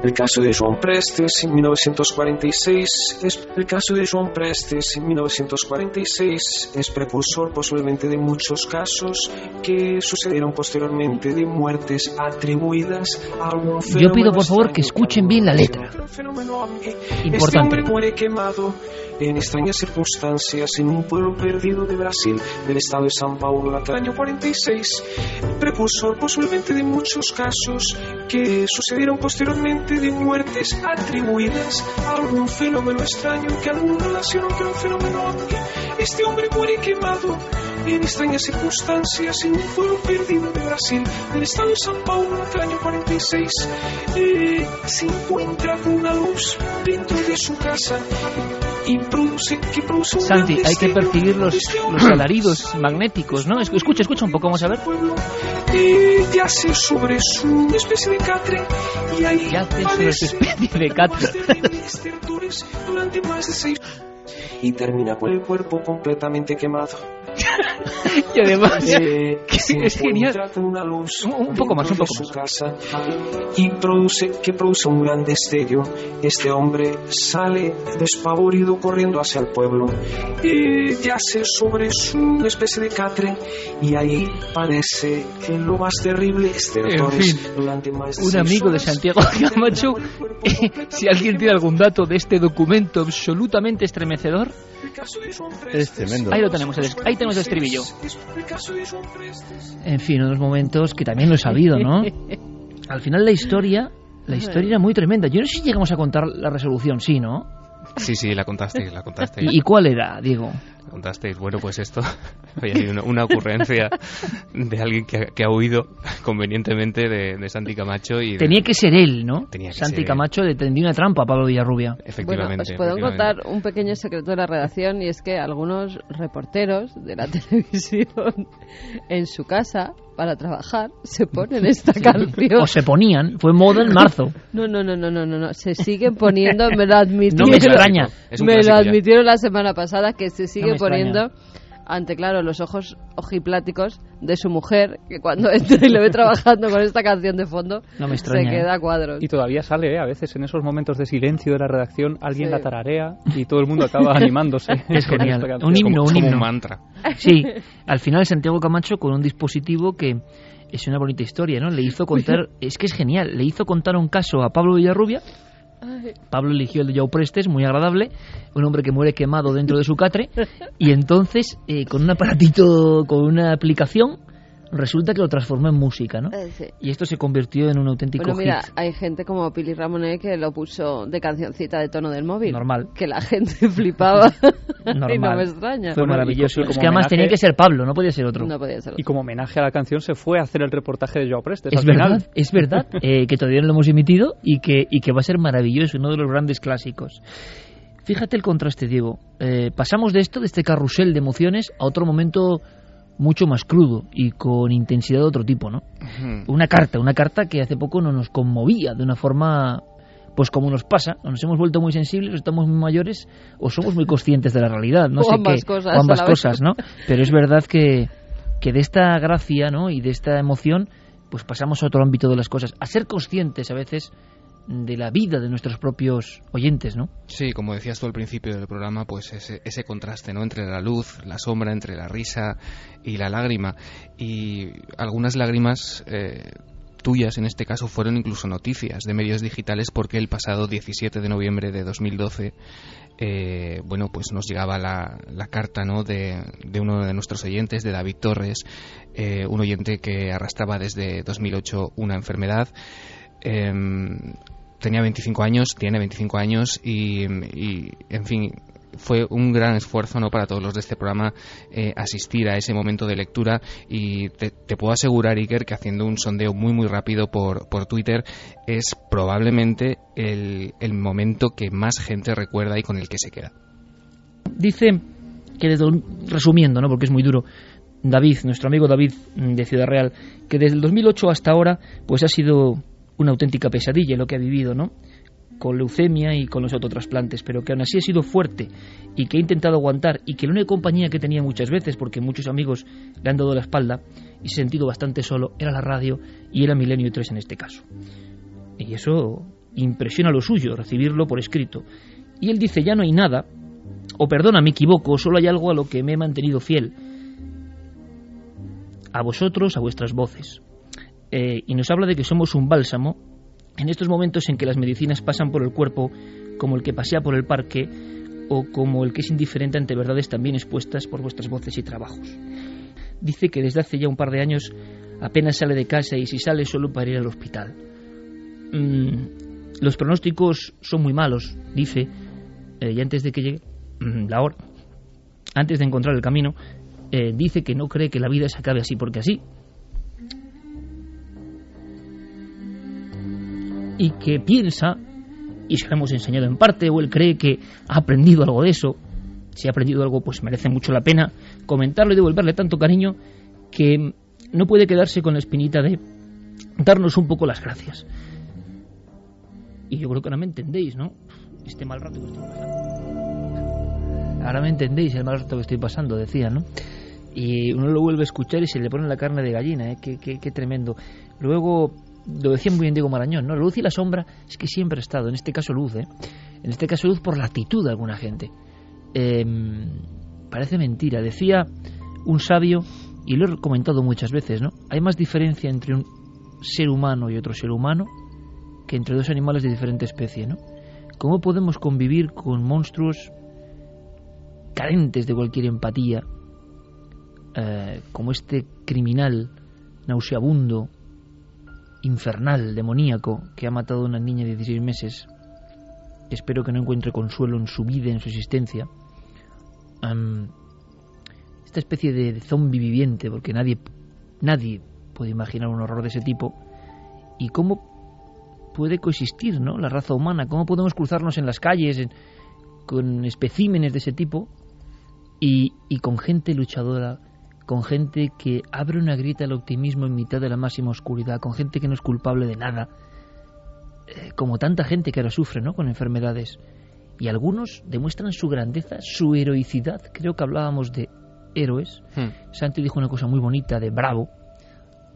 El caso de Joan Prestes en 1946 es el caso de Joan Prestes en 1946 es precursor posiblemente de muchos casos que sucedieron posteriormente de muertes atribuidas a un Yo pido por favor que escuchen bien la letra. Importante. Este hombre muere quemado en extrañas circunstancias en un pueblo perdido de Brasil, del estado de San Paulo, hasta el año 46, precursor posiblemente de muchos casos que sucedieron posteriormente de muertes atribuidas a algún fenómeno extraño que alguno relacionó con un fenómeno Este hombre muere quemado en extrañas circunstancias en un pueblo perdido de Brasil, del estado de San Paulo, en el año 46, eh, se encuentra con una luz dentro de su casa y produce, que produce un Santi, hay que percibir los, los alaridos magnéticos, ¿no? Es- Escucha, escucha un poco, vamos a ver. Eh, yace sobre su especie de catre y ahí Yace sobre su especie de catre. durante más de seis y termina con el cuerpo completamente quemado. Y además, Eh, que es genial. una luz Un poco más, un poco su casa y produce que produce un gran destello. Este hombre sale despavorido corriendo hacia el pueblo y yace sobre su especie de catre y ahí parece que lo más terrible estertores En fin, durante más de un amigo de. Santiago Camacho, eh, si alguien tiene algún dato de este documento absolutamente estremecedor, Es tremendo. ahí lo tenemos, el, ahí tenemos el estribillo. En fin, unos momentos que también lo he sabido, ¿no? Al final la historia, la historia era muy tremenda. Yo no sé si llegamos a contar la resolución, sí, ¿no? Sí, sí, la contasteis, la contasteis. ¿Y, y cuál era, Diego? La contasteis. Bueno, pues esto había sido una, una ocurrencia de alguien que, ha- que ha huido convenientemente de, de Santi Camacho y de- Tenía que ser él, ¿no? Tenía que Santi ser. Camacho le tendió una trampa a Pablo Villarrubia. Bueno, efectivamente. os puedo efectivamente. contar un pequeño secreto de la redacción y es que algunos reporteros de la televisión en su casa para trabajar se ponen esta canción. O se ponían, fue moda en marzo. No, no, no, no, no, no, no, se siguen poniendo, me lo admitieron. No me extraña. Me lo admitieron la semana pasada que se sigue extraña. Ante, claro, los ojos ojipláticos de su mujer, que cuando entra y lo ve trabajando con esta canción de fondo, No me se extraña, ¿eh? queda a cuadros. Y todavía sale, ¿eh? a veces en esos momentos de silencio de la redacción, alguien Sí. la tararea y todo el mundo acaba animándose. Es con genial. esta canción. Un himno, Como- un como himno. un mantra. Sí, al final Santiago Camacho con un dispositivo que es una bonita historia, ¿no? Le hizo contar, es que es genial, le hizo contar un caso a Pablo Villarrubia. Pablo eligió el de Joe Prestes, muy agradable, un hombre que muere quemado dentro de su catre, y entonces eh, con un aparatito, con una aplicación, resulta que lo transformó en música, ¿no? Eh, sí. Y esto se convirtió en un auténtico Bueno, mira, hit. hay gente como Pili Ramonet que lo puso de cancioncita de tono del móvil. Normal. Que la gente flipaba. y no Normal. me extraña. Fue Bueno, maravilloso. Es como que además homenaje- tenía que ser Pablo, no podía ser otro. No podía ser Y como homenaje a la canción se fue a hacer el reportaje de Joao Prestes. Es al final. verdad, es verdad, eh, que todavía no lo hemos emitido y que, y que va a ser maravilloso, uno de los grandes clásicos. Fíjate el contraste, Diego. Eh, pasamos de esto, de este carrusel de emociones, a otro momento mucho más crudo y con intensidad de otro tipo, ¿no? Una carta, una carta que hace poco no nos conmovía de una forma, pues como nos pasa, o nos hemos vuelto muy sensibles, o estamos muy mayores, o somos muy conscientes de la realidad, no O sé ambas qué, cosas o ambas cosas, ¿no? Pero es verdad que, que de esta gracia, ¿no? Y de esta emoción, pues pasamos a otro ámbito de las cosas, a ser conscientes a veces de la vida de nuestros propios oyentes, ¿no? Sí, como decías tú al principio del programa, pues ese, ese contraste, ¿no? Entre la luz, la sombra, entre la risa y la lágrima. Y algunas lágrimas eh, tuyas, en este caso, fueron incluso noticias de medios digitales porque el pasado 17 de noviembre de 2012, eh, bueno, pues nos llegaba la, carta, ¿no? De, de uno de nuestros oyentes, de David Torres, eh, un oyente que arrastraba desde 2008 una enfermedad. Em, tenía 25 años, tiene 25 años y, en fin, fue un gran esfuerzo ¿no? para todos los de este programa eh, asistir a ese momento de lectura y te, te puedo asegurar, Iker, que haciendo un sondeo muy muy rápido por, por Twitter es probablemente el, el momento que más gente recuerda y con el que se queda. Dice que, desde, resumiendo, ¿no? porque es muy duro, David, nuestro amigo David mm, de Ciudad Real, que desde el 2008 hasta ahora pues ha sido una auténtica pesadilla lo que ha vivido, ¿no? Con leucemia y con los autotrasplantes, pero que aún así ha sido fuerte y que ha intentado aguantar y que la única compañía que tenía muchas veces, porque muchos amigos le han dado la espalda y se ha sentido bastante solo, era la radio y era Milenio 3 en este caso. Y eso impresiona lo suyo, recibirlo por escrito. Y él dice, ya no hay nada, o perdona, me equivoco, solo hay algo a lo que me he mantenido fiel. A vosotros, a vuestras voces. Eh, y nos habla de que somos un bálsamo en estos momentos en que las medicinas pasan por el cuerpo como el que pasea por el parque o como el que es indiferente ante verdades también expuestas por vuestras voces y trabajos. Dice que desde hace ya un par de años apenas sale de casa y si sale solo para ir al hospital. Mm, los pronósticos son muy malos, dice, eh, y antes de que llegue mm, la hora, antes de encontrar el camino, eh, dice que no cree que la vida se acabe así porque así. Y que piensa, y se lo hemos enseñado en parte, o él cree que ha aprendido algo de eso, si ha aprendido algo, pues merece mucho la pena comentarlo y devolverle tanto cariño que no puede quedarse con la espinita de darnos un poco las gracias. Y yo creo que ahora me entendéis, ¿no? Este mal rato que estoy pasando. Ahora me entendéis el mal rato que estoy pasando, decía, ¿no? Y uno lo vuelve a escuchar y se le pone la carne de gallina, ¿eh? Qué, qué, qué tremendo. Luego, lo decía muy bien Diego Marañón, ¿no? La luz y la sombra es que siempre ha estado, en este caso luz, ¿eh? En este caso luz por la actitud de alguna gente. Eh, parece mentira. Decía un sabio, y lo he comentado muchas veces, ¿no? Hay más diferencia entre un ser humano y otro ser humano que entre dos animales de diferente especie, ¿no? ¿Cómo podemos convivir con monstruos carentes de cualquier empatía, eh, como este criminal nauseabundo, infernal, demoníaco, que ha matado a una niña de 16 meses, espero que no encuentre consuelo en su vida, en su existencia? Um, esta especie de zombie viviente, porque nadie, nadie puede imaginar un horror de ese tipo, y cómo puede coexistir ¿no? la raza humana, cómo podemos cruzarnos en las calles con especímenes de ese tipo y, y, con gente luchadora, con gente que abre una grita al optimismo en mitad de la máxima oscuridad, con gente que no es culpable de nada, eh, como tanta gente que ahora sufre ¿no? con enfermedades. Y algunos demuestran su grandeza, su heroicidad. Creo que hablábamos de héroes. Hmm. Santi dijo una cosa muy bonita de bravo.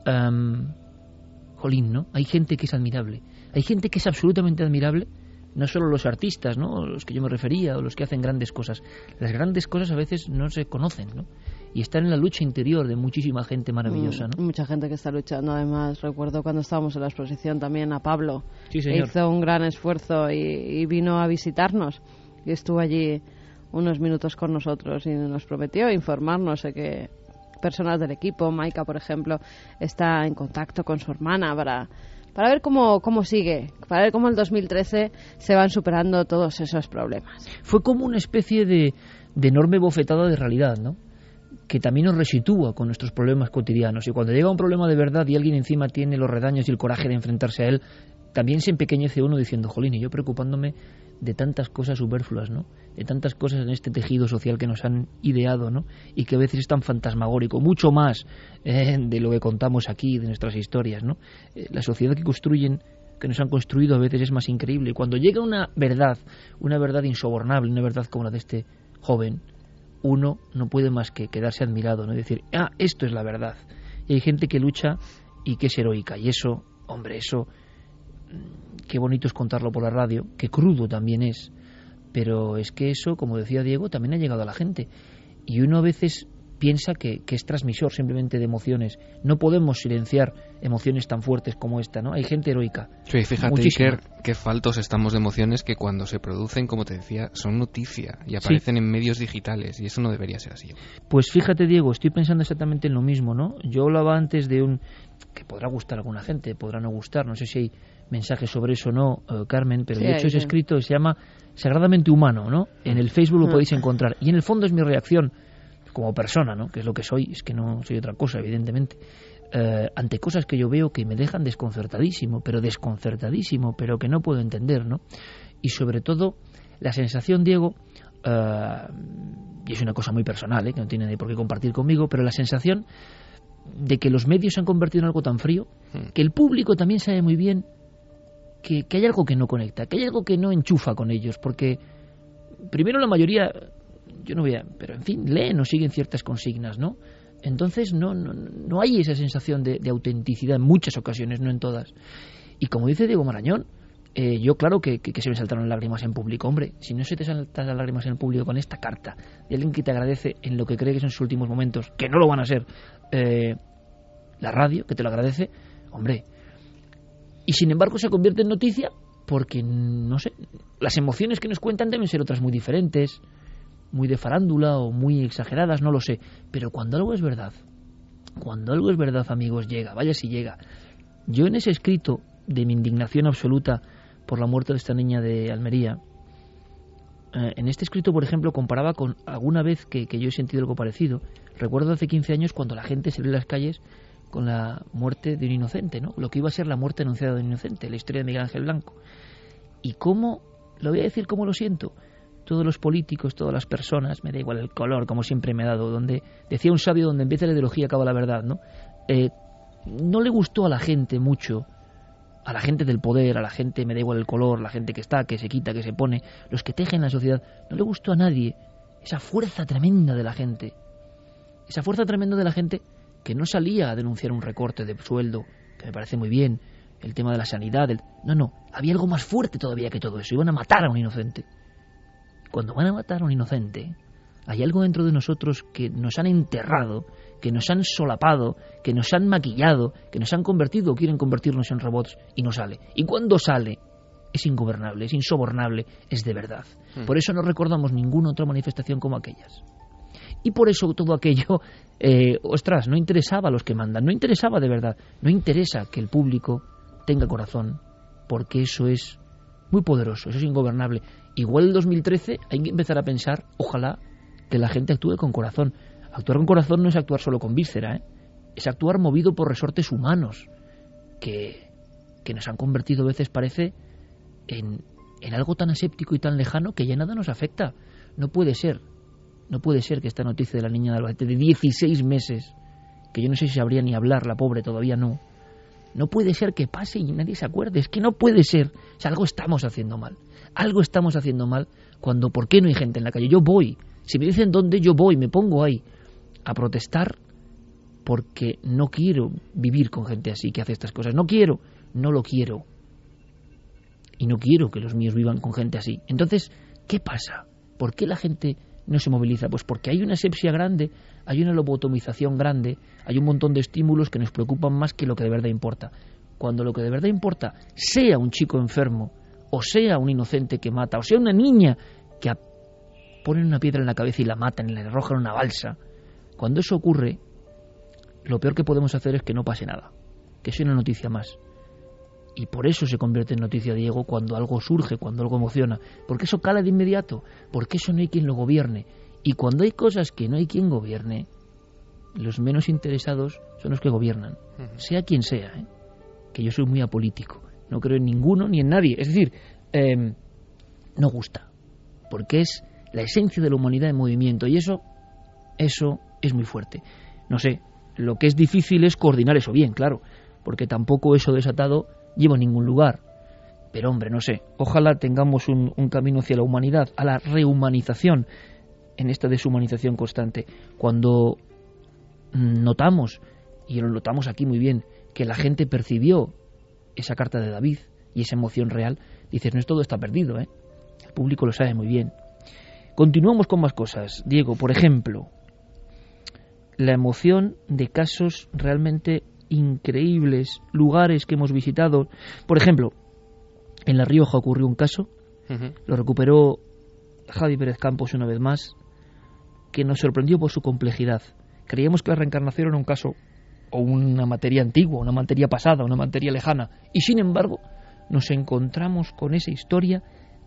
Um, jolín, ¿no? Hay gente que es admirable. Hay gente que es absolutamente admirable. No solo los artistas, ¿no? Los que yo me refería, o los que hacen grandes cosas. Las grandes cosas a veces no se conocen, ¿no? Y están en la lucha interior de muchísima gente maravillosa, ¿no? Mucha gente que está luchando. Además, recuerdo cuando estábamos en la exposición también a Pablo. Sí, señor. Hizo un gran esfuerzo y, y vino a visitarnos. Y estuvo allí unos minutos con nosotros y nos prometió informarnos de que personas del equipo, Maika por ejemplo, está en contacto con su hermana para, para ver cómo, cómo sigue, para ver cómo el 2013 se van superando todos esos problemas. Fue como una especie de, de enorme bofetada de realidad, ¿no? Que también nos resitúa con nuestros problemas cotidianos. Y cuando llega un problema de verdad y alguien encima tiene los redaños y el coraje de enfrentarse a él, también se empequeñece uno diciendo, jolín, y yo preocupándome de tantas cosas superfluas, ¿no? De tantas cosas en este tejido social que nos han ideado, ¿no? Y que a veces es tan fantasmagórico, mucho más eh, de lo que contamos aquí, de nuestras historias, ¿no? Eh, la sociedad que construyen, que nos han construido a veces es más increíble. Y cuando llega una verdad, una verdad insobornable, una verdad como la de este joven, uno no puede más que quedarse admirado, ¿no? Y decir, ah, esto es la verdad. Y hay gente que lucha y que es heroica. Y eso, hombre, eso qué bonito es contarlo por la radio, qué crudo también es, pero es que eso, como decía Diego, también ha llegado a la gente. Y uno a veces piensa que, que, es transmisor simplemente de emociones. No podemos silenciar emociones tan fuertes como esta, ¿no? Hay gente heroica. Sí, fíjate, Iker, qué faltos estamos de emociones que cuando se producen, como te decía, son noticia y aparecen sí. en medios digitales y eso no debería ser así. Pues fíjate, Diego, estoy pensando exactamente en lo mismo, ¿no? Yo hablaba antes de un... que podrá gustar a alguna gente, podrá no gustar, no sé si hay mensajes sobre eso o no, uh, Carmen, pero sí, de hecho ese escrito se llama Sagradamente Humano, ¿no? En el Facebook lo podéis encontrar. Y en el fondo es mi reacción como persona, ¿no? Que es lo que soy, es que no soy otra cosa, evidentemente. Uh, ante cosas que yo veo que me dejan desconcertadísimo, pero desconcertadísimo, pero que no puedo entender, ¿no? Y sobre todo, la sensación, Diego, uh, y es una cosa muy personal, ¿eh? que no tiene ni por qué compartir conmigo, pero la sensación de que los medios se han convertido en algo tan frío, que el público también sabe muy bien que, que, hay algo que no conecta, que hay algo que no enchufa con ellos, porque primero la mayoría, yo no voy a, pero en fin, leen o siguen ciertas consignas, ¿no? Entonces no, no, no hay esa sensación de, de, autenticidad en muchas ocasiones, no en todas. Y como dice Diego Marañón, eh, yo claro que, que, se me saltaron lágrimas en público. Hombre, si no se te saltan las lágrimas en público con esta carta de alguien que te agradece en lo que cree que son sus últimos momentos, que no lo van a ser, eh, la radio, que te lo agradece, hombre, y sin embargo se convierte en noticia porque, no sé, las emociones que nos cuentan deben ser otras muy diferentes, muy de farándula o muy exageradas, no lo sé. Pero cuando algo es verdad, cuando algo es verdad, amigos, llega, vaya si llega. Yo en ese escrito de mi indignación absoluta por la muerte de esta niña de Almería, eh, en este escrito, por ejemplo, comparaba con alguna vez que, yo he sentido algo parecido. Recuerdo hace 15 años cuando la gente salió a las calles con la muerte de un inocente, ¿no? Lo que iba a ser la muerte anunciada de un inocente, la historia de Miguel Ángel Blanco. Y cómo, lo voy a decir cómo lo siento, todos los políticos, todas las personas, me da igual el color, como siempre me ha dado, donde decía un sabio, donde empieza la ideología acaba la verdad, ¿no? Eh, no le gustó a la gente mucho, a la gente del poder, a la gente, me da igual el color, la gente que está, que se quita, que se pone, los que tejen la sociedad, no le gustó a nadie esa fuerza tremenda de la gente, esa fuerza tremenda de la gente que no salía a denunciar un recorte de sueldo, que me parece muy bien, el tema de la sanidad, el... no, no, había algo más fuerte todavía que todo eso, iban a matar a un inocente. Cuando van a matar a un inocente, hay algo dentro de nosotros que nos han enterrado, que nos han solapado, que nos han maquillado, que nos han convertido o quieren convertirnos en robots y no sale. Y cuando sale, es ingobernable, es insobornable, es de verdad. Hmm. Por eso no recordamos ninguna otra manifestación como aquellas. Y por eso todo aquello, eh, ostras, no interesaba a los que mandan, no interesaba de verdad, no interesa que el público tenga corazón, porque eso es muy poderoso, eso es ingobernable. Igual el 2013 hay que empezar a pensar, ojalá, que la gente actúe con corazón. Actuar con corazón no es actuar solo con víscera, ¿eh? es actuar movido por resortes humanos, que, que nos han convertido a veces, parece, en, en algo tan aséptico y tan lejano que ya nada nos afecta. No puede ser, no puede ser que esta noticia de la niña de Albacete de 16 meses, que yo no sé si sabría ni hablar, la pobre todavía no, no puede ser que pase y nadie se acuerde. Es que no puede ser. O sea, algo estamos haciendo mal. Algo estamos haciendo mal cuando, ¿por qué no hay gente en la calle? Yo voy. Si me dicen dónde, yo voy, me pongo ahí a protestar porque no quiero vivir con gente así que hace estas cosas. No quiero, no lo quiero. Y no quiero que los míos vivan con gente así. Entonces, ¿qué pasa? ¿Por qué la gente no se moviliza? Pues porque hay una asepsia grande, hay una lobotomización grande, hay un montón de estímulos que nos preocupan más que lo que de verdad importa. Cuando lo que de verdad importa sea un chico enfermo, o sea un inocente que mata, o sea una niña que ponen una piedra en la cabeza y la matan y le arrojan una balsa, cuando eso ocurre, lo peor que podemos hacer es que no pase nada, que sea una noticia más. Y por eso se convierte en noticia Diego cuando algo surge, cuando algo emociona, porque eso cala de inmediato, porque eso no hay quien lo gobierne. Y cuando hay cosas que no hay quien gobierne, los menos interesados son los que gobiernan, sea quien sea, ¿eh? que yo soy muy apolítico, no creo en ninguno ni en nadie, es decir, em, no gusta, porque es la esencia de la humanidad en movimiento y eso, eso es muy fuerte. No sé, lo que es difícil es coordinar eso bien, claro, porque tampoco eso desatado lleva a ningún lugar. Pero hombre, no sé, ojalá tengamos un, un camino hacia la humanidad, a la rehumanización, en esta deshumanización constante. Cuando notamos, y lo notamos aquí muy bien, que la gente percibió esa carta de David y esa emoción real, dices, no es todo está perdido, ¿eh? El público lo sabe muy bien. Continuamos con más cosas. Diego, por ejemplo, la emoción de casos realmente increíbles, lugares que hemos visitado. Por ejemplo, en La Rioja ocurrió un caso, lo recuperó Javi Pérez Campos una vez más, que nos sorprendió por su complejidad. Creíamos que la reencarnación era un caso o una materia antigua, una materia pasada, una materia lejana, y sin embargo nos encontramos con esa historia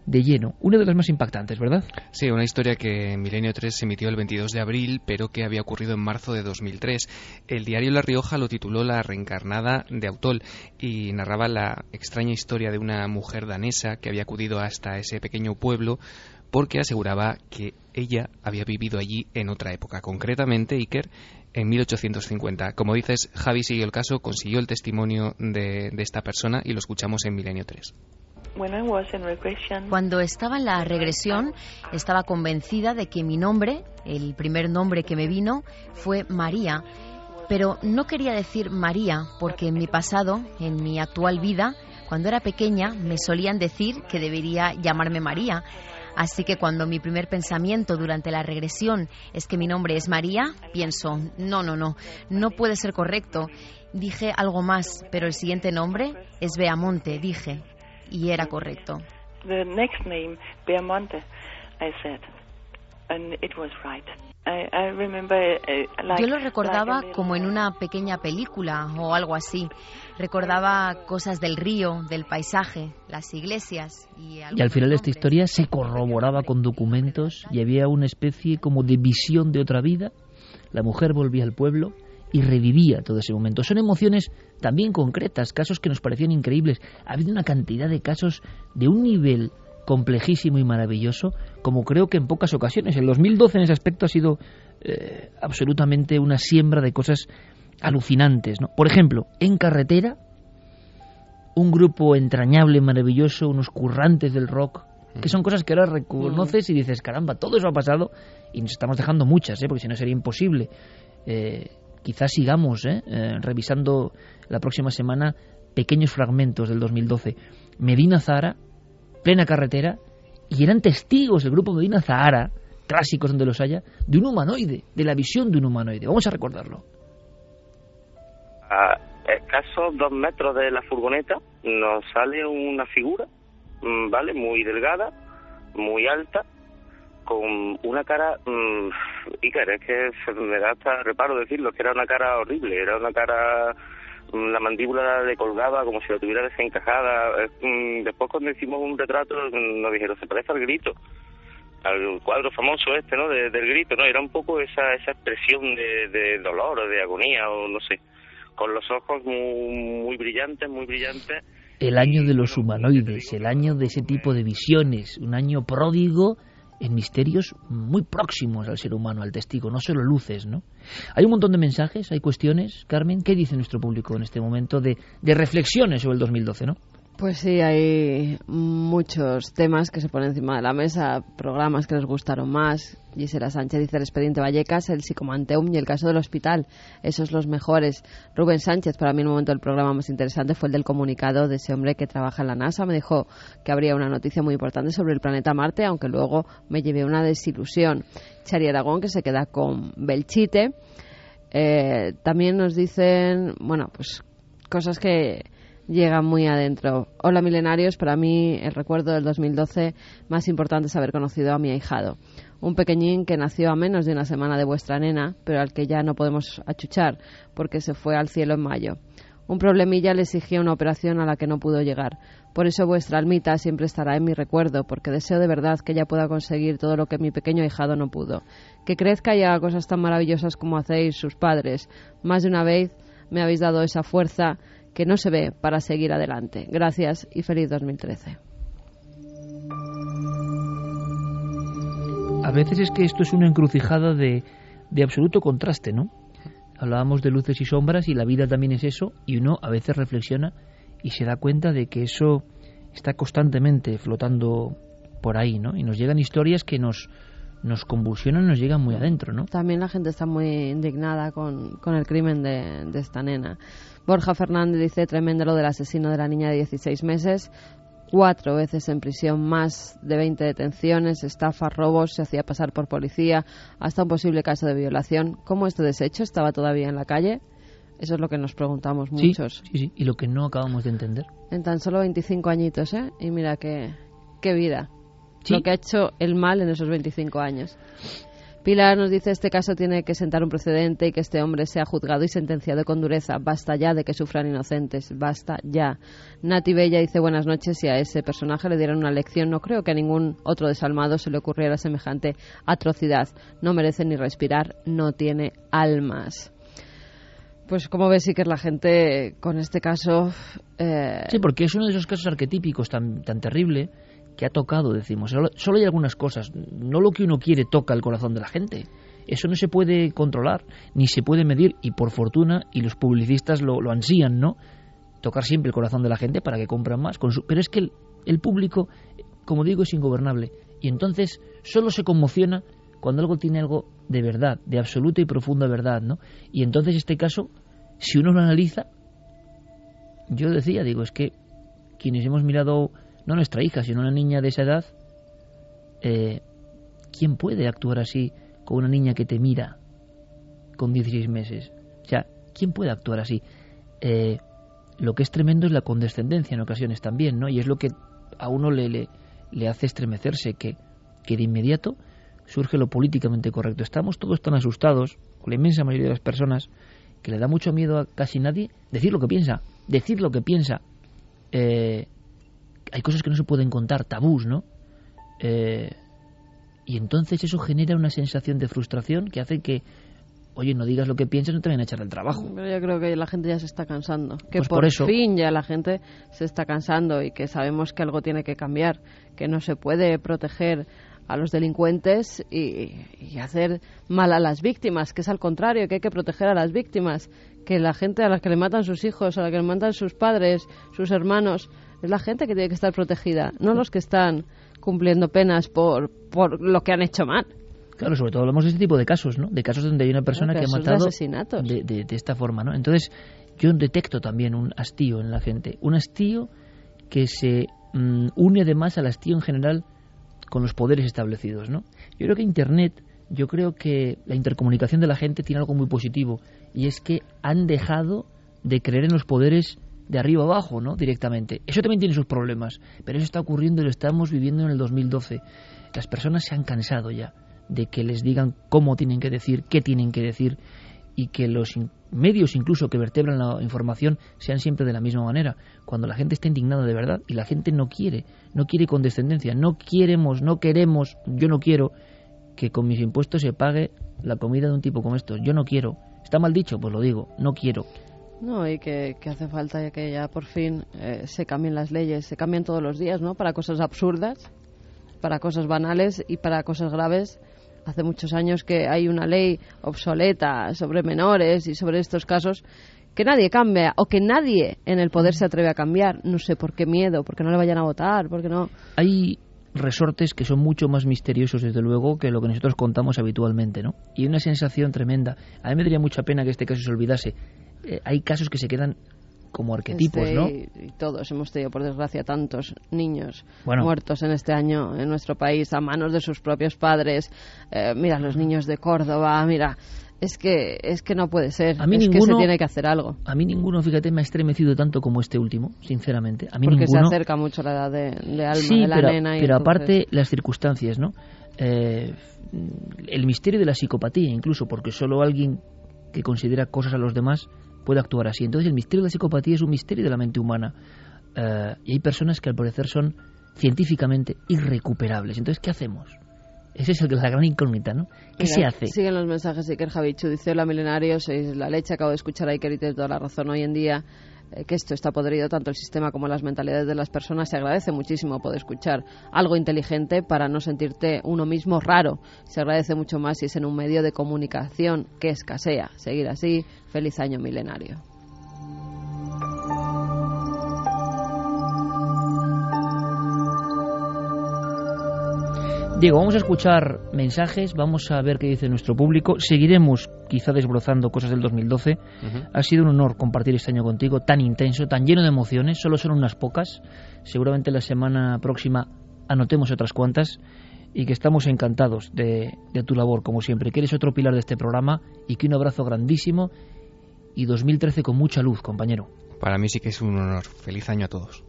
de lleno, una de las más impactantes, ¿verdad? Sí, una historia que en Milenio 3 se emitió el 22 de abril, pero que había ocurrido en marzo de 2003. El diario La Rioja lo tituló La reencarnada de Autol y narraba la extraña historia de una mujer danesa que había acudido hasta ese pequeño pueblo porque aseguraba que ella había vivido allí en otra época, concretamente Iker en 1850. Como dices, Javi siguió el caso, consiguió el testimonio de, de esta persona y lo escuchamos en Milenio 3. Cuando estaba en la regresión, estaba convencida de que mi nombre, el primer nombre que me vino, fue María. Pero no quería decir María porque en mi pasado, en mi actual vida, cuando era pequeña, me solían decir que debería llamarme María. Así que cuando mi primer pensamiento durante la regresión es que mi nombre es María, pienso, no, no, no, no puede ser correcto. Dije algo más, pero el siguiente nombre es Beamonte, dije, y era correcto. The next name, Beamonte, I said, and it was right. Yo lo recordaba como en una pequeña película o algo así. Recordaba cosas del río, del paisaje, las iglesias. Y, y al final de esta historia se corroboraba con documentos y había una especie como de visión de otra vida. La mujer volvía al pueblo y revivía todo ese momento. Son emociones también concretas, casos que nos parecían increíbles. Ha habido una cantidad de casos de un nivel complejísimo y maravilloso, como creo que en pocas ocasiones. El 2012 en ese aspecto ha sido eh, absolutamente una siembra de cosas alucinantes. ¿no? Por ejemplo, en carretera, un grupo entrañable, maravilloso, unos currantes del rock, que son cosas que ahora reconoces y dices, caramba, todo eso ha pasado y nos estamos dejando muchas, ¿eh? porque si no sería imposible. Eh, quizás sigamos ¿eh? Eh, revisando la próxima semana pequeños fragmentos del 2012. Medina Zara, plena carretera, y eran testigos del grupo Medina Zahara, clásicos donde los haya, de un humanoide, de la visión de un humanoide. Vamos a recordarlo. A escasos dos metros de la furgoneta nos sale una figura, mm, ¿vale? Muy delgada, muy alta, con una cara, mmm, Iker, es que me da hasta reparo decirlo, que era una cara horrible, era una cara, la mandíbula le colgaba como si la tuviera desencajada. Mm, después cuando hicimos un retrato nos dijeron, se parece al grito, al cuadro famoso este, ¿no? del grito, ¿no? Era un poco esa, esa expresión de, de dolor o de agonía o no sé, con los ojos muy, muy brillantes, muy brillantes. El año de los humanoides, el año de ese tipo de visiones, un año pródigo en misterios muy próximos al ser humano, al testigo, no solo luces, ¿no? Hay un montón de mensajes, hay cuestiones, Carmen, ¿qué dice nuestro público en este momento de, de reflexiones sobre el 2012, ¿no? Pues sí, hay muchos temas que se ponen encima de la mesa, programas que les gustaron más. Gisela Sánchez dice el expediente Vallecas, el psicomanteum y el caso del hospital. Esos los mejores. Rubén Sánchez, para mí el momento del programa más interesante fue el del comunicado de ese hombre que trabaja en la NASA. Me dijo que habría una noticia muy importante sobre el planeta Marte, aunque luego me llevé una desilusión. Chari Aragón, que se queda con Belchite. Eh, también nos dicen, bueno, pues cosas que llega muy adentro. Hola milenarios, para mí el recuerdo del 2012 más importante es haber conocido a mi ahijado. Un pequeñín que nació a menos de una semana de vuestra nena, pero al que ya no podemos achuchar porque se fue al cielo en mayo. Un problemilla le exigía una operación a la que no pudo llegar. Por eso vuestra almita siempre estará en mi recuerdo, porque deseo de verdad que ella pueda conseguir todo lo que mi pequeño ahijado no pudo. Que crezca y haga cosas tan maravillosas como hacéis sus padres. Más de una vez me habéis dado esa fuerza que no se ve para seguir adelante. Gracias y feliz 2013. A veces es que esto es una encrucijada de, de absoluto contraste, ¿no? Hablábamos de luces y sombras y la vida también es eso y uno a veces reflexiona y se da cuenta de que eso está constantemente flotando por ahí, ¿no? Y nos llegan historias que nos, nos convulsionan, nos llegan muy adentro, ¿no? También la gente está muy indignada con, con el crimen de, de esta nena. Borja Fernández dice tremendo lo del asesino de la niña de 16 meses. Cuatro veces en prisión, más de 20 detenciones, estafas, robos, se hacía pasar por policía, hasta un posible caso de violación. ¿Cómo este desecho estaba todavía en la calle? Eso es lo que nos preguntamos muchos. Sí, sí, y lo que no acabamos de entender. En tan solo 25 añitos, ¿eh? Y mira qué, qué vida. Lo que ha hecho el mal en esos 25 años. Pilar nos dice este caso tiene que sentar un precedente y que este hombre sea juzgado y sentenciado con dureza. Basta ya de que sufran inocentes. Basta ya. Nati Bella dice buenas noches y a ese personaje le dieron una lección. No creo que a ningún otro desalmado se le ocurriera semejante atrocidad. No merece ni respirar. No tiene almas. Pues como ves, sí que la gente con este caso... Eh... Sí, porque es uno de esos casos arquetípicos tan, tan terrible que ha tocado, decimos. Solo, hay algunas cosas. No lo que uno quiere toca el corazón de la gente. Eso no se puede controlar, ni se puede medir, y por fortuna, y los publicistas lo, lo ansían, ¿no? Tocar siempre el corazón de la gente para que compren más. Pero es que el, el público, como digo, es ingobernable. Y entonces solo se conmociona cuando algo tiene algo de verdad, de absoluta y profunda verdad, ¿no? Y entonces este caso, si uno lo analiza, yo decía, digo, es que quienes hemos mirado no nuestra hija, sino una niña de esa edad, eh, ¿quién puede actuar así con una niña que te mira con 16 meses? O sea, ¿quién puede actuar así? Eh, lo que es tremendo es la condescendencia en ocasiones también, ¿no? Y es lo que a uno le, le, hace estremecerse, que, que de inmediato, surge lo políticamente correcto. Estamos todos tan asustados, la inmensa mayoría de las personas, que le da mucho miedo a casi nadie decir lo que piensa, decir lo que piensa. Eh, hay cosas que no se pueden contar, tabús, ¿no? Eh, y entonces eso genera una sensación de frustración que hace que, oye, no digas lo que piensas, no te vayan a echar el trabajo. Pero yo creo que la gente ya se está cansando. Que Pues por, por eso- fin ya la gente se está cansando y que sabemos que algo tiene que cambiar, que no se puede proteger a los delincuentes y, y hacer mal a las víctimas, que es al contrario, que hay que proteger a las víctimas, que la gente a la que le matan sus hijos, a la que le matan sus padres, sus hermanos, es la gente que tiene que estar protegida, no los que están cumpliendo penas por, por lo que han hecho mal. Claro, sobre todo hablamos de este tipo de casos, ¿no? De casos donde hay una persona que ha matado de, de- de esta forma, ¿no? Entonces, yo detecto también un hastío en la gente, un hastío que se mm, une además al hastío en general con los poderes establecidos, ¿no? Yo creo que Internet, yo creo que la intercomunicación de la gente tiene algo muy positivo y es que han dejado de creer en los poderes de arriba abajo, ¿no? Directamente. Eso también tiene sus problemas, pero eso está ocurriendo y lo estamos viviendo en el 2012. Las personas se han cansado ya de que les digan cómo tienen que decir, qué tienen que decir y que los in- medios incluso que vertebran la información sean siempre de la misma manera. Cuando la gente está indignada de verdad y la gente no quiere, no quiere condescendencia, no queremos, no queremos, yo no quiero que con mis impuestos se pague la comida de un tipo como estos. Yo no quiero. ¿Está mal dicho? Pues lo digo, no quiero. No, y que, que hace falta que ya por fin eh, se cambien las leyes, se cambian todos los días, ¿no? Para cosas absurdas, para cosas banales y para cosas graves. Hace muchos años que hay una ley obsoleta sobre menores y sobre estos casos que nadie cambia o que nadie en el poder se atreve a cambiar. No sé por qué miedo, porque no le vayan a votar, porque no. Hay resortes que son mucho más misteriosos, desde luego, que lo que nosotros contamos habitualmente, ¿no? Y una sensación tremenda. A mí me daría mucha pena que este caso se olvidase. Eh, hay casos que se quedan como arquetipos, Este, ¿no? y, y todos hemos tenido, por desgracia, tantos niños Bueno. muertos en este año en nuestro país a manos de sus propios padres. Eh, mira, los niños de Córdoba, mira. Es que, es que no puede ser. A mí es que ninguno- se tiene que hacer algo. A mí ninguno, fíjate, me ha estremecido tanto como este último, sinceramente. A mí Porque ninguno. se acerca mucho la edad de, de alma sí, de la pero, nena. y pero entonces- aparte las circunstancias, ¿no? Eh, el misterio de la psicopatía, incluso, porque solo alguien que considera cosas a los demás puede actuar así. Entonces el misterio de la psicopatía es un misterio de la mente humana. Eh, y hay personas que al parecer son científicamente irrecuperables. Entonces, ¿qué hacemos? Esa es el- la gran incógnita, ¿no? ¿Qué Mira, se hace? Siguen los mensajes de Iker Javichu. Dice, hola milenarios, sois la leche. Acabo de escuchar a Iker y tiene toda la razón. Hoy en día eh, que esto está podrido, tanto el sistema como las mentalidades de las personas. Se agradece muchísimo poder escuchar algo inteligente para no sentirte uno mismo raro. Se agradece mucho más si es en un medio de comunicación que escasea. Seguir así. Feliz año milenario. Diego, vamos a escuchar mensajes, vamos a ver qué dice nuestro público. Seguiremos quizá desbrozando cosas del 2012. Ha sido un honor compartir este año contigo, tan intenso, tan lleno de emociones. Solo son unas pocas. Seguramente la semana próxima anotemos otras cuantas. Y que estamos encantados de, de tu labor, como siempre. Que eres otro pilar de este programa y que un abrazo grandísimo. Y 2013 con mucha luz, compañero. Para mí sí que es un honor. Feliz año a todos.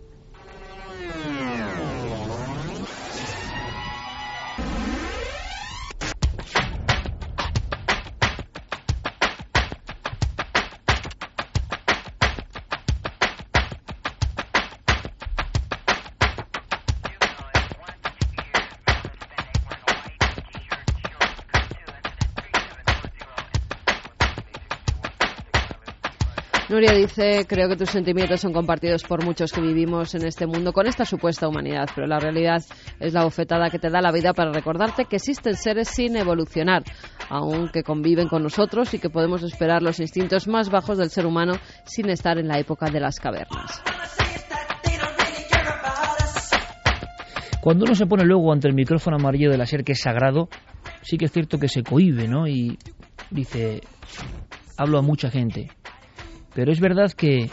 Nuria dice, creo que tus sentimientos son compartidos por muchos que vivimos en este mundo con esta supuesta humanidad, pero la realidad es la bofetada que te da la vida para recordarte que existen seres sin evolucionar, aunque conviven con nosotros y que podemos esperar los instintos más bajos del ser humano sin estar en la época de las cavernas. Cuando uno se pone luego ante el micrófono amarillo de la SER, que es sagrado, sí que es cierto que se cohíbe, ¿no? Y dice, hablo a mucha gente. Pero es verdad que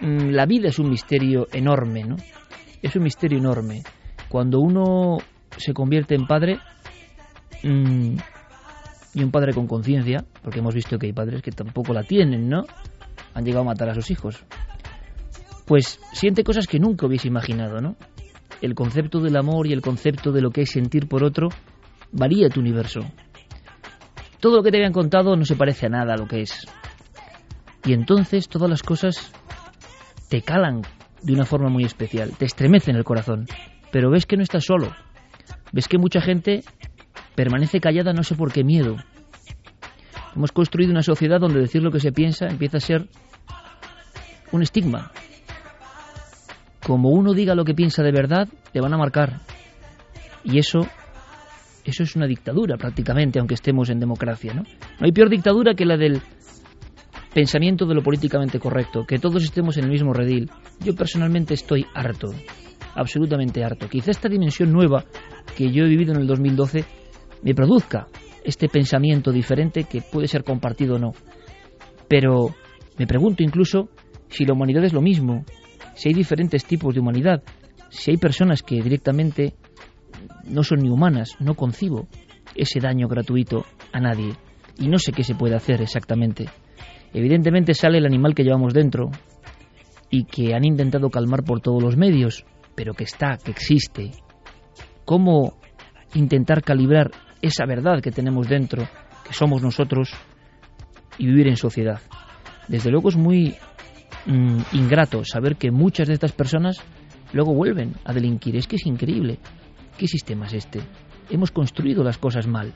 mm, la vida es un misterio enorme, ¿no? Es un misterio enorme. Cuando uno se convierte en padre, mm, y un padre con conciencia, porque hemos visto que hay padres que tampoco la tienen, ¿no? Han llegado a matar a sus hijos. Pues siente cosas que nunca hubiese imaginado, ¿no? el concepto del amor y el concepto de lo que es sentir por otro varía tu universo. Todo lo que te habían contado no se parece a nada a lo que es. Y entonces todas las cosas te calan de una forma muy especial, te estremecen el corazón. Pero ves que no estás solo. Ves que mucha gente permanece callada no sé por qué miedo. Hemos construido una sociedad donde decir lo que se piensa empieza a ser un estigma. Como uno diga lo que piensa de verdad, te van a marcar. Y eso eso es una dictadura prácticamente, aunque estemos en democracia, ¿no? No hay peor dictadura que la del pensamiento de lo políticamente correcto, que todos estemos en el mismo redil. Yo personalmente estoy harto, absolutamente harto. Quizá esta dimensión nueva que yo he vivido en el 2012 me produzca este pensamiento diferente que puede ser compartido o no. Pero me pregunto incluso si la humanidad es lo mismo, si hay diferentes tipos de humanidad, si hay personas que directamente no son ni humanas, no concibo ese daño gratuito a nadie y no sé qué se puede hacer exactamente. Evidentemente sale el animal que llevamos dentro y que han intentado calmar por todos los medios, pero que está, que existe. ¿Cómo intentar calibrar esa verdad que tenemos dentro, que somos nosotros, y vivir en sociedad? Desde luego es muy mm, ingrato saber que muchas de estas personas luego vuelven a delinquir. Es que es increíble. ¿Qué sistema es este? Hemos construido las cosas mal.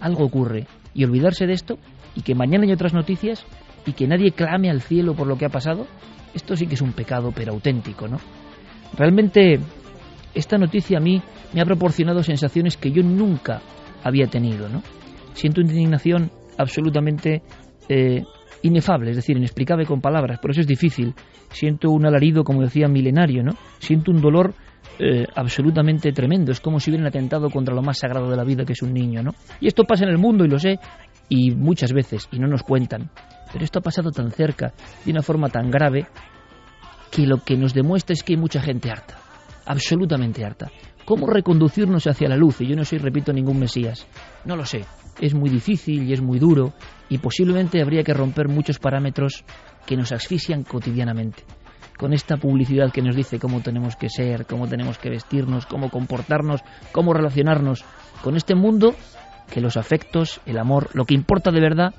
Algo ocurre. Y olvidarse de esto y que mañana hay otras noticias y que nadie clame al cielo por lo que ha pasado, esto sí que es un pecado, pero auténtico, ¿no? Realmente esta noticia a mí me ha proporcionado sensaciones que yo nunca había tenido, ¿no? Siento una indignación absolutamente eh, inefable, es decir, inexplicable con palabras, por eso es difícil. Siento un alarido, como decía, milenario, ¿no? Siento un dolor eh, absolutamente tremendo. Es como si hubieran atentado contra lo más sagrado de la vida, que es un niño, ¿no? Y esto pasa en el mundo, y lo sé, y muchas veces, y no nos cuentan. Pero esto ha pasado tan cerca, de una forma tan grave, que lo que nos demuestra es que hay mucha gente harta, absolutamente harta. ¿Cómo reconducirnos hacia la luz? Y yo no soy, repito, ningún Mesías. No lo sé. Es muy difícil y es muy duro, y posiblemente habría que romper muchos parámetros que nos asfixian cotidianamente con esta publicidad que nos dice cómo tenemos que ser, cómo tenemos que vestirnos, cómo comportarnos, cómo relacionarnos con este mundo que los afectos, el amor, lo que importa de verdad,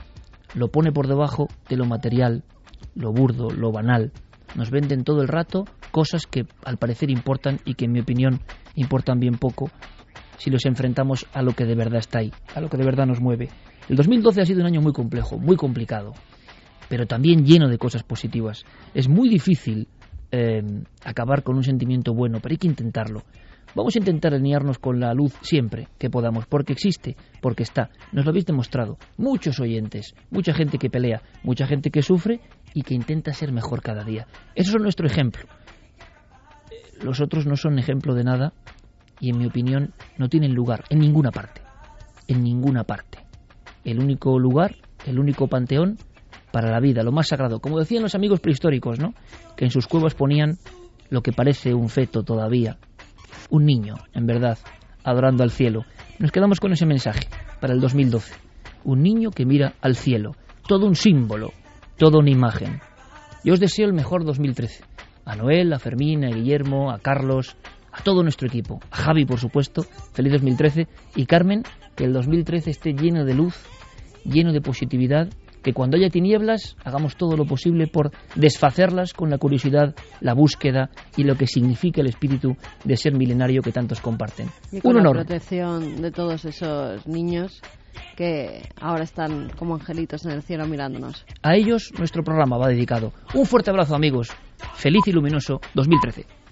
lo pone por debajo de lo material, lo burdo, lo banal. Nos venden todo el rato cosas que al parecer importan y que en mi opinión importan bien poco si los enfrentamos a lo que de verdad está ahí, a lo que de verdad nos mueve. El 2012 ha sido un año muy complejo, muy complicado pero también lleno de cosas positivas. Es muy difícil eh, acabar con un sentimiento bueno, pero hay que intentarlo. Vamos a intentar alinearnos con la luz siempre que podamos, porque existe, porque está. Nos lo habéis demostrado. Muchos oyentes, mucha gente que pelea, mucha gente que sufre y que intenta ser mejor cada día. Eso es nuestro ejemplo. Los otros no son ejemplo de nada y en mi opinión no tienen lugar en ninguna parte. En ninguna parte. El único lugar, el único panteón para la vida, lo más sagrado. Como decían los amigos prehistóricos, ¿no? Que en sus cuevas ponían lo que parece un feto todavía, un niño, en verdad, adorando al cielo. Nos quedamos con ese mensaje para el 2012. Un niño que mira al cielo, todo un símbolo, toda una imagen. Yo os deseo el mejor 2013. A Noel, a Fermín, a Guillermo, a Carlos, a todo nuestro equipo. A Javi, por supuesto, feliz 2013. Y Carmen, que el 2013 esté lleno de luz, lleno de positividad que cuando haya tinieblas hagamos todo lo posible por desfacerlas con la curiosidad, la búsqueda y lo que significa el espíritu de ser milenario que tantos comparten. Y con la protección de todos esos niños que ahora están como angelitos en el cielo mirándonos. A ellos nuestro programa va dedicado. Un fuerte abrazo amigos. Feliz y luminoso 2013.